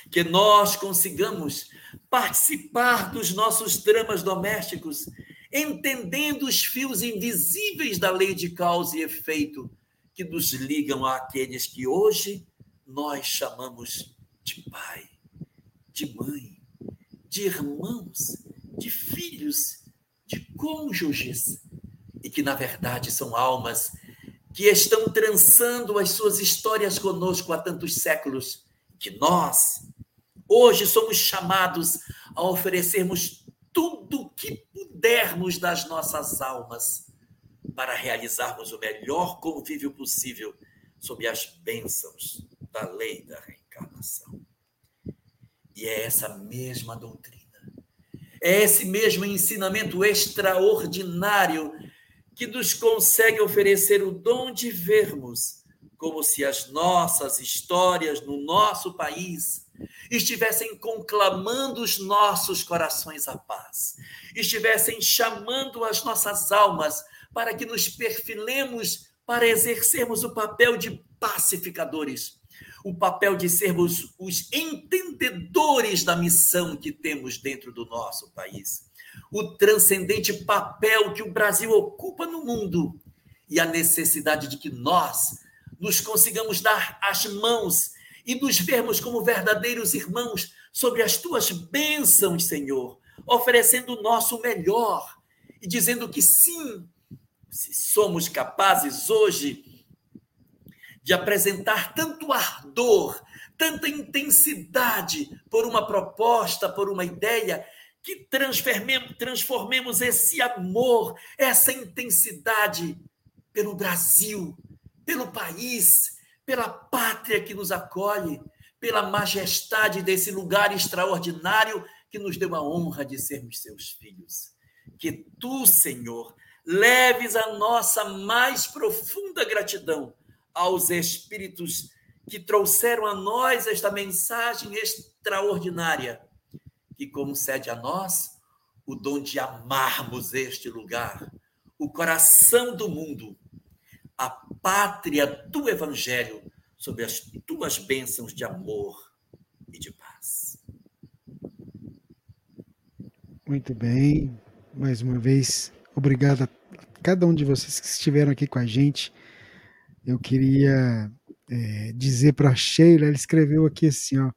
[SPEAKER 2] Que nós consigamos participar dos nossos dramas domésticos entendendo os fios invisíveis da lei de causa e efeito que nos ligam àqueles que hoje nós chamamos de pai, de mãe, de irmãos, de filhos, de cônjuges, e que na verdade são almas que estão trançando as suas histórias conosco há tantos séculos, que nós hoje somos chamados a oferecermos tudo o que pudermos das nossas almas para realizarmos o melhor convívio possível sob as bênçãos da lei da reencarnação. E é essa mesma doutrina, é esse mesmo ensinamento extraordinário que nos consegue oferecer o dom de vermos como se as nossas histórias no nosso país estivessem conclamando os nossos corações à paz, estivessem chamando as nossas almas para que nos perfilemos para exercermos o papel de pacificadores, o papel de sermos os entendedores da missão que temos dentro do nosso país, o transcendente papel que o Brasil ocupa no mundo e a necessidade de que nós nos consigamos dar as mãos e nos vermos como verdadeiros irmãos sobre as tuas bênçãos, Senhor, oferecendo o nosso melhor e dizendo que sim, se somos capazes hoje de apresentar tanto ardor, tanta intensidade por uma proposta, por uma ideia, que transformemos, esse amor, essa intensidade pelo Brasil, pelo país, pela pátria que nos acolhe, pela majestade desse lugar extraordinário que nos deu a honra de sermos seus filhos. Que tu, Senhor, leves a nossa mais profunda gratidão aos espíritos que trouxeram a nós esta mensagem extraordinária, que concede a nós o dom de amarmos este lugar, o coração do mundo, a pátria do Evangelho, sob as tuas bênçãos de amor e de paz.
[SPEAKER 1] Muito bem, mais uma vez, obrigado a cada um de vocês que estiveram aqui com a gente. Eu queria é, dizer para a Sheila, ela escreveu aqui assim, ó,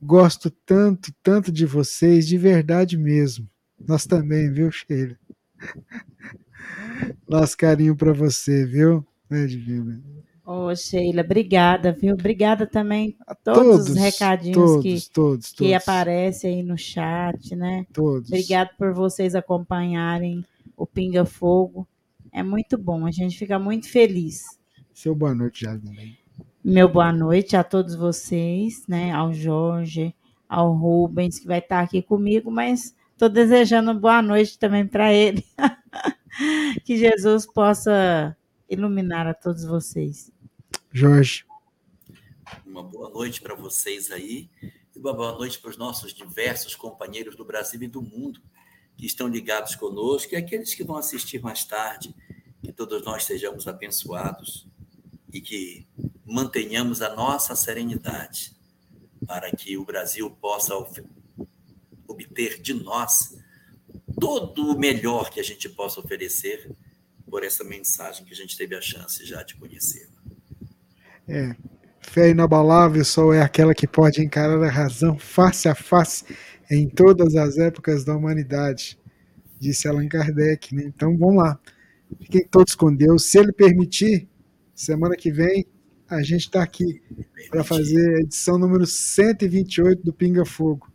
[SPEAKER 1] gosto tanto, tanto de vocês, de verdade mesmo. Nós também, viu, Sheila? Nosso carinho para você, viu? Né, Divina?
[SPEAKER 3] Ô, Sheila, obrigada, viu? Obrigada também a todos, todos os recadinhos
[SPEAKER 1] todos,
[SPEAKER 3] que,
[SPEAKER 1] todos,
[SPEAKER 3] que aparecem aí no chat, né?
[SPEAKER 1] Todos.
[SPEAKER 3] Obrigado por vocês acompanharem o Pinga Fogo. É muito bom, a gente fica muito feliz.
[SPEAKER 1] Seu boa noite, Jasmine.
[SPEAKER 3] Meu boa noite a todos vocês, né? Ao Jorge, ao Rubens, que vai estar aqui comigo, mas estou desejando boa noite também para ele. que Jesus possa iluminar a todos vocês.
[SPEAKER 1] Jorge.
[SPEAKER 2] Uma boa noite para vocês aí e uma boa noite para os nossos diversos companheiros do Brasil e do mundo que estão ligados conosco e aqueles que vão assistir mais tarde. Que todos nós sejamos abençoados e que mantenhamos a nossa serenidade para que o Brasil possa obter de nós todo o melhor que a gente possa oferecer por essa mensagem que a gente teve a chance já de conhecer.
[SPEAKER 1] É, fé inabalável só é aquela que pode encarar a razão face a face em todas as épocas da humanidade, disse Allan Kardec. Né? Então vamos lá, fiquem todos com Deus. Se Ele permitir, semana que vem a gente está aqui para fazer a edição número 128 do Pinga Fogo.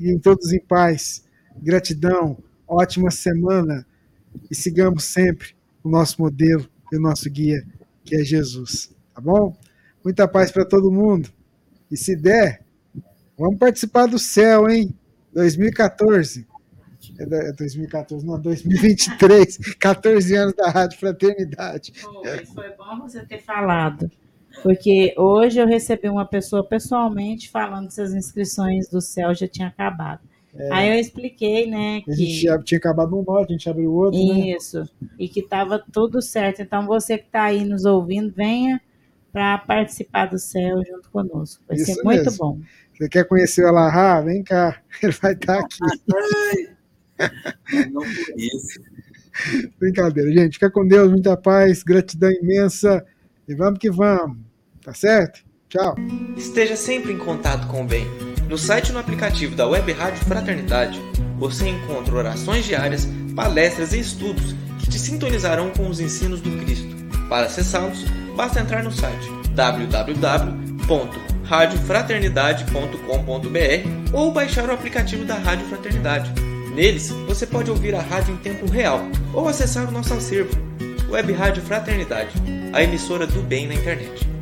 [SPEAKER 1] E todos em paz, gratidão, ótima semana e sigamos sempre o nosso modelo e o nosso guia, que é Jesus. Tá bom? Muita paz para todo mundo. E se der, vamos participar do céu, hein? 2014. É 2014, é não, 2023. 14 anos da Rádio Fraternidade.
[SPEAKER 3] Oh, foi bom você ter falado. Porque hoje eu recebi uma pessoa pessoalmente falando que as inscrições do céu já tinham acabado. É. Aí eu expliquei, né?
[SPEAKER 1] Que... A gente já tinha acabado um norte, a gente abriu outro.
[SPEAKER 3] Né? Isso. Né? E que estava tudo certo. Então você que está aí nos ouvindo, venha para participar do céu junto conosco. Vai Isso ser muito mesmo. bom.
[SPEAKER 1] Você quer conhecer o Alahá? Vem cá. Ele vai estar tá
[SPEAKER 2] aqui. Não por isso.
[SPEAKER 1] Brincadeira, gente. Fica com Deus, muita paz, gratidão imensa. E vamos que vamos. Tá certo? Tchau.
[SPEAKER 6] Esteja sempre em contato com o bem. No site e no aplicativo da Web Rádio Fraternidade, você encontra orações diárias, palestras e estudos que te sintonizarão com os ensinos do Cristo. Para acessá-los, basta entrar no site www.radiofraternidade.com.br ou baixar o aplicativo da Rádio Fraternidade. Neles, você pode ouvir a rádio em tempo real ou acessar o nosso acervo, Web Rádio Fraternidade, a emissora do bem na internet.